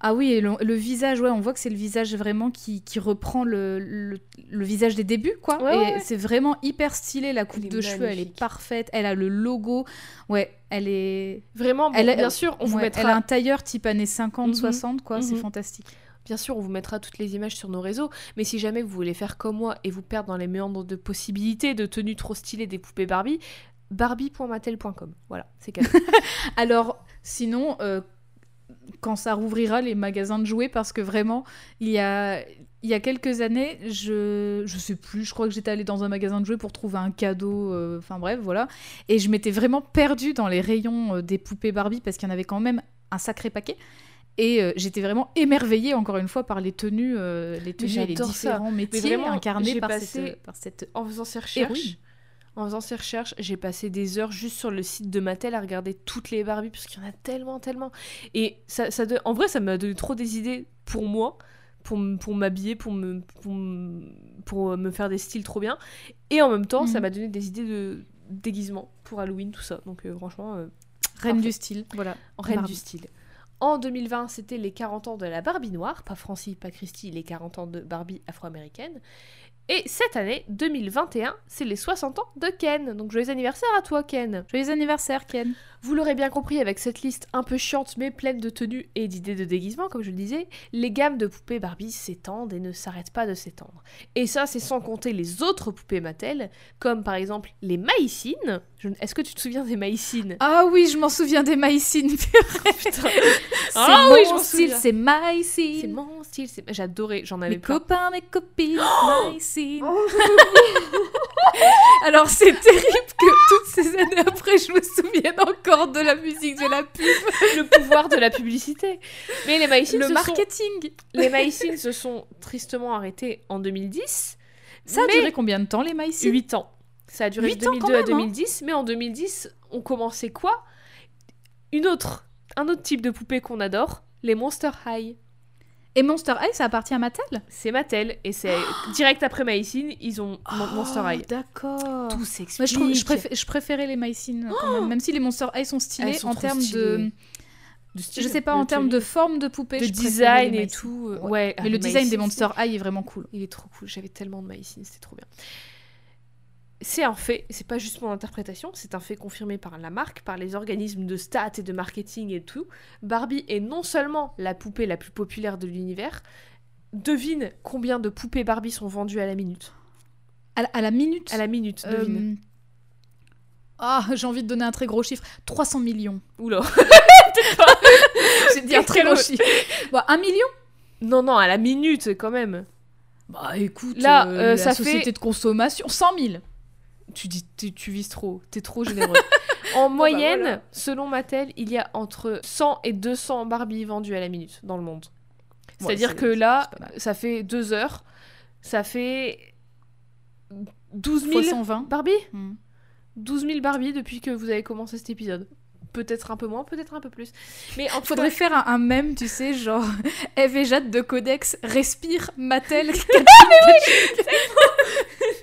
Ah oui, et le, le visage, ouais, on voit que c'est le visage vraiment qui, qui reprend le, le, le visage des débuts, quoi. Ouais, et ouais, ouais. c'est vraiment hyper stylé, la coupe de cheveux, elle est parfaite, elle a le logo, ouais, elle est... vraiment, bon, Elle est- bien sûr, on vous mettra, Elle a un tailleur type années 50, Mhm, 60, quoi, c'est mhm. fantastique. bien sûr, on vous mettra toutes les images sur nos réseaux. Mais si jamais vous voulez faire comme moi et vous perdre dans les méandres de possibilités de tenues trop stylées des poupées Barbie, barbie.mattel.com. Voilà, c'est cadeau. [LAUGHS] Alors, sinon, euh, quand ça rouvrira les magasins de jouets, parce que vraiment, il y a, il y a quelques années, je, je sais plus, je crois que j'étais allée dans un magasin de jouets pour trouver un cadeau, euh, enfin bref, voilà. Et je m'étais vraiment perdue dans les rayons euh, des poupées Barbie, parce qu'il y en avait quand même un sacré paquet. Et euh, j'étais vraiment émerveillée, encore une fois, par les tenues, euh, les tenues et les j'adore ça. différents métiers vraiment, incarnés par, passé- cette, par cette... En faisant ces recherches. En faisant ces recherches, j'ai passé des heures juste sur le site de Mattel à regarder toutes les Barbie parce qu'il y en a tellement, tellement. Et ça, ça de- en vrai, ça m'a donné trop des idées pour moi, pour, m'habiller, pour me, pour, m- pour me faire des styles trop bien. Et en même temps, ça Mhm. m'a donné des idées de déguisement pour Halloween, tout ça. Donc euh, franchement, euh, Reine Parfait. du style, voilà. reine Barbie. du style. En 2020, c'était les 40 ans de la Barbie noire, pas Francie, pas Christy, les 40 ans de Barbie afro-américaine. Et cette année, 2021, c'est les 60 ans de Ken. Donc joyeux anniversaire à toi, Ken. Joyeux anniversaire, Ken. Vous l'aurez bien compris avec cette liste un peu chiante mais pleine de tenues et d'idées de déguisement, comme je le disais, les gammes de poupées Barbie s'étendent et ne s'arrêtent pas de s'étendre. Et ça, c'est sans compter les autres poupées Mattel, comme par exemple les maïcines. Je- Est-ce que tu te souviens des maïcines? Ah oui, je m'en souviens des maïcines. [LAUGHS] Putain, C'est Ah mon oui, je m'en style, souviens. c'est maïcine. c'est mon style, j'adorais, j'en avais Mes plein. copains, mes copines, maïcine. [LAUGHS] Alors c'est terrible que toutes ces années après, je me souvienne encore de la musique de la pub. le pouvoir de la publicité. Mais les maïcines, Le se sont- marketing. les maïcines se sont tristement arrêtées en 2010. Ça a mais duré combien de temps les maïcines 8 ans. Ça a duré de Huit ans, 2002 quand à même, hein. 2010, mais en 2010, ont commencé quoi? Une autre, un autre type de poupée qu'on adore, les Monster High. Et Monster High, ça appartient à Mattel C'est Mattel et c'est direct après Maïsine, ils ont Mon- Monster Oh, High. D'accord. Tout Moi, s'explique. je, trouve- je, préfé- je préférais les Mycines quand même, même si les Monster High sont stylés sont en termes de. stylées. De style, Je sais pas, en termes de forme de poupée, de je design et tout. euh, Ouais. Ouais. Mais le ah, design des Monster High est vraiment cool. Il est trop cool. J'avais tellement de Maïsine, c'était trop bien. C'est un fait, c'est pas juste mon interprétation, c'est un fait confirmé par la marque, par les organismes de stats et de marketing et tout. Barbie est non seulement la poupée la plus populaire de l'univers, devine combien de poupées Barbie sont vendues à la minute. À, la- à la minute. À la minute, devine. euh, Ah, j'ai envie de donner un très gros chiffre. 300 millions. Oula. [LAUGHS] J'ai dit un très gros chiffre. Bon, un million? Non, non, à la minute quand même. Bah écoute, Là, euh, euh, la ça société fait- de consommation, 100 000. Tu dis, tu, tu vises trop, t'es trop généreux. [LAUGHS] en moyenne, voilà. selon Mattel, il y a entre 100 et 200 Barbie vendues à la minute dans le monde. Ouais, C'est-à-dire c'est- que là, ça fait deux heures, ça fait 12 000 Fois 120. Barbie Hmm. 12 000 Barbie depuis que vous avez commencé cet épisode. Peut-être un peu moins, peut-être un peu plus. Mais en Faudrait cas, faire un, un mème, tu sais, genre [LAUGHS] Eve et Jade de Codex, respire, Mattel. [LAUGHS] Mais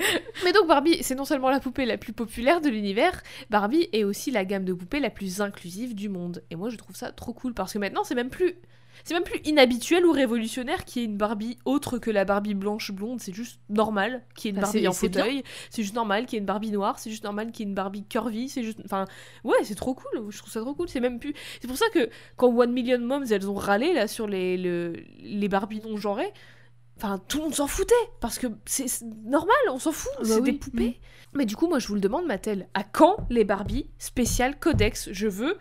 [LAUGHS] donc Barbie, c'est non seulement la poupée la plus populaire de l'univers, Barbie est aussi la gamme de poupées la plus inclusive du monde. Et moi je trouve ça trop cool parce que maintenant c'est même plus c'est même plus inhabituel ou révolutionnaire qu'il y ait une Barbie autre que la Barbie blanche blonde, c'est juste normal qu'il y ait une Bah, Barbie en fauteuil, c'est juste normal qu'il y ait une Barbie noire, c'est juste normal qu'il y ait une Barbie curvy, c'est juste enfin ouais, c'est trop cool, je trouve ça trop cool, c'est même plus c'est pour ça que quand One Million Moms elles ont râlé là sur les le- les Barbie non genrées, Enfin, tout le monde s'en foutait parce que c'est normal, on s'en fout, Bah c'est oui, des poupées. Mais du coup, moi, je vous le demande, Mattel, à quand les Barbie spéciales Codex Je veux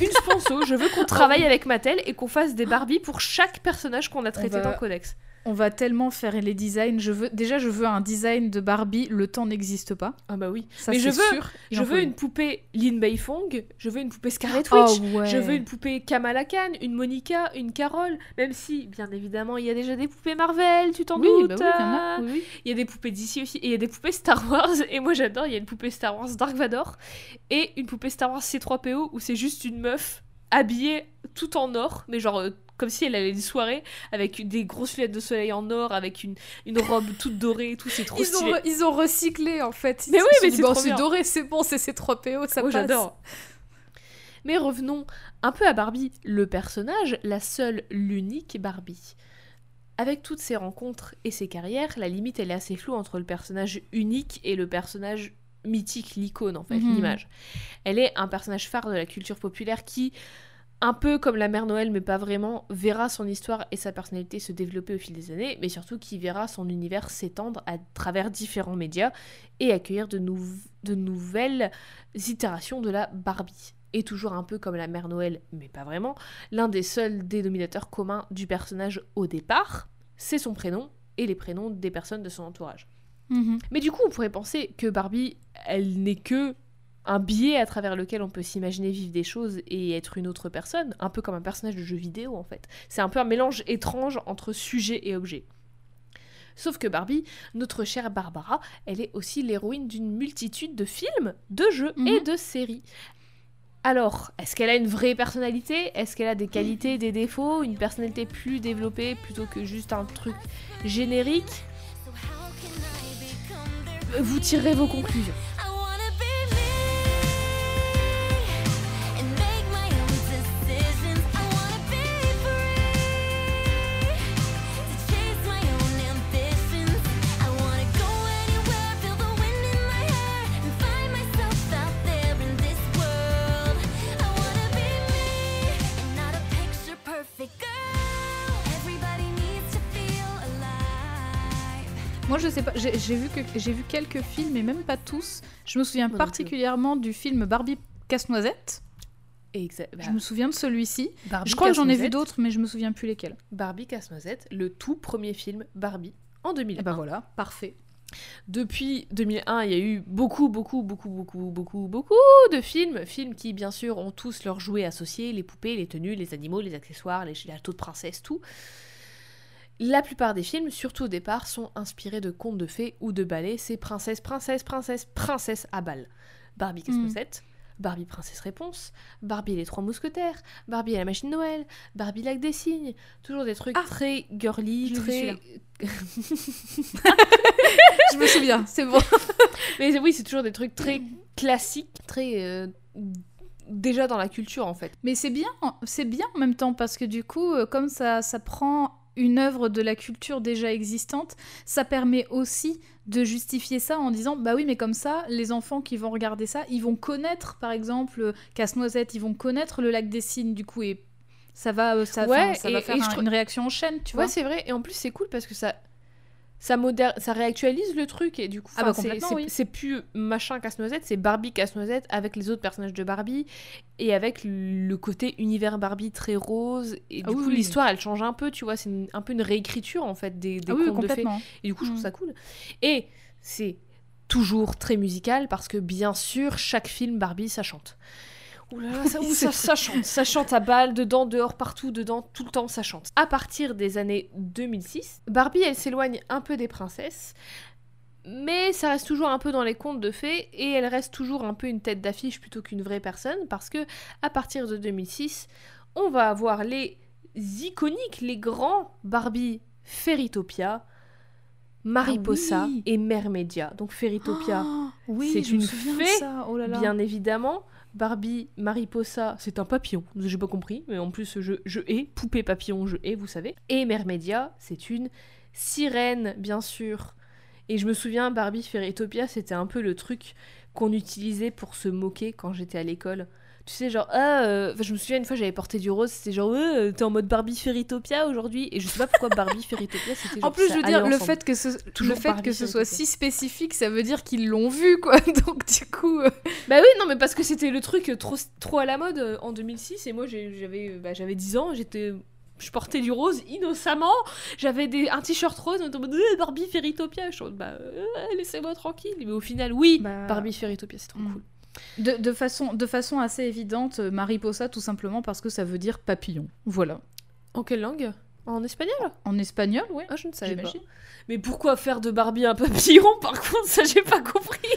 une sponsor, je veux qu'on [LAUGHS] travaille avec Mattel et qu'on fasse des Barbie pour chaque personnage qu'on a traité va- dans Codex. On va tellement faire les designs. Je veux déjà, je veux un design de Barbie. Le temps n'existe pas. Ah bah oui. Ça, Mais je veux, sûr. Je veux une poupée Lin Beifong, je veux une poupée Scarlet Oh, Witch. ouais. Je veux une poupée Kamala Khan, une Monica, une Carole, même si, bien évidemment, il y a déjà des poupées Marvel, tu t'en Oui, doutes. bah oui, il y en a. hein. oui, oui. Il y a des poupées d'ici aussi, et il y a des poupées Star Wars, et moi j'adore, il y a une poupée Star Wars Dark Vador, et une poupée Star Wars C3PO, où c'est juste une meuf habillée tout en or, mais genre euh, comme si elle allait une soirée, avec des grosses lunettes de soleil en or, avec une, une robe toute dorée et tout, c'est trop Ils stylé. ont, ils ont recyclé en fait. Ils Mais oui, mais c'est bon, c'est doré, c'est bon, c'est ces 3 PO, ça Oh, passe. j'adore. Mais revenons un peu à Barbie, le personnage, la seule, l'unique Barbie. Avec toutes ces rencontres et ces carrières, la limite elle est assez floue entre le personnage unique et le personnage mythique, l'icône en fait, Mhm. l'image. Elle est un personnage phare de la culture populaire qui, un peu comme la mère Noël mais pas vraiment, verra son histoire et sa personnalité se développer au fil des années, mais surtout qui verra son univers s'étendre à travers différents médias et accueillir de, nou- de nouvelles itérations de la Barbie. Et toujours un peu comme la mère Noël, mais pas vraiment, l'un des seuls dénominateurs communs du personnage au départ, c'est son prénom et les prénoms des personnes de son entourage. Mhm. Mais du coup, on pourrait penser que Barbie, elle n'est que un biais à travers lequel on peut s'imaginer vivre des choses et être une autre personne, un peu comme un personnage de jeu vidéo en fait. C'est un peu un mélange étrange entre sujet et objet. Sauf que Barbie, notre chère Barbara, elle est aussi l'héroïne d'une multitude de films, de jeux et Mhm. de séries. Alors, est-ce qu'elle a une vraie personnalité? Est-ce qu'elle a des qualités, des défauts? Une personnalité plus développée plutôt que juste un truc générique? Vous tirerez vos conclusions. Moi, je sais pas, j'ai vu, que, j'ai vu quelques films, et même pas tous. Je me souviens Moi particulièrement du film Barbie Casse-Noisette. Exact. Je me souviens de celui-ci. Barbie Je crois que j'en ai vu d'autres, mais je me souviens plus lesquels. Barbie Casse-Noisette, le tout premier film Barbie en 2001. Et bah voilà, parfait. Depuis 2001, il y a eu beaucoup, beaucoup, beaucoup, beaucoup, beaucoup, beaucoup de films. Films qui, bien sûr, ont tous leurs jouets associés, les poupées, les tenues, les animaux, les accessoires, les châteaux de princesse, tout. La plupart des films, surtout au départ, sont inspirés de contes de fées ou de ballets. C'est princesse, princesse, princesse, princesse à balle. Barbie Casse-Noisette, Barbie Princesse Réponse, Barbie et les Trois Mousquetaires, Barbie et la Machine Noël, Barbie Lac des Cygnes. Toujours des trucs Ah, très girly, très. [LAUGHS] Je me souviens, [LAUGHS] c'est bon. Mais oui, c'est toujours des trucs très classiques, très. euh, déjà dans la culture en fait. Mais c'est bien, c'est bien en même temps parce que du coup, euh, comme ça, ça prend une œuvre de la culture déjà existante, ça permet aussi de justifier ça en disant bah oui mais comme ça les enfants qui vont regarder ça ils vont connaître par exemple Casse-Noisette ils vont connaître le lac des cygnes du coup et ça va euh, ça, Ouais, ça va et- faire un- trouve- une réaction en chaîne tu vois Ouais, c'est vrai. Et en plus, c'est cool parce que ça. Ça, ça réactualise le truc et du coup, Ah bah c'est- oui. plus machin casse-noisette, c'est Barbie casse-noisette avec les autres personnages de Barbie et avec le côté univers Barbie très rose. Et du Ah oui, coup, oui. l'histoire elle change un peu, tu vois, c'est un peu une réécriture en fait des, des ah contes de fées. Et du coup, je trouve Mm. ça cool. Et c'est toujours très musical parce que bien sûr, chaque film Barbie, ça chante. Ouh là là, ça, ouh, ça, ça chante. Ça chante à balle, dedans, dehors, partout, dedans, tout le temps, ça chante. À partir des années 2006, Barbie, elle s'éloigne un peu des princesses. Mais ça reste toujours un peu dans les contes de fées et elle reste toujours un peu une tête d'affiche plutôt qu'une vraie personne parce que à partir de 2006, on va avoir les iconiques, les grands Barbie Fairytopia, Mariposa Ah oui. et Mermedia. Donc Fairytopia, Ah, oui c'est une fée, oh là là bien évidemment. Barbie Mariposa, c'est un papillon, j'ai pas compris, mais en plus je, je hais, poupée papillon, je hais, vous savez. Et Mermedia, c'est une sirène, bien sûr. Et je me souviens, Barbie Fairytopia, c'était un peu le truc qu'on utilisait pour se moquer quand j'étais à l'école. Tu sais, genre, ah, euh, enfin, je me souviens une fois, j'avais porté du rose, c'était genre, ouais, euh, t'es en mode Barbie Fairytopia aujourd'hui. Et je sais pas pourquoi Barbie Fairytopia, c'était. En plus, je veux dire, le ensemble. fait que ce, Toujours le fait Barbie que ce soit si spécifique, ça veut dire qu'ils l'ont vu, quoi. [LAUGHS] Donc, du coup, euh, Bah oui, non, mais parce que c'était le truc euh, trop, trop à la mode euh, en 2006 et moi j'avais euh, bah, j'avais 10 ans, j'étais je portais du rose innocemment, j'avais des un t-shirt rose, on était en mode Euh, Barbie Fairytopia, je suis en mode, bah euh, laissez-moi tranquille, mais au final oui, Bah, Barbie Fairytopia c'est trop mm. cool. De, de façon, de façon assez évidente, euh, Mariposa, tout simplement parce que ça veut dire papillon. Voilà. En quelle langue? En espagnol? En espagnol, ouais. Ah je ne savais pas. Mais pourquoi faire de Barbie un papillon par contre? Ça j'ai pas compris.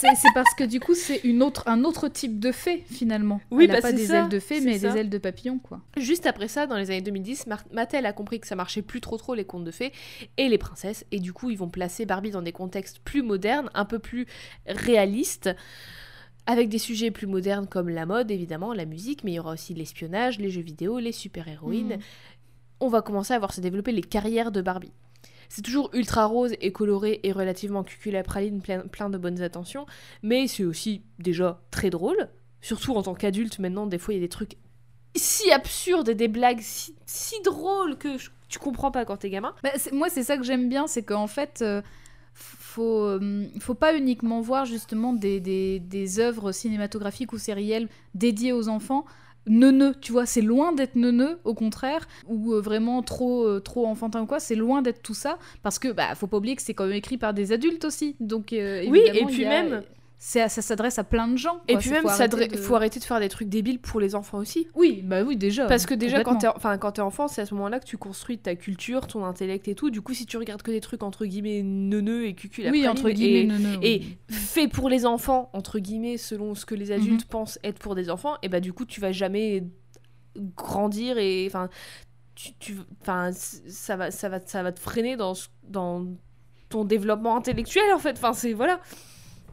C'est parce que du coup, c'est une autre, un autre type de fée, finalement. Oui, Elle a bah, pas c'est des ça, ailes de fée, mais ça. des ailes de papillon, quoi. Juste après ça, dans les années 2010, Mar- Mattel a compris que ça marchait plus trop trop les contes de fées et les princesses, et du coup ils vont placer Barbie dans des contextes plus modernes, un peu plus réalistes, avec des sujets plus modernes comme la mode évidemment, la musique, mais il y aura aussi l'espionnage, les jeux vidéo, les super-héroïnes. Mhm. On va commencer à voir se développer les carrières de Barbie. C'est toujours ultra rose et coloré et relativement cuculapraline, plein, plein de bonnes attentions, mais c'est aussi déjà très drôle. Surtout en tant qu'adulte, maintenant, des fois, il y a des trucs si absurdes et des blagues si, si drôles que je- tu comprends pas quand t'es gamin. Bah, moi, c'est ça que j'aime bien, c'est qu'en fait, euh, faut, euh, faut pas uniquement voir justement des, des, des œuvres cinématographiques ou sérielles dédiées aux enfants. Neuneux, tu vois, c'est loin d'être neuneux, au contraire, ou euh, vraiment trop, euh, trop enfantin ou quoi, c'est loin d'être tout ça, parce que bah faut pas oublier que c'est quand même écrit par des adultes aussi, donc euh, Oui, et puis même- ça s'adresse à plein de gens. Et puis même, de- faut arrêter de faire des trucs débiles pour les enfants aussi. Oui, bah oui, déjà. Parce que déjà, quand t'es enfin, quand t'es enfant, c'est à ce moment-là que tu construis ta culture, ton intellect et tout. Du coup, si tu regardes que des trucs entre guillemets neuneux et cucul Oui, entre guillemets, et, neuneux, et oui. fait pour les enfants, entre guillemets, selon ce que les adultes Mhm. pensent être pour des enfants, et bah du coup, tu vas jamais grandir et enfin, tu, tu- ça va, ça va, ça va te freiner dans, dans ton développement intellectuel en fait. Enfin, c'est voilà.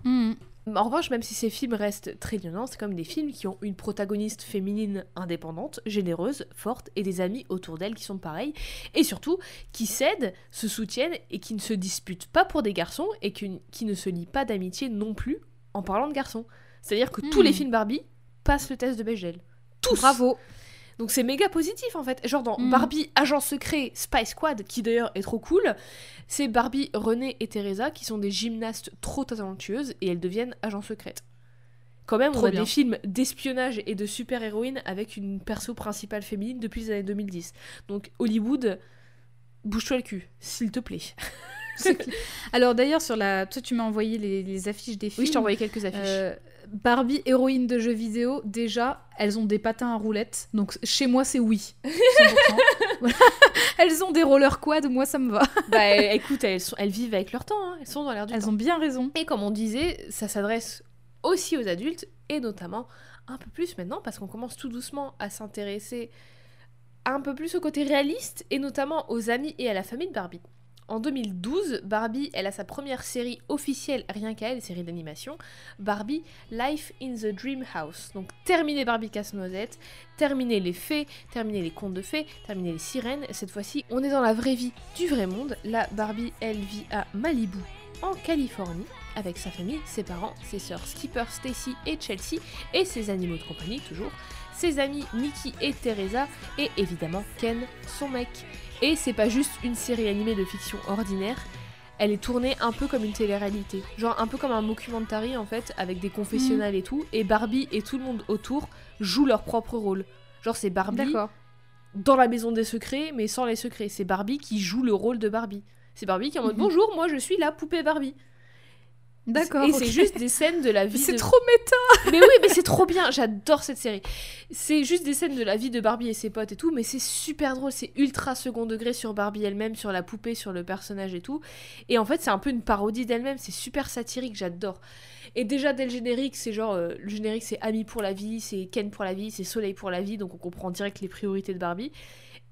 Mhm. En revanche, même si ces films restent très violents, c'est comme des films qui ont une protagoniste féminine indépendante, généreuse, forte, et des amis autour d'elle qui sont pareils, et surtout qui s'aident, se soutiennent et qui ne se disputent pas pour des garçons et qui, qui ne se lient pas d'amitié non plus en parlant de garçons. C'est-à-dire que tous Hmm. les films Barbie passent le test de Bechdel. Tous Bravo. Donc c'est méga positif en fait. Genre dans Mm. Barbie Agent Secret Spy Squad, qui d'ailleurs est trop cool, c'est Barbie, René et Teresa qui sont des gymnastes trop talentueuses et elles deviennent agents secrètes. Quand même, Trop on a bien. des films d'espionnage et de super-héroïnes avec une perso principale féminine depuis les années 2010. Donc Hollywood, bouge-toi le cul, s'il te plaît. Alors d'ailleurs, sur la, toi tu m'as envoyé les, les affiches des films. Oui, je t'ai envoyé quelques affiches. Euh, Barbie, héroïne de jeux vidéo, déjà, elles ont des patins à roulettes. Donc chez moi, c'est oui. 100%. Voilà. [LAUGHS] Elles ont des roller quad, moi ça me va. bah écoute, elles, sont- elles vivent avec leur temps, hein. elles sont dans l'air du Elles temps. ont bien raison. Et comme on disait, ça s'adresse aussi aux adultes et notamment un peu plus maintenant parce qu'on commence tout doucement à s'intéresser un peu plus au côté réaliste et notamment aux amis et à la famille de Barbie. En 2012, Barbie, elle a sa première série officielle, rien qu'à elle, série d'animation, Barbie Life in the Dream House. Donc terminé Barbie Casse-Noisette, terminé les fées, terminé les contes de fées, terminé les sirènes. Cette fois-ci, on est dans la vraie vie du vrai monde. Là, Barbie, elle vit à Malibu, en Californie, avec sa famille, ses parents, ses sœurs Skipper, Stacy et Chelsea, et ses animaux de compagnie toujours, ses amis Mickey et Teresa, et évidemment Ken, son mec. Et c'est pas juste une série animée de fiction ordinaire, elle est tournée un peu comme une télé-réalité. Genre un peu comme un mockumentary en fait, avec des confessionnals et tout, et Barbie et tout le monde autour jouent leur propre rôle. Genre c'est Barbie dans la maison des secrets, mais sans les secrets. C'est Barbie qui joue le rôle de Barbie. C'est Barbie qui est en mode Mhm. bonjour, moi je suis la poupée Barbie. D'accord. Et c'est juste des scènes de la vie. C'est de- trop méta. Mais oui, mais c'est trop bien, j'adore cette série. C'est juste des scènes de la vie de Barbie et ses potes et tout, mais c'est super drôle, c'est ultra second degré sur Barbie elle-même, sur la poupée, sur le personnage et tout. Et en fait, c'est un peu une parodie d'elle-même, c'est super satirique, j'adore. Et déjà dès le générique, c'est genre euh, le générique c'est Ami pour la vie, c'est Ken pour la vie, c'est Soleil pour la vie, donc on comprend direct les priorités de Barbie.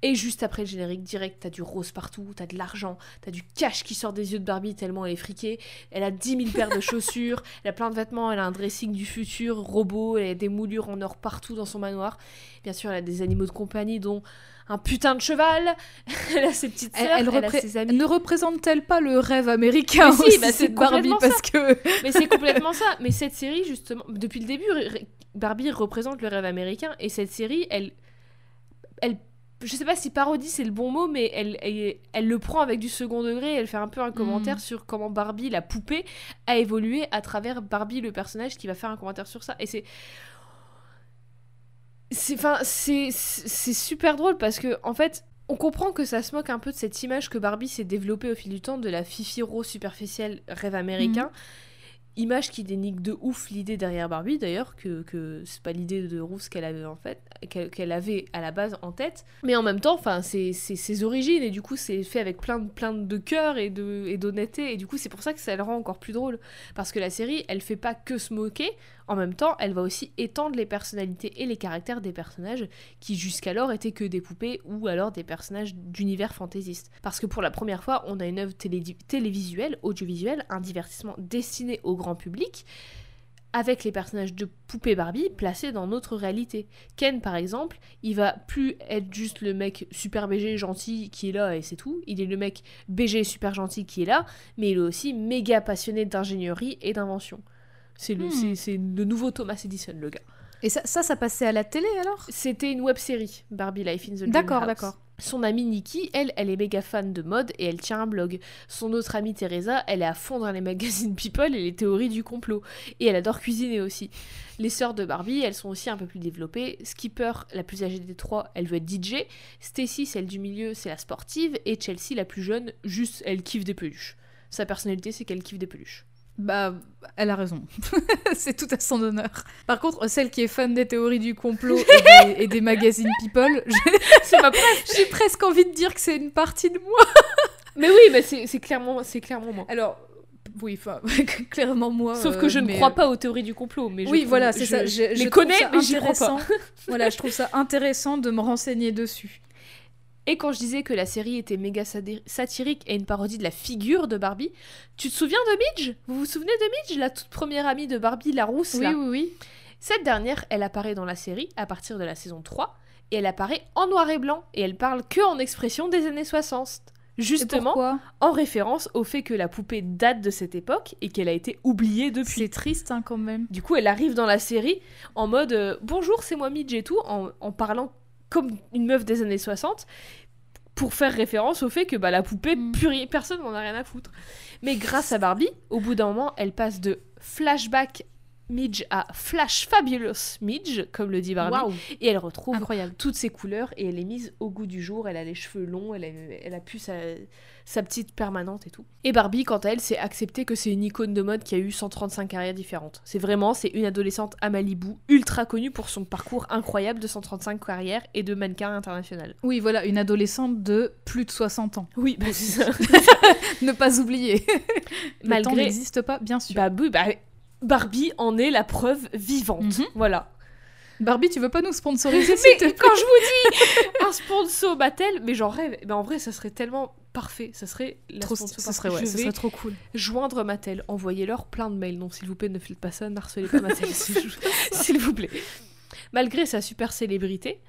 Et juste après le générique, direct, t'as du rose partout, t'as de l'argent, t'as du cash qui sort des yeux de Barbie tellement elle est friquée. Elle a 10 000 paires de chaussures, [LAUGHS] elle a plein de vêtements, elle a un dressing du futur, robot, elle a des moulures en or partout dans son manoir. Bien sûr, elle a des animaux de compagnie, dont un putain de cheval. [LAUGHS] elle a ses petites sœurs, elle elle, a ses amis. ne représente-t-elle pas le rêve américain Mais si, aussi, bah, c'est Barbie complètement Parce que Mais c'est complètement [LAUGHS] ça. Mais cette série, justement, depuis le début, Barbie représente le rêve américain. Et cette série, elle. elle je sais pas si parodie c'est le bon mot, mais elle, elle, elle le prend avec du second degré. Elle fait un peu un commentaire Mm. sur comment Barbie, la poupée, a évolué à travers Barbie, le personnage, qui va faire un commentaire sur ça. Et c'est. C'est c'est c'est super drôle parce que, en fait, on comprend que ça se moque un peu de cette image que Barbie s'est développée au fil du temps de la fifi rose superficielle rêve américain. Image qui dénigre de ouf l'idée derrière Barbie d'ailleurs, que, que c'est pas l'idée de Rousse qu'elle avait en fait, qu'elle avait à la base en tête. Mais en même temps, enfin, c'est ses origines et du coup c'est fait avec plein de, plein de cœur et de et d'honnêteté et du coup c'est pour ça que ça le rend encore plus drôle. Parce que la série, elle fait pas que se moquer, en même temps, elle va aussi étendre les personnalités et les caractères des personnages qui jusqu'alors étaient que des poupées ou alors des personnages d'univers fantaisiste. Parce que pour la première fois, on a une œuvre télé- télévisuelle, audiovisuelle, un divertissement destiné au grand public avec les personnages de poupées Barbie placés dans notre réalité. Ken, par exemple, il va plus être juste le mec super BG gentil qui est là et c'est tout. Il est le mec BG super gentil qui est là, mais il est aussi méga passionné d'ingénierie et d'invention. C'est le, Hmm. c'est- le nouveau Thomas Edison, le gars. Et ça, ça, ça passait à la télé alors? C'était une web série, Barbie Life in the D'accord, d'accord. Son amie Nikki, elle, elle est méga fan de mode et elle tient un blog. Son autre amie Teresa, elle est à fond dans les magazines [LAUGHS] People et les théories du complot. Et elle adore cuisiner aussi. Les sœurs de Barbie, elles sont aussi un peu plus développées. Skipper, la plus âgée des trois, elle veut être DJ. Stacy, celle du milieu, c'est la sportive. Et Chelsea, la plus jeune, juste, elle kiffe des peluches. Sa personnalité, c'est qu'elle kiffe des peluches. Bah, elle a raison. [LAUGHS] c'est tout à son honneur. Par contre, celle qui est fan des théories du complot et des, [LAUGHS] et des magazines People, [LAUGHS] j'ai- presque envie de dire que c'est une partie de moi. Mais oui, mais c'est c'est clairement, clairement moi. Alors, oui, enfin, clairement moi. Sauf euh, que je ne mais- crois pas aux théories du complot. Mais je Oui, trouve- voilà, c'est ça. Je, les connais, mais j'y crois intéressant. pas. voilà, je trouve ça intéressant de me renseigner dessus. Et quand je disais que la série était méga satirique et une parodie de la figure de Barbie, tu te souviens de Midge? Vous vous souvenez de Midge, la toute première amie de Barbie, la rousse Oui, là? oui, oui. Cette dernière, elle apparaît dans la série à partir de la saison 3 et elle apparaît en noir et blanc et elle parle que en expression des années 60. Et Justement, en référence au fait que la poupée date de cette époque et qu'elle a été oubliée depuis. C'est triste hein, quand même. Du coup, elle arrive dans la série en mode euh, bonjour, c'est moi Midge et tout, en, en parlant comme une meuf des années 60 pour faire référence au fait que bah, la poupée, Mm. personne n'en a rien à foutre. Mais grâce à Barbie, au bout d'un moment, elle passe de flashback Midge à Flash Fabulous Midge, comme le dit Barbie, et elle retrouve incroyable. toutes ses couleurs et elle est mise au goût du jour. Elle a les cheveux longs, elle a, elle a pu sa, sa petite permanente et tout. Et Barbie, quant à elle, c'est accepter que c'est une icône de mode qui a eu 135 carrières différentes. C'est vraiment, c'est une adolescente à Malibu, ultra connue pour son parcours incroyable de 135 carrières et de mannequin international. Oui, voilà, une adolescente de plus de 60 ans. Oui, bah, c'est ça. [LAUGHS] ne pas oublier. Le Malgré- temps n'existe pas, bien sûr. Bah, oui, bah, Barbie en est la preuve vivante. Mhm. Voilà. Barbie, tu veux pas nous sponsoriser [LAUGHS] Mais te quand je vous dis un sponsor Mattel, mais j'en rêve. Ben en vrai, ça serait tellement parfait. Ça serait la Trop, sponsor ça serait, ouais, Je ça serait trop cool. joindre Mattel. Envoyez-leur plein de mails. Non, s'il vous plaît, ne faites pas ça. N'harcelez pas Mattel. [LAUGHS] s'il vous plaît. Malgré sa super célébrité,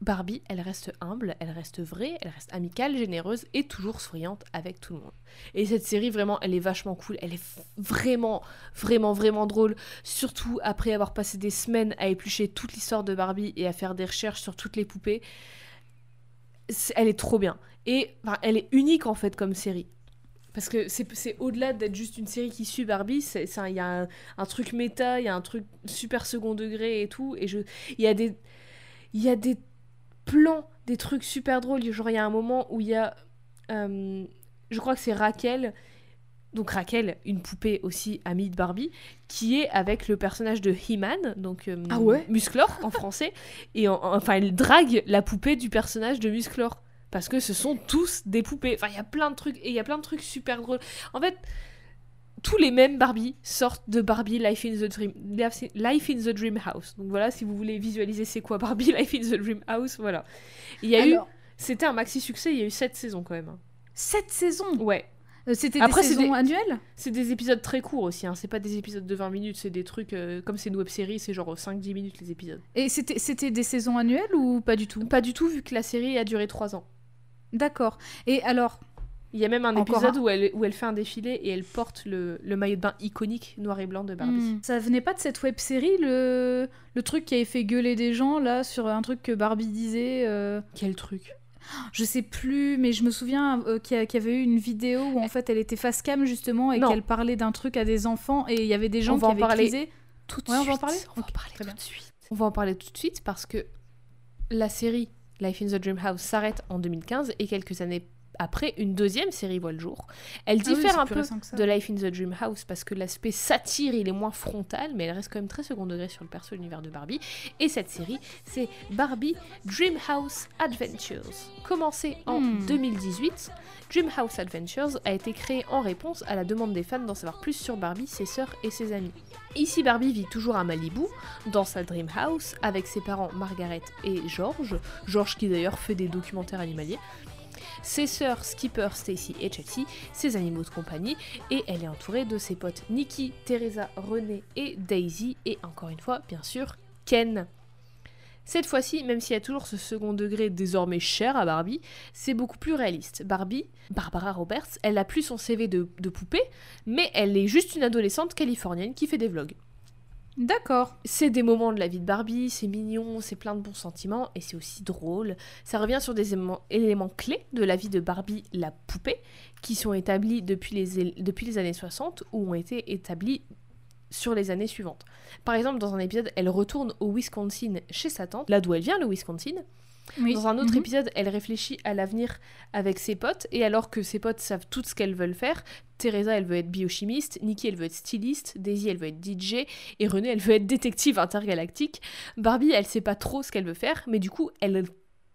Barbie, elle reste humble, elle reste vraie, elle reste amicale, généreuse et toujours souriante avec tout le monde. Et cette série, vraiment, elle est vachement cool. Elle est vraiment, vraiment, vraiment drôle. Surtout après avoir passé des semaines à éplucher toute l'histoire de Barbie et à faire des recherches sur toutes les poupées. Elle est trop bien. Et elle est unique en fait comme série. Parce que c'est au-delà d'être juste une série qui suit Barbie, il y a un, truc méta, il y a un truc super second degré et tout. Et il y a des plans, des trucs super drôles. Genre il y a un moment où il y a, euh, je crois que c'est Raquel, donc Raquel, une poupée aussi amie de Barbie, qui est avec le personnage de He-Man, donc euh, Ah ouais Musclor en français, et en- en- enfin elle drague la poupée du personnage de Musclor parce que ce sont tous des poupées. Enfin il y a plein de trucs et il y a plein de trucs super drôles. En fait, tous les mêmes Barbie sortent de Barbie Life in the Dream Life in the Dream House. Donc voilà, si vous voulez visualiser c'est quoi Barbie Life in the Dream House, voilà. Il y a eu c'était un maxi succès, il y a eu 7 saisons quand même. hein. sept saisons? Ouais. Euh, C'était des saisons des- annuelles? C'est des épisodes très courts aussi, hein. c'est pas des épisodes de 20 minutes, c'est des trucs, euh, comme c'est une web série, c'est genre 5-10 minutes les épisodes. Et c'était c'était des saisons annuelles ou pas du tout? Pas du tout vu que la série a duré 3 ans. D'accord. Et alors, Il y a même un Encore épisode où, elle, où elle fait un défilé et elle porte le, le maillot de bain iconique noir et blanc de Barbie. hmm, ça venait pas de cette web série, le... le truc qui avait fait gueuler des gens là sur un truc que Barbie disait euh, Quel truc? Je sais plus, mais je me souviens euh, qu'il y, avait eu une vidéo où en fait elle était face cam justement et qu'elle parlait d'un truc à des enfants et il y avait des gens On qui va en avaient crisé. Tout de Ouais, on suite. va en parler On va en parler tout bien. de suite. On va en parler tout de suite parce que la série Life in the Dream House s'arrête en 2015 et quelques années après, une deuxième série voit le jour. Elle Ah oui, diffère un peu de Life in the Dream House parce que l'aspect satire il est moins frontal, mais elle reste quand même très second degré sur le perso l'univers de Barbie. Et cette série, c'est Barbie Dream House Adventures. Commencée en Hmm. 2018, Dream House Adventures a été créée en réponse à la demande des fans d'en savoir plus sur Barbie, ses sœurs et ses amis. Ici, Barbie vit toujours à Malibu, dans sa Dream House, avec ses parents Margaret et George. George qui d'ailleurs fait des documentaires animaliers ses sœurs Skipper, Stacy et Chelsea, ses animaux de compagnie, et elle est entourée de ses potes Nikki, Teresa, René et Daisy, et encore une fois, bien sûr, Ken. Cette fois-ci, même s'il y a toujours ce second degré désormais cher à Barbie, c'est beaucoup plus réaliste. Barbie, Barbara Roberts, elle a plus son CV de, de poupée, mais elle est juste une adolescente californienne qui fait des vlogs. D'accord. C'est des moments de la vie de Barbie, c'est mignon, c'est plein de bons sentiments et c'est aussi drôle. Ça revient sur des éléments, clés de la vie de Barbie, la poupée, qui sont établis depuis les, depuis les années 60 ou ont été établis sur les années suivantes. Par exemple, dans un épisode, elle retourne au Wisconsin chez sa tante, là d'où elle vient, le Wisconsin. Oui. Dans un autre Mhm. épisode, elle réfléchit à l'avenir avec ses potes, et alors que ses potes savent tout ce qu'elles veulent faire, Teresa, elle veut être biochimiste, Nikki, elle veut être styliste, Daisy, elle veut être DJ, et Renée, elle veut être détective intergalactique. Barbie, elle sait pas trop ce qu'elle veut faire, mais du coup, elle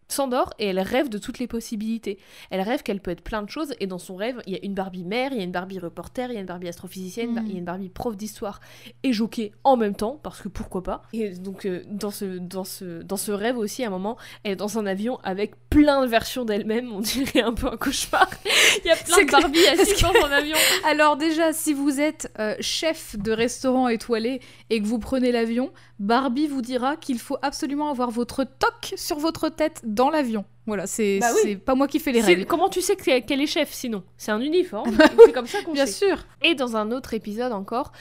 s'endort et elle rêve de toutes les possibilités. Elle rêve qu'elle peut être plein de choses, et dans son rêve, il y a une Barbie mère, il y a une Barbie reporter, il y a une Barbie astrophysicienne, Mm. il y a une Barbie prof d'histoire et jockey en même temps, parce que pourquoi pas. Et donc, euh, dans, ce, dans, ce, dans ce rêve aussi, à un moment, elle est dans un avion avec plein de versions d'elle-même, on dirait un peu un cauchemar. [LAUGHS] Il y a plein de. Barbie [LAUGHS] assises dans un avion. Alors déjà, si vous êtes euh, chef de restaurant étoilé et que vous prenez l'avion, Barbie vous dira qu'il faut absolument avoir votre toque sur votre tête dans l'avion. Voilà, c'est Bah oui. c'est pas moi qui fais les règles. Comment tu sais que- qu'elle est chef sinon? C'est un uniforme. [LAUGHS] Bah C'est comme ça qu'on Bien sait. sûr. Et dans un autre épisode encore,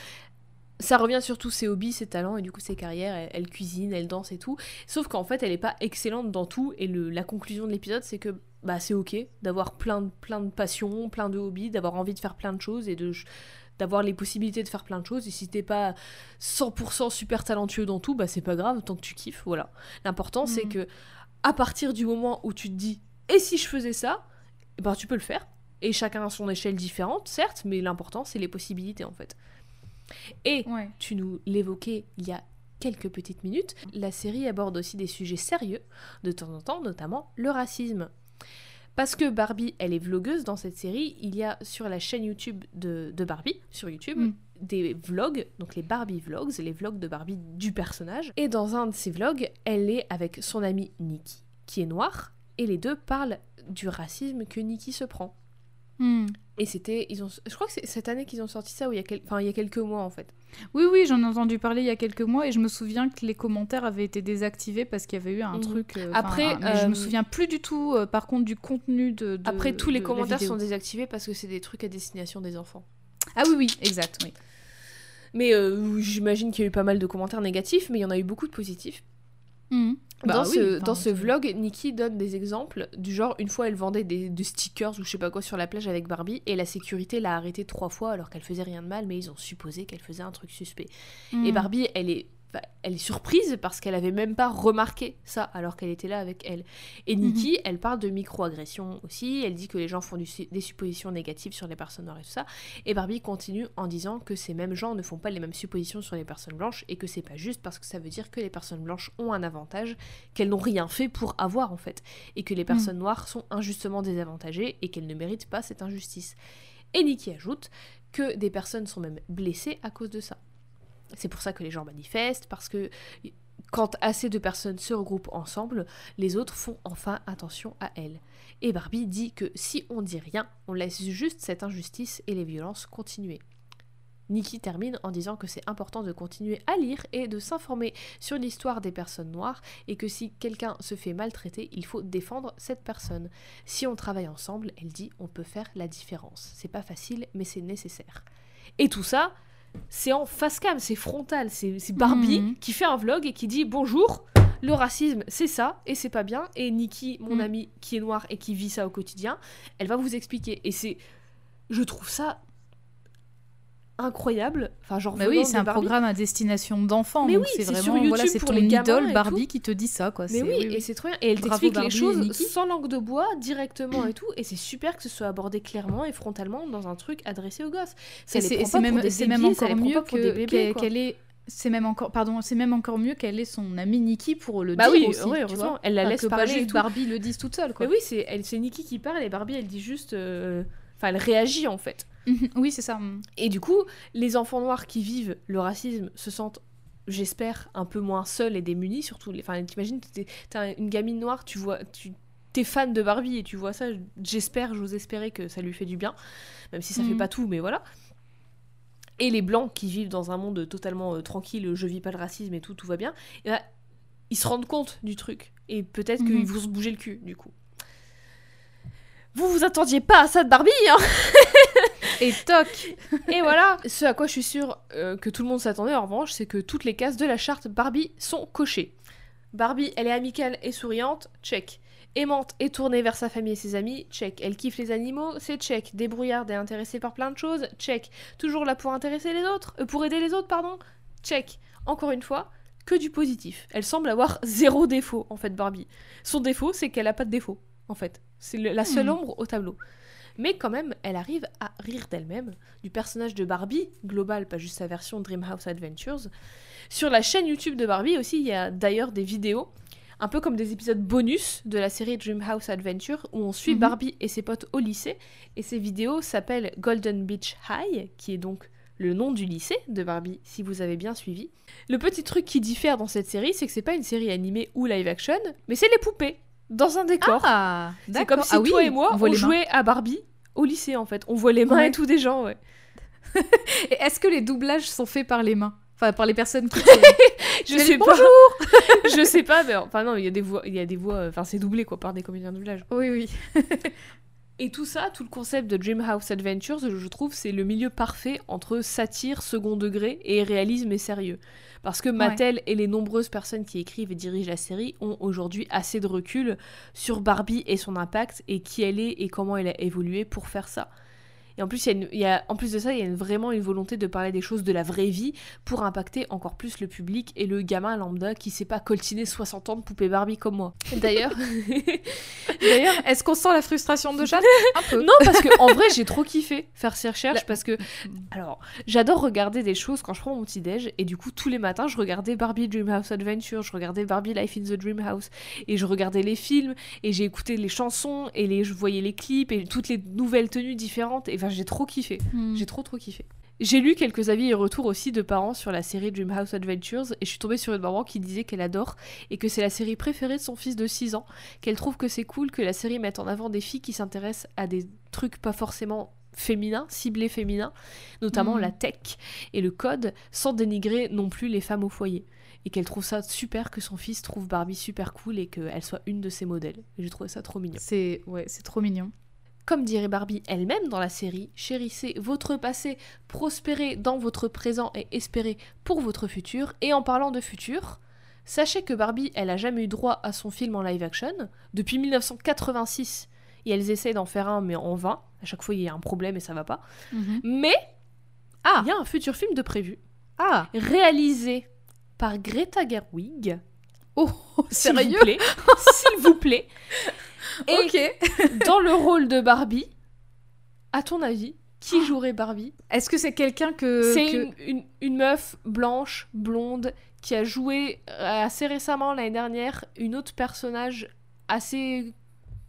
ça revient sur tous ses hobbies, ses talents et du coup ses carrières. Elle, elle cuisine, elle danse et tout. Sauf qu'en fait, elle est pas excellente dans tout. Et le, la conclusion de l'épisode, c'est que bah c'est ok d'avoir plein de, plein de passions, plein de hobbies, d'avoir envie de faire plein de choses et de d'avoir les possibilités de faire plein de choses. Et si t'es pas 100% super talentueux dans tout, bah c'est pas grave tant que tu kiffes. Voilà. L'important, c'est Mhm. que à partir du moment où tu te dis et si je faisais ça, eh ben tu peux le faire. Et chacun a son échelle différente, certes, mais l'important, c'est les possibilités en fait. Et Ouais. tu nous l'évoquais il y a quelques petites minutes, la série aborde aussi des sujets sérieux, de temps en temps, notamment le racisme. Parce que Barbie, elle est vlogueuse dans cette série, il y a sur la chaîne YouTube de, de Barbie, sur YouTube, Mm. Des vlogs, donc les Barbie vlogs, les vlogs de Barbie du personnage. Et dans un de ces vlogs, elle est avec son amie Nikki, qui est noire, et les deux parlent du racisme que Nikki se prend. Hmm. Et c'était, ils ont, je crois que c'est cette année qu'ils ont sorti ça, ou il y a, quel- enfin, il y a quelques mois en fait. Oui, oui, j'en ai entendu parler il y a quelques mois et je me souviens que les commentaires avaient été désactivés parce qu'il y avait eu un Mhm. truc. euh, Après, un- mais je me euh, souviens plus du tout, euh, par contre, du contenu de. de- Après, tous les de commentaires sont désactivés parce que c'est des trucs à destination des enfants. Ah oui, oui, exact, oui. Mais euh, j'imagine qu'il y a eu pas mal de commentaires négatifs, mais il y en a eu beaucoup de positifs. Mhm. Bah dans oui, ce, dans vlog, Nikki donne des exemples du genre, une fois elle vendait des, des stickers ou je sais pas quoi sur la plage avec Barbie et la sécurité l'a arrêtée trois fois alors qu'elle faisait rien de mal, mais ils ont supposé qu'elle faisait un truc suspect. Et Mhm. Barbie, elle est, elle est surprise parce qu'elle avait même pas remarqué ça alors qu'elle était là avec elle. Et Nikki, elle parle de microagression aussi. Elle dit que les gens font du des suppositions négatives sur les personnes noires et tout ça. Et Barbie continue en disant que ces mêmes gens ne font pas les mêmes suppositions sur les personnes blanches et que c'est pas juste parce que ça veut dire que les personnes blanches ont un avantage qu'elles n'ont rien fait pour avoir en fait et que les personnes noires sont injustement désavantagées et qu'elles ne méritent pas cette injustice. Et Nikki ajoute que des personnes sont même blessées à cause de ça. C'est pour ça que les gens manifestent, parce que quand assez de personnes se regroupent ensemble, les autres font enfin attention à elles. Et Barbie dit que si on dit rien, on laisse juste cette injustice et les violences continuer. Nikki termine en disant que c'est important de continuer à lire et de s'informer sur l'histoire des personnes noires et que si quelqu'un se fait maltraiter, il faut défendre cette personne. Si on travaille ensemble, elle dit, on peut faire la différence. C'est pas facile, mais c'est nécessaire. Et tout ça, c'est en face cam, c'est frontal, c'est c'est Barbie Mhm. qui fait un vlog et qui dit bonjour, le racisme c'est ça et c'est pas bien. Et Nikki, mon Mhm. amie qui est noire et qui vit ça au quotidien, elle va vous expliquer. Et c'est, je trouve ça incroyable. Enfin, genre Bah oui, c'est un Barbie. programme à destination d'enfants. Mais donc oui, c'est c'est sur vraiment voilà, YouTube c'est pour ton les idole Barbie qui te dit ça quoi. Mais c'est- oui, et c'est trop bien. Et elle t'explique les choses sans langue de bois, directement et tout. Et c'est super que ce soit abordé clairement et frontalement dans un truc adressé aux gosses. C'est pas même, c'est même encore mieux pas que- qu'elle est. C'est même encore, pardon, c'est même encore mieux qu'elle ait son amie Nikki pour le Bah dire oui, aussi. ouais, tu vois. elle la Enfin, laisse que pas parler et juste. Barbie le dise toute seule quoi. Mais oui, c'est elle, c'est Nikki qui parle et Barbie, elle dit juste. euh, Enfin, elle réagit en fait. [LAUGHS] Oui, c'est ça. Et du coup, les enfants noirs qui vivent le racisme se sentent, j'espère, un peu moins seuls et démunis. Surtout, enfin, t'imagines, t'es- t'as une gamine noire, tu vois, tu t'es fan de Barbie et tu vois ça. J'espère, j'ose espérer que ça lui fait du bien, même si ça fait Mhm. pas tout, mais voilà. Et les blancs qui vivent dans un monde totalement euh, tranquille, je vis pas le racisme et tout, tout va bien. Et là, ils se rendent compte du truc et peut-être Mhm. qu'ils vont se bouger le cul du coup. Vous vous attendiez pas à ça de Barbie, hein [LAUGHS] Et toc et voilà, ce à quoi je suis sûre euh, que tout le monde s'attendait en revanche, c'est que toutes les cases de la charte Barbie sont cochées. Barbie, elle est amicale et souriante, check. Aimante et tournée vers sa famille et ses amis, check. Elle kiffe les animaux, c'est check. Débrouillarde et intéressée par plein de choses, check. Toujours là pour intéresser les autres, euh, pour aider les autres, pardon, check. Encore une fois, que du positif. Elle semble avoir [LAUGHS] zéro défaut, en fait, Barbie. Son défaut, c'est qu'elle a pas de défaut, en fait. C'est la seule Hmm. ombre au tableau. Mais quand même, elle arrive à rire d'elle-même, du personnage de Barbie, global, pas juste sa version Dreamhouse Adventures. Sur la chaîne YouTube de Barbie aussi, il y a d'ailleurs des vidéos, un peu comme des épisodes bonus de la série Dreamhouse Adventure, où on suit Mhm. Barbie et ses potes au lycée. Et ces vidéos s'appellent Golden Beach High, qui est donc le nom du lycée de Barbie, si vous avez bien suivi. Le petit truc qui diffère dans cette série, c'est que c'est pas une série animée ou live action, mais c'est les poupées, dans un décor. Ah, C'est comme si Ah oui, toi et moi, on jouait à Barbie au lycée en fait. On voit les mains Ouais. et tout des gens, ouais. [LAUGHS] Et est-ce que les doublages sont faits par les mains? Enfin, par les personnes qui. [LAUGHS] Je sais pas. [LAUGHS] je sais pas, mais enfin non, il y a des voix, il y a des voix, euh, enfin c'est doublé quoi par des comédiens de doublage. oui, oui. Et tout ça, tout le concept de Dreamhouse Adventures, je trouve, c'est le milieu parfait entre satire, second degré et réalisme et sérieux. Parce que Mattel et les nombreuses personnes qui écrivent et dirigent la série ont aujourd'hui assez de recul sur Barbie et son impact et qui elle est et comment elle a évolué pour faire ça. Et en plus, il y a une- il y a, en plus de ça, il y a une- vraiment une volonté de parler des choses de la vraie vie pour impacter encore plus le public et le gamin lambda qui sait pas coltiner 60 ans de poupée Barbie comme moi. D'ailleurs, [LAUGHS] D'ailleurs, est-ce qu'on sent la frustration de Jeanne Un peu. non, parce que en vrai, j'ai trop kiffé faire ces recherches parce que, alors, j'adore regarder des choses quand je prends mon petit déj et du coup tous les matins, je regardais Barbie Dreamhouse Adventure, je regardais Barbie Life in the Dreamhouse et je regardais les films et j'ai écouté les chansons et les, je voyais les clips et toutes les nouvelles tenues différentes et enfin j'ai trop kiffé. Hmm. J'ai trop trop kiffé. J'ai lu quelques avis et retours aussi de parents sur la série Dreamhouse Adventures et je suis tombée sur une maman qui disait qu'elle adore et que c'est la série préférée de son fils de 6 ans, qu'elle trouve que c'est cool que la série mette en avant des filles qui s'intéressent à des trucs pas forcément féminins, ciblés féminins, notamment Mhm. la tech et le code, sans dénigrer non plus les femmes au foyer. Et qu'elle trouve ça super que son fils trouve Barbie super cool et qu'elle soit une de ses modèles. J'ai trouvé ça trop mignon. C'est ouais, c'est trop mignon. Comme dirait Barbie elle-même dans la série, chérissez votre passé, prospérez dans votre présent et espérez pour votre futur. Et en parlant de futur, sachez que Barbie, elle a jamais eu droit à son film en live action depuis 1986. Et elles essaient d'en faire un, mais en vain. À chaque fois, il y a un problème et ça va pas. Mais Ah. il y a un futur film de prévu, Ah, réalisé par Greta Gerwig. oh, [LAUGHS] S'il vous sérieux? plaît. S'il vous plaît. [LAUGHS] Et Ok. [LAUGHS] dans le rôle de Barbie, à ton avis, qui jouerait Barbie? Est-ce que c'est quelqu'un que C'est que- une, une- une meuf blanche, blonde, qui a joué euh, assez récemment, l'année dernière, une autre personnage assez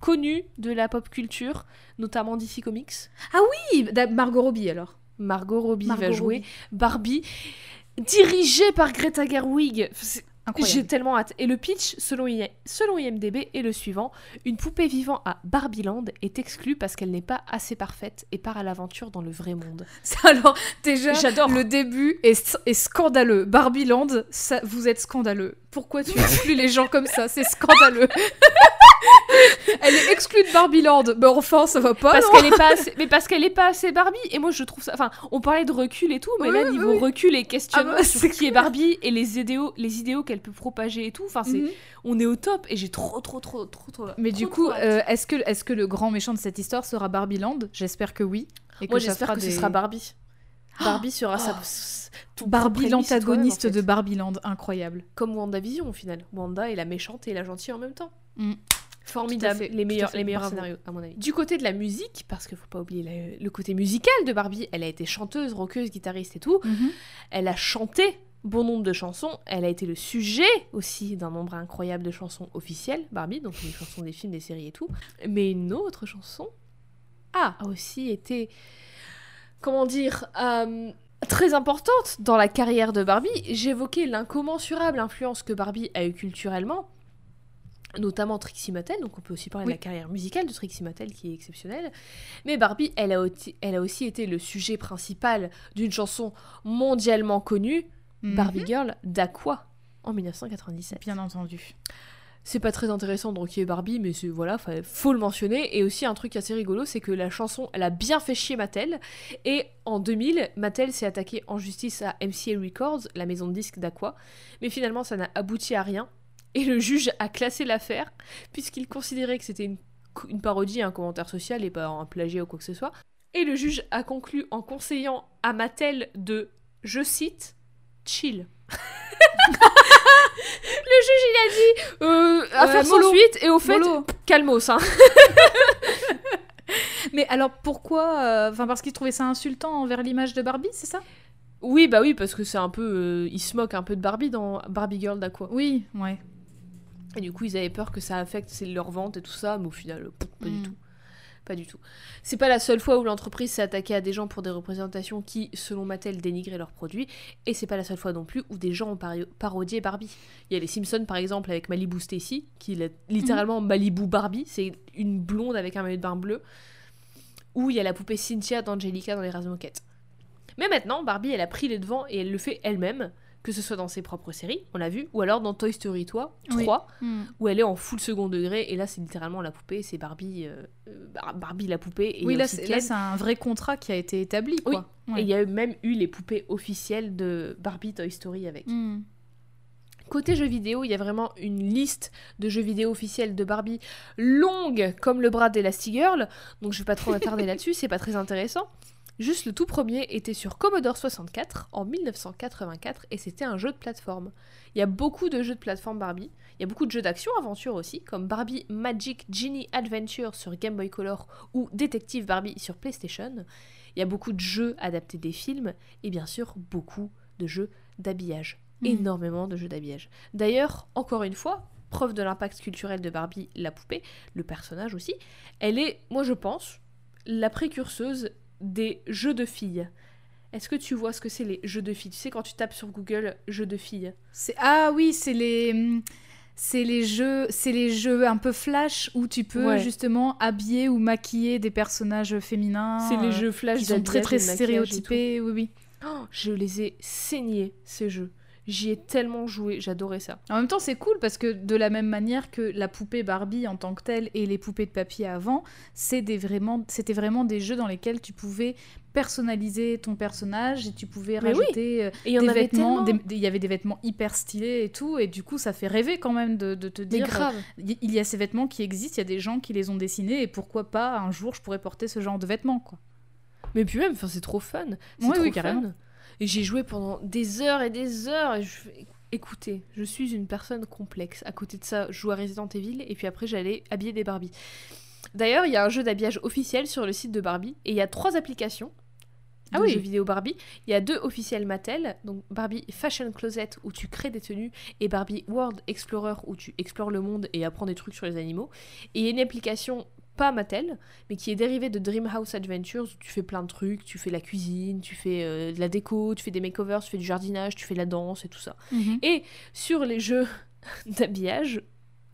connu de la pop culture, notamment DC Comics? Oui, d'a- Margot Robbie alors. Margot Robbie Margot va jouer Robbie. Barbie, dirigée par Greta Gerwig. C'est-. J'ai tellement hâte. Et le pitch, selon, I- selon IMDB, est le suivant. Une poupée vivant à Barbieland est exclue parce qu'elle n'est pas assez parfaite et part à l'aventure dans le vrai monde. [LAUGHS] Alors déjà, J'adore. le début est, est scandaleux. Barbieland, ça, vous êtes scandaleux. Pourquoi tu exclus les gens comme ça C'est scandaleux. [LAUGHS] Elle est exclue de Barbieland. Mais enfin, ça va pas. Parce qu'elle est pas assez... Mais parce qu'elle est pas assez Barbie. Et moi, je trouve ça... Enfin, on parlait de recul et tout, mais Oui, là, niveau oui. recul et questionnement Ah bah, sur qui est Barbie et les idéaux, les idéaux qu'elle peut propager et tout, enfin, c'est... Mhm. on est au top. Et j'ai trop, trop, trop, trop, trop... Mais trop, du coup, euh, est-ce que, est que le grand méchant de cette histoire sera Barbieland J'espère que oui. Et Moi, j'espère que des- ce sera Barbie. Barbie sera sa... Oh. s- Barbie, l'antagoniste en fait. de Barbieland. Incroyable. Comme WandaVision, au final. Wanda est la méchante et la gentille en même temps. Mm. Formidable, fait, les meilleurs, les meilleurs scénarios, à mon avis. Du côté de la musique, parce qu'il faut pas oublier la- le côté musical de Barbie, elle a été chanteuse, rockeuse, guitariste et tout. Elle a chanté bon nombre de chansons. Elle a été le sujet aussi d'un nombre incroyable de chansons officielles, Barbie, donc les chansons des films, des séries et tout. Mais une autre chanson a aussi été, comment dire, euh, très importante dans la carrière de Barbie. J'évoquais l'incommensurable influence que Barbie a eue culturellement, notamment Trixie Mattel, donc on peut aussi parler Oui. de la carrière musicale de Trixie Mattel qui est exceptionnelle. Mais Barbie, elle a, oti- elle a aussi été le sujet principal d'une chanson mondialement connue, Mhm. Barbie Girl d'Aqua, en 1997. bien entendu. C'est pas très intéressant de rocker Barbie, mais voilà, fa- faut le mentionner. Et aussi un truc assez rigolo, c'est que la chanson, elle a bien fait chier Mattel. Et en 2000, Mattel s'est attaqué en justice à MCA Records, la maison de disques d'Aqua. Mais finalement, ça n'a abouti à rien. Et le juge a classé l'affaire, puisqu'il considérait que c'était une, une parodie, un commentaire social et pas un plagiat ou quoi que ce soit. Et le juge a conclu en conseillant à Mattel de, je cite, chill. [LAUGHS] juge, il a dit, euh, affaire sans mollo. suite, et au fait, Mollo. calmos, hein. [LAUGHS] Mais alors pourquoi euh, Enfin parce qu'ils trouvaient ça insultant envers l'image de Barbie, c'est ça? Oui, bah oui, parce que c'est un peu. euh, ils se moquent un peu de Barbie dans Barbie Girl d'Aqua. Oui, ouais. Et du coup, ils avaient peur que ça affecte leur vente et tout ça, mais au final, euh, pas du Mm. tout. Pas du tout. C'est pas la seule fois où l'entreprise s'est attaquée à des gens pour des représentations qui, selon Mattel, dénigraient leurs produits. Et c'est pas la seule fois non plus où des gens ont pari- parodié Barbie. Il y a les Simpsons, par exemple, avec Malibu Stacy, qui est littéralement Malibu Barbie. C'est une blonde avec un maillot de bain bleu. Ou il y a la poupée Cynthia d'Angelica dans les Rases Moquettes. Mais maintenant, Barbie, elle a pris les devants et elle le fait elle-même, que ce soit dans ses propres séries, on l'a vu, ou alors dans Toy Story 3, Oui. 3 Hmm. où elle est en full second degré et là c'est littéralement la poupée c'est Barbie euh, euh, Bar- Barbie la poupée et Oui, là c'est, là, c'est un vrai contrat qui a été établi, Oui. Ouais. et il y a même eu les poupées officielles de Barbie Toy Story avec Hmm. côté jeux vidéo il y a vraiment une liste de jeux vidéo officiels de Barbie longue comme le bras d'Elastigirl donc je vais pas trop m'attarder [LAUGHS] là-dessus c'est pas très intéressant Juste le tout premier était sur Commodore 64 en 1984 et c'était un jeu de plateforme. Il y a beaucoup de jeux de plateforme Barbie. Il y a beaucoup de jeux d'action-aventure aussi, comme Barbie Magic Genie Adventure sur Game Boy Color ou Detective Barbie sur PlayStation. Il y a beaucoup de jeux adaptés des films et bien sûr beaucoup de jeux d'habillage. Mhm. Énormément de jeux d'habillage. D'ailleurs, encore une fois, preuve de l'impact culturel de Barbie, la poupée, le personnage aussi, elle est, moi je pense, la précurseuse des jeux de filles. Est-ce que tu vois ce que c'est les jeux de filles? Tu sais, quand tu tapes sur Google jeux de filles. C'est ah oui, c'est les c'est les jeux, c'est les jeux un peu flash où tu peux Ouais. justement habiller ou maquiller des personnages féminins. c'est les euh, jeux flash qui sont très très stéréotypés. Oui oui. Oh, je les ai saignés, ces jeux. J'y ai tellement joué, j'adorais ça. En même temps, c'est cool parce que de la même manière que la poupée Barbie en tant que telle et les poupées de papier avant, c'est des vraiment, c'était vraiment des jeux dans lesquels tu pouvais personnaliser ton personnage et tu pouvais Mais rajouter euh, Et il y en des avait vêtements. Il y avait des vêtements hyper stylés et tout, et du coup, ça fait rêver quand même de, de te dire. euh, Il il y a ces vêtements qui existent, il y a des gens qui les ont dessinés, et pourquoi pas un jour je pourrais porter ce genre de vêtements, quoi. Mais puis même, enfin, c'est trop fun. C'est Oui, trop oui, fun. carrément. Et j'ai joué pendant des heures et des heures. Et je Écoutez, je suis une personne complexe. À côté de ça, je joue à Resident Evil et puis après, j'allais habiller des Barbie. D'ailleurs, il y a un jeu d'habillage officiel sur le site de Barbie et il y a trois applications. Ah oui. jeux vidéo Barbie. Il y a deux officiels Mattel, donc Barbie Fashion Closet où tu crées des tenues et Barbie World Explorer où tu explores le monde et apprends des trucs sur les animaux. Et il y a une application pas Mattel, mais qui est dérivée de Dreamhouse Adventures où tu fais plein de trucs, tu fais la cuisine, tu fais euh, de la déco, tu fais des makeovers, tu fais du jardinage, tu fais de la danse et tout ça. Et sur les jeux [LAUGHS] d'habillage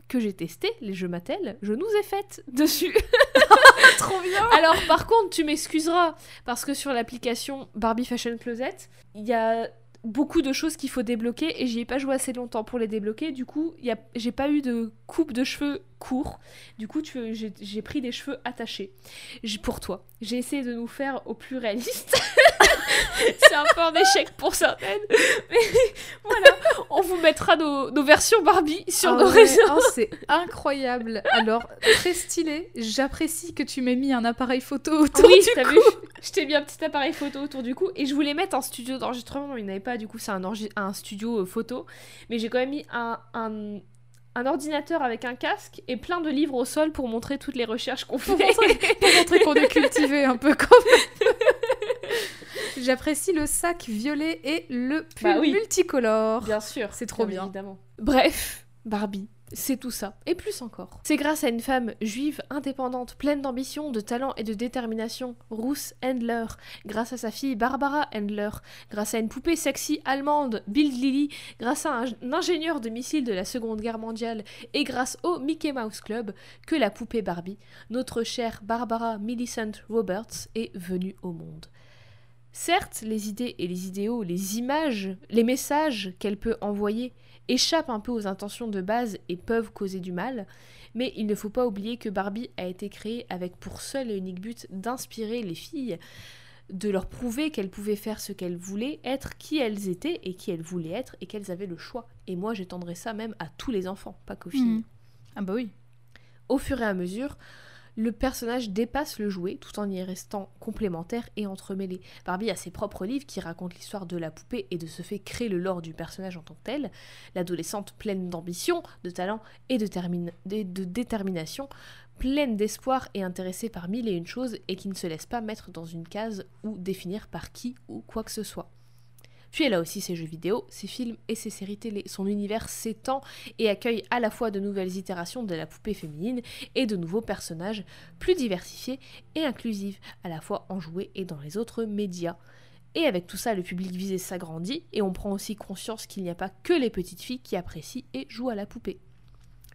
que j'ai testés, les jeux Mattel, je nous ai faites dessus. [LAUGHS] Trop bien Alors par contre, tu m'excuseras parce que sur l'application Barbie Fashion Closet, il y a beaucoup de choses qu'il faut débloquer et j'y ai pas joué assez longtemps pour les débloquer. Du coup, y a- j'ai pas eu de coupe de cheveux court. Du coup, tu- j'ai j'ai pris des cheveux attachés. J'ai- Pour toi, j'ai essayé de nous faire au plus réaliste. [LAUGHS] C'est un peu un échec pour certaines. Mais [LAUGHS] voilà, on vous mettra nos, nos versions Barbie sur Ah nos ouais, réseaux. oh, c'est incroyable. Alors, très stylé. J'apprécie que tu m'aies mis un appareil photo autour oui, du t'as cou. vu t'ai mis un petit appareil photo autour du cou et je voulais mettre un studio d'enregistrement, mais il n'y avait pas, du coup c'est un, un studio euh, photo. Mais j'ai quand même mis un, un, un ordinateur avec un casque et plein de livres au sol pour montrer toutes les recherches qu'on fait. Pour montrer, qu'on est cultivé un peu même. J'apprécie le sac violet et le pull Bah oui. multicolore. Bien sûr. C'est trop bien. Évidemment. Bref, Barbie, c'est tout ça. Et plus encore. C'est grâce à une femme juive indépendante, pleine d'ambition, de talent et de détermination, Ruth Handler, grâce à sa fille Barbara Handler, grâce à une poupée sexy allemande, Bill Lilly, grâce à un ingénieur de missiles de la Seconde Guerre mondiale et grâce au Mickey Mouse Club que la poupée Barbie, notre chère Barbara Millicent Roberts, est venue au monde. Certes, les idées et les idéaux, les images, les messages qu'elle peut envoyer échappent un peu aux intentions de base et peuvent causer du mal, mais il ne faut pas oublier que Barbie a été créée avec pour seul et unique but d'inspirer les filles, de leur prouver qu'elles pouvaient faire ce qu'elles voulaient, être qui elles étaient et qui elles voulaient être, et qu'elles avaient le choix. Et moi j'étendrai ça même à tous les enfants, pas qu'aux filles. Mhm. Ah bah oui. Au fur et à mesure, le personnage dépasse le jouet tout en y restant complémentaire et entremêlé. Barbie a ses propres livres qui racontent l'histoire de la poupée et de ce fait créer le lore du personnage en tant que tel. L'adolescente pleine d'ambition, de talent et de, détermination, pleine d'espoir et intéressée par mille et une choses et qui ne se laisse pas mettre dans une case ou définir par qui ou quoi que ce soit. Puis elle a aussi ses jeux vidéo, ses films et ses séries télé. Son univers s'étend et accueille à la fois de nouvelles itérations de la poupée féminine et de nouveaux personnages plus diversifiés et inclusifs, à la fois en jouets et dans les autres médias. Et avec tout ça, le public visé s'agrandit et on prend aussi conscience qu'il n'y a pas que les petites filles qui apprécient et jouent à la poupée.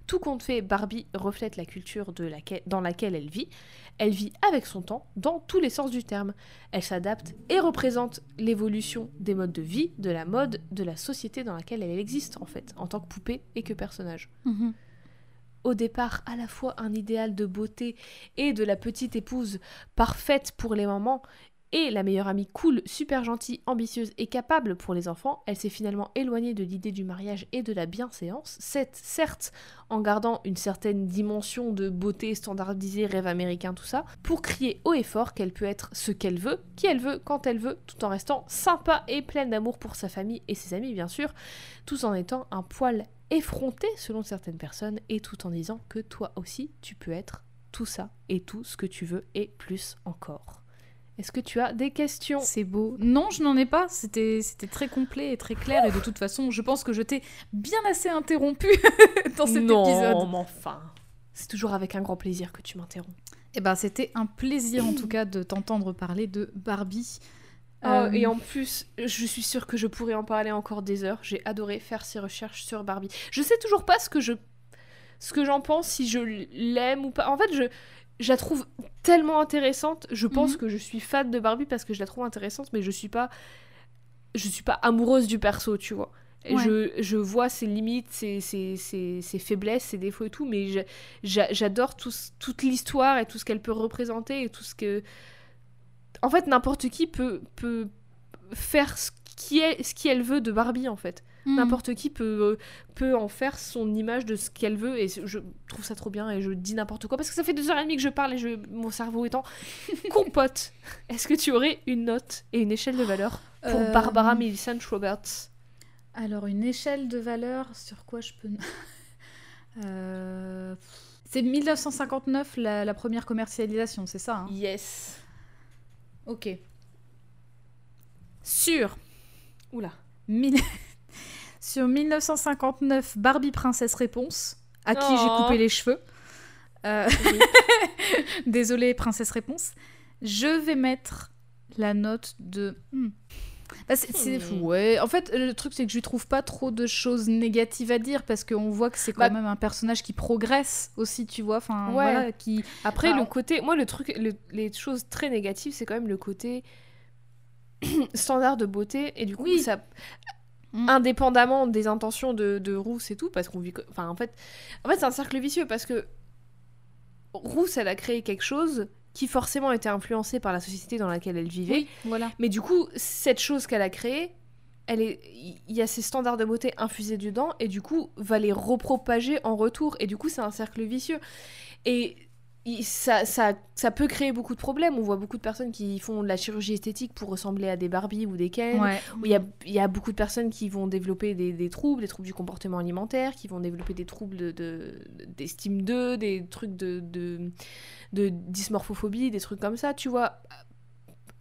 Tout compte fait, Barbie reflète la culture de laquelle- dans laquelle elle vit. Elle vit avec son temps, dans tous les sens du terme. Elle s'adapte et représente l'évolution des modes de vie, de la mode, de la société dans laquelle elle existe, en fait, en tant que poupée et que personnage Mhm. au départ à la fois un idéal de beauté et de la petite épouse parfaite pour les mamans et la meilleure amie cool, super gentille, ambitieuse et capable pour les enfants, elle s'est finalement éloignée de l'idée du mariage et de la bienséance, certes en gardant une certaine dimension de beauté standardisée, rêve américain, tout ça, pour crier haut et fort qu'elle peut être ce qu'elle veut, qui elle veut, quand elle veut, tout en restant sympa et pleine d'amour pour sa famille et ses amis bien sûr, tout en étant un poil effronté selon certaines personnes et tout en disant que toi aussi tu peux être tout ça et tout ce que tu veux et plus encore. Est-ce que tu as des questions? C'est beau. Non, je n'en ai pas. C'était c'était très complet et très clair. Et de toute façon, je pense que je t'ai bien assez interrompu [LAUGHS] dans cet non, épisode. mais enfin. C'est toujours avec un grand plaisir que tu m'interromps. Eh ben, c'était un plaisir en tout cas de t'entendre parler de Barbie. Oh, Euh, Et en plus, je suis sûre que je pourrais en parler encore des heures. J'ai adoré faire ces recherches sur Barbie. Je sais toujours pas ce que je, ce que j'en pense, si je l'aime ou pas. En fait, je, je la trouve tellement intéressante. Je pense Mhm. que je suis fan de Barbie parce que je la trouve intéressante, mais je suis pas, je suis pas amoureuse du perso, tu vois. Ouais. Je, je vois ses limites, ses, ses, ses- ses faiblesses, ses défauts et tout, mais j'adore tout toute l'histoire et tout ce qu'elle peut représenter et tout ce que. En fait, n'importe qui peut, peut faire ce qui est ce qu'elle veut de Barbie en fait. Hmm. N'importe qui peut, peut en faire son image de ce qu'elle veut et je trouve ça trop bien et je dis n'importe quoi parce que ça fait deux heures et demie que je parle et je, mon cerveau est en [LAUGHS] compote. Est-ce que tu aurais une note et une échelle de valeur pour Euh, Barbara Millicent Roberts Alors, une échelle de valeur, sur quoi je peux. [LAUGHS] Euh, C'est 1959 la, la première commercialisation, c'est ça hein? Yes. Ok. Sur. Oula. Sur 1959, Barbie Princesse Réponse, à qui j'ai Oh. coupé les cheveux. Euh, [LAUGHS] Désolée, Princesse Réponse. Je vais mettre la note de. Hmm. Bah, c'est- Hmm. ouais. En fait, le truc, c'est que je lui trouve pas trop de choses négatives à dire parce qu'on voit que c'est quand Bah- même un personnage qui progresse aussi, tu vois. Enfin, Ouais. voilà, qui. Après, Bah, le on- côté. Moi, le truc. le- les choses très négatives, c'est quand même le côté. [CLEARS THROAT] standard de beauté et du coup Oui. ça Mm. indépendamment des intentions de, de Rousse et tout parce qu'on vit enfin en fait en fait c'est un cercle vicieux parce que Rousse elle a créé quelque chose qui forcément était influencé par la société dans laquelle elle vivait Oui, voilà. mais du coup cette chose qu'elle a créée elle est il y a ces standards de beauté infusés dedans et du coup va les repropager en retour et du coup c'est un cercle vicieux et ça, ça, ça peut créer beaucoup de problèmes. On voit beaucoup de personnes qui font de la chirurgie esthétique pour ressembler à des Barbie ou des Ken. Ouais. Il y a, y a beaucoup de personnes qui vont développer des, des troubles, des troubles du comportement alimentaire, qui vont développer des troubles de- de- d'estime d'eux, des trucs de, de, de dysmorphophobie, des trucs comme ça, tu vois.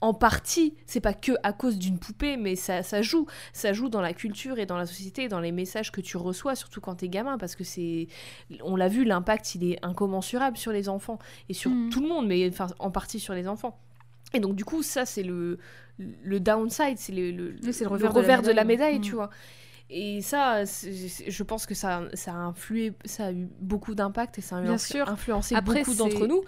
En partie, c'est pas que à cause d'une poupée, mais ça, ça joue. Ça joue dans la culture et dans la société et dans les messages que tu reçois, surtout quand t'es gamin, parce que c'est. On l'a vu, l'impact, il est incommensurable sur les enfants et sur Mhm. tout le monde, mais enfin, en partie sur les enfants. Et donc, du coup, ça, c'est le, le downside, c'est le, le, Oui, le le revers de la de la médaille. médaille, Mm. tu vois. Et ça, je pense que ça, ça a influé, ça a eu beaucoup d'impact et ça a Bien influ- sûr. influencé Après, beaucoup d'entre nous.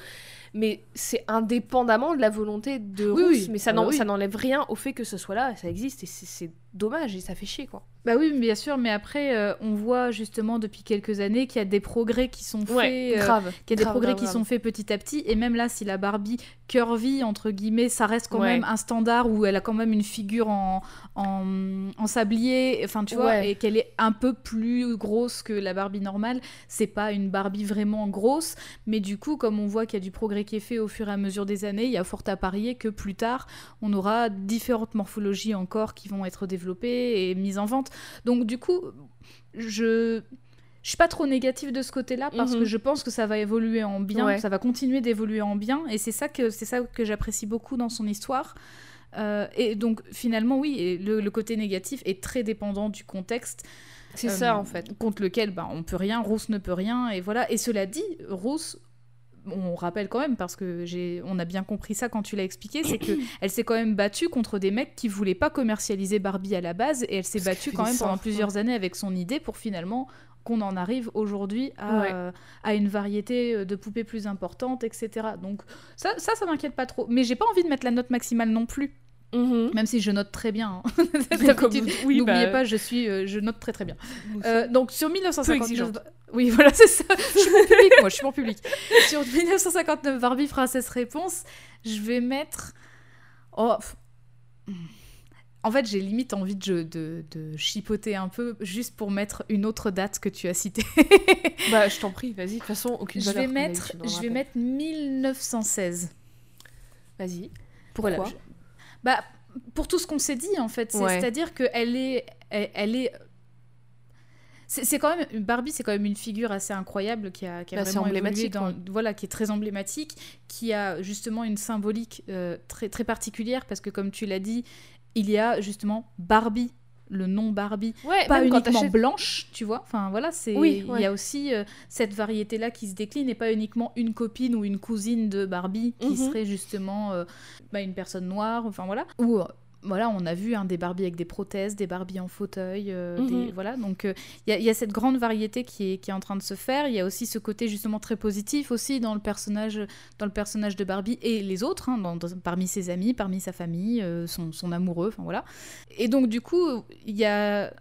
Mais c'est indépendamment de la volonté de Oui, Rousse. oui. Mais ça Ah bah oui. ça n'enlève rien au fait que ce soit là, ça existe et c'est- dommage et ça fait chier, quoi. Bah oui, bien sûr, mais après, euh, on voit justement depuis quelques années qu'il y a des progrès qui sont faits. euh, grave. qu'il y a des grave, progrès grave, qui sont faits petit à petit, et même là, si la Barbie curvy, entre guillemets, ça reste quand Ouais. même un standard où elle a quand même une figure en, en, en sablier, enfin tu vois, et qu'elle est un peu plus grosse que la Barbie normale, c'est pas une Barbie vraiment grosse, mais du coup, comme on voit qu'il y a du progrès qui est fait au fur et à mesure des années, il y a fort à parier que plus tard, on aura différentes morphologies encore qui vont être développées et mises en vente. Donc du coup, je... Je suis pas trop négative de ce côté-là parce Mhm. que je pense que ça va évoluer en bien, Ouais. ça va continuer d'évoluer en bien, et c'est ça que c'est ça que j'apprécie beaucoup dans son histoire. Euh, et donc finalement oui, le, le côté négatif est très dépendant du contexte C'est euh, ça, en fait. contre lequel ben, on peut rien, Rousse ne peut rien, et voilà. Et cela dit, Rousse, on rappelle quand même parce que j'ai, on a bien compris ça quand tu l'as expliqué, c'est que [COUGHS] elle s'est quand même battue contre des mecs qui voulaient pas commercialiser Barbie à la base, et elle s'est battue qu'elle quand même pendant sorts, plusieurs années avec son idée pour finalement qu'on en arrive aujourd'hui à, Ouais. euh, à une variété euh, de poupées plus importante, etc. Donc ça, ça, ça m'inquiète pas trop. Mais j'ai pas envie de mettre la note maximale non plus, Mhm. même si je note très bien. hein. [LAUGHS] [LAUGHS] Oui, N'oubliez bah, pas, je suis, euh, je note très très bien. Euh, donc sur Peu 1959... exigeante. Oui, [LAUGHS] voilà, c'est ça. Je suis mon public, moi, je suis mon public. Sur 1959, Barbie Princesse Réponse, je vais mettre... Oh... En fait, j'ai limite envie de, de, de chipoter un peu, juste pour mettre une autre date que tu as citée. Bah, je t'en prie, vas-y. De toute façon, aucune je valeur. vais comme mettre, je vais mettre 1916. Vas-y. Voilà, Pourquoi je- Bah, pour tout ce qu'on s'est dit, en fait. C'est- Ouais. C'est-à-dire qu'elle est... Elle, elle est... C'est quand même... Barbie, c'est quand même une figure assez incroyable qui a, qui a Bah, vraiment emblématique, dans- ouais. Voilà, qui est très emblématique, qui a justement une symbolique euh, très, très particulière, parce que comme tu l'as dit, il y a justement Barbie, le nom Barbie, Ouais, pas uniquement blanche, tu vois. Enfin voilà, c'est Oui, il ouais. y a aussi euh, cette variété là qui se décline et pas uniquement une copine ou une cousine de Barbie qui Mhm. serait justement euh, bah, une personne noire, enfin voilà. Ou euh, voilà, on a vu hein, des Barbies avec des prothèses, des Barbies en fauteuil, euh, Mhm. des- voilà. Donc il y, a- y a cette grande variété qui est, qui est en train de se faire. Il y a aussi ce côté justement très positif aussi dans le personnage, dans le personnage de Barbie et les autres, hein, dans- dans- parmi ses amis, parmi sa famille, euh, son, son amoureux, enfin voilà. Et donc du coup, il y a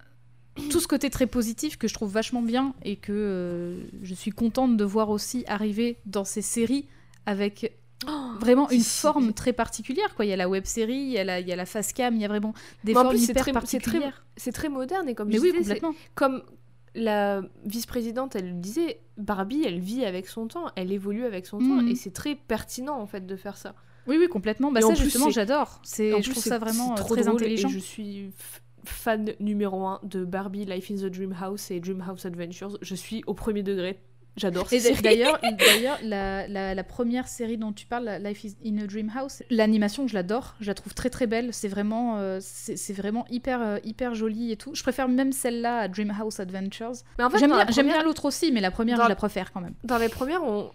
tout ce côté très positif que je trouve vachement bien et que euh, je suis contente de voir aussi arriver dans ces séries avec vraiment si, une forme très particulière. Quoi. Il y a la web série, il y a la, il y a la face cam, il y a vraiment des en formes plus, hyper très- particulières. C'est très moderne et comme Mais je oui, disais, complètement. comme la vice-présidente, elle le disait, Barbie, elle vit avec son temps, elle évolue avec son temps, Mhm. et c'est très pertinent en fait de faire ça. Oui, oui, complètement. Bah, Et en ça, plus, justement, j'adore. C'est, je trouve ça vraiment euh, trop très intelligent. Et je suis fan numéro un de Barbie, Life in the Dream House et Dream House Adventures. Je suis au premier degré. J'adore. Et d'ailleurs, [LAUGHS] d'ailleurs la, la- la première série dont tu parles, la Life is in a Dream House, l'animation, je l'adore, je la trouve très très belle. C'est vraiment, euh, c'est, vraiment hyper euh, hyper joli et tout. Je préfère même celle-là à Dream House Adventures. Mais en fait, j'aime bien, la première- l'autre aussi, mais la première, dans- je la préfère quand même. Dans les premières, on...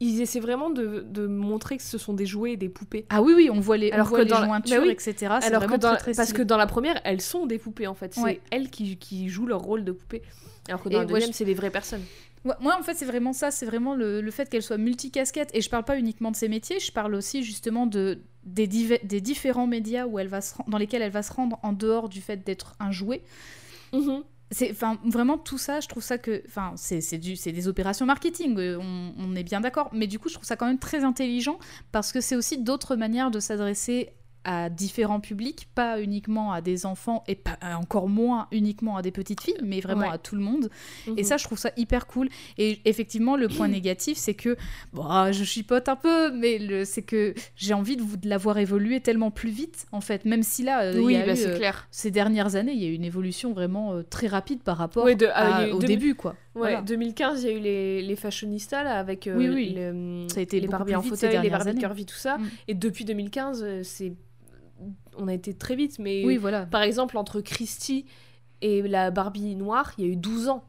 ils essaient vraiment de, de montrer que ce sont des jouets et des poupées. Ah oui, oui, on voit les, on Alors voit que les dans la- jointures, bah oui. etc. Alors que vraiment dans... très, très Parce que dans la première, elles sont des poupées en fait. C'est Ouais. elles qui, qui jouent leur rôle de poupée. Alors que Et dans la ouais, deuxième, je- c'est des vraies personnes. Moi, en fait, c'est vraiment ça. C'est vraiment le, le fait qu'elle soit multicasquette. Et je parle pas uniquement de ses métiers, je parle aussi justement de, des, des différents médias où elle va se dans lesquels elle va se rendre en dehors du fait d'être un jouet. C'est enfin vraiment tout ça, je trouve ça que enfin c'est c'est du c'est des opérations marketing, euh, on, on est bien d'accord, mais du coup je trouve ça quand même très intelligent parce que c'est aussi d'autres manières de s'adresser à différents publics, pas uniquement à des enfants et pas, encore moins uniquement à des petites filles, mais vraiment Ouais. à tout le monde. Mhm. Et ça, je trouve ça hyper cool. Et effectivement, le point [CLEARS THROAT] négatif, c'est que, bon, ah, je chipote un peu, mais c'est que j'ai envie de, vous- de la voir évoluer tellement plus vite, en fait. Même si là, euh, oui, bah, eu, euh, clair. ces dernières années, il y a eu une évolution vraiment euh, très rapide par rapport Ouais, de- ah, à- au début, quoi. Ouais, Voilà. 2015, il y a eu les, les fashionistas là, avec euh, Oui, oui. le- Ça a été les Barbie en fauteuil, les Barbie curvy, tout ça. Mm. Et depuis 2015, euh, c'est on a été très vite, mais Oui, voilà. par exemple entre Christie et la Barbie noire, il y a eu 12 ans.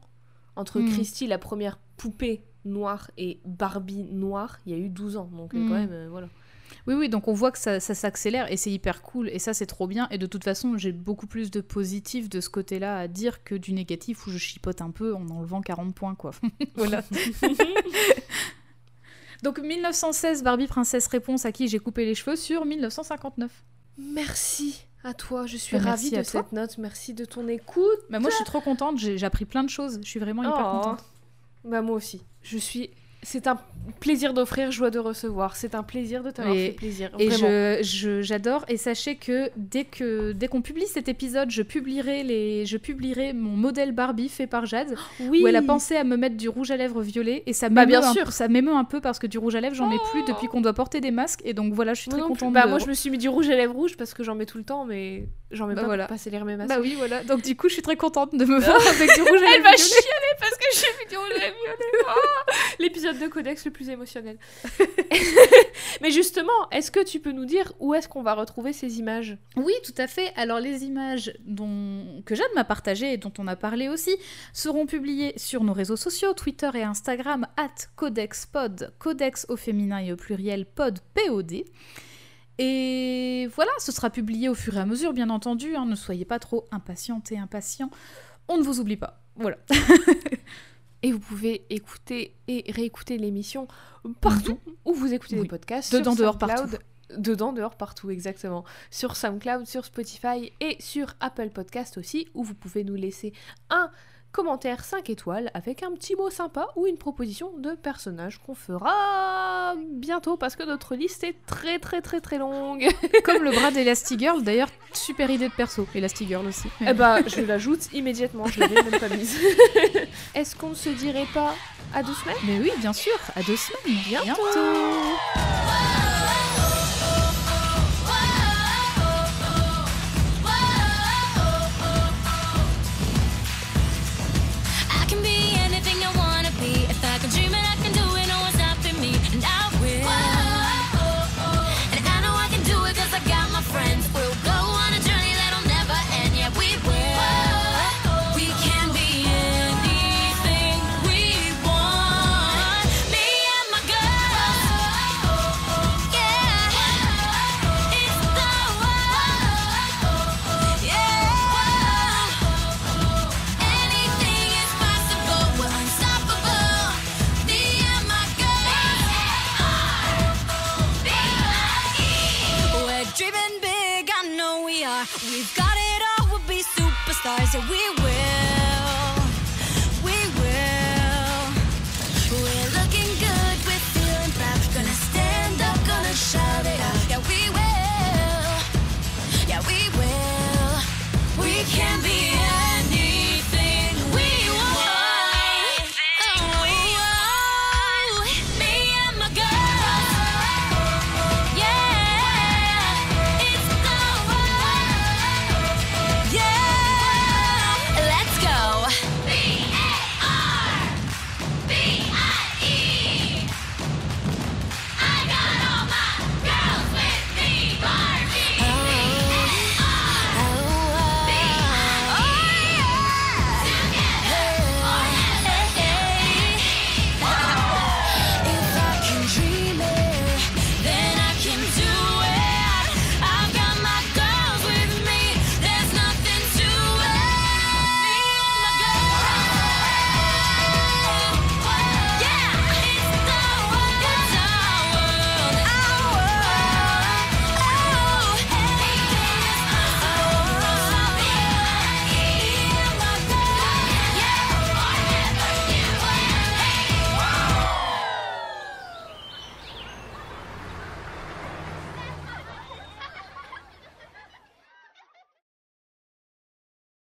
Entre Mm. Christie, la première poupée noire, et Barbie noire, il y a eu 12 ans. Donc euh, Mm. quand même, euh, voilà. Oui, oui, donc on voit que ça, ça s'accélère et c'est hyper cool. Et ça, c'est trop bien. Et de toute façon, j'ai beaucoup plus de positif de ce côté-là à dire que du négatif où je chipote un peu en enlevant 40 points, quoi. [LAUGHS] voilà. [LAUGHS] donc 1916, Barbie Princesse réponse à qui j'ai coupé les cheveux sur 1959. Merci à toi, je suis Bah, ravie de cette note, merci de ton écoute. Bah, moi, je suis trop contente. J'ai j'ai appris plein de choses. Je suis vraiment hyper Oh. contente. Bah moi aussi, je suis... C'est un plaisir d'offrir, joie de recevoir. C'est un plaisir de t'avoir fait plaisir. Et vraiment. je- je- j'adore. Et sachez que dès que dès qu'on publie cet épisode, je publierai les, je publierai mon modèle Barbie fait par Jade, oui. où elle a pensé à me mettre du rouge à lèvres violet. Et ça Bah, m'émeut bien un, sûr. ça m'émeut un peu parce que du rouge à lèvres, j'en ai plus Oh. depuis qu'on doit porter des masques. Et donc voilà, je suis très non plus. contente. Bah de- moi je me suis mis du rouge à lèvres rouge parce que j'en mets tout le temps mais j'en mets Bah pas voilà. pour pas salir mes masques. Bah oui, voilà. Donc du coup, je suis très contente de me voir avec du rouge à [LAUGHS] Elle lèvres va violet. chialer parce que j'ai mis du rouge à lèvres. Ah L'épisode de Codex le plus émotionnel. [LAUGHS] mais justement, est-ce que tu peux nous dire où est-ce qu'on va retrouver ces images? Oui, tout à fait. Alors les images dont... que Jade m'a partagées et dont on a parlé aussi seront publiées sur nos réseaux sociaux, Twitter et Instagram, at codexpod, codex au féminin et au pluriel, pod, POD. Et voilà, ce sera publié au fur et à mesure, bien entendu. hein, ne soyez pas trop impatientes et impatients. On ne vous oublie pas. Voilà. [LAUGHS] Et vous pouvez écouter et réécouter l'émission partout où vous écoutez Oui. des podcasts. Dedans, sur dehors, SoundCloud. partout. Dedans, dehors, partout, exactement. Sur SoundCloud, sur Spotify et sur Apple Podcast aussi, où vous pouvez nous laisser un commentaire 5 étoiles avec un petit mot sympa ou une proposition de personnage qu'on fera bientôt parce que notre liste est très très très très longue. [LAUGHS] Comme le bras d'Elastigirl, d'ailleurs, super idée de perso. Elastigirl aussi. Eh bah, je l'ajoute immédiatement, je l'avais même pas mise. [LAUGHS] Est-ce qu'on ne se dirait pas à deux semaines? Mais oui, bien sûr, à deux semaines. Bientôt. stars are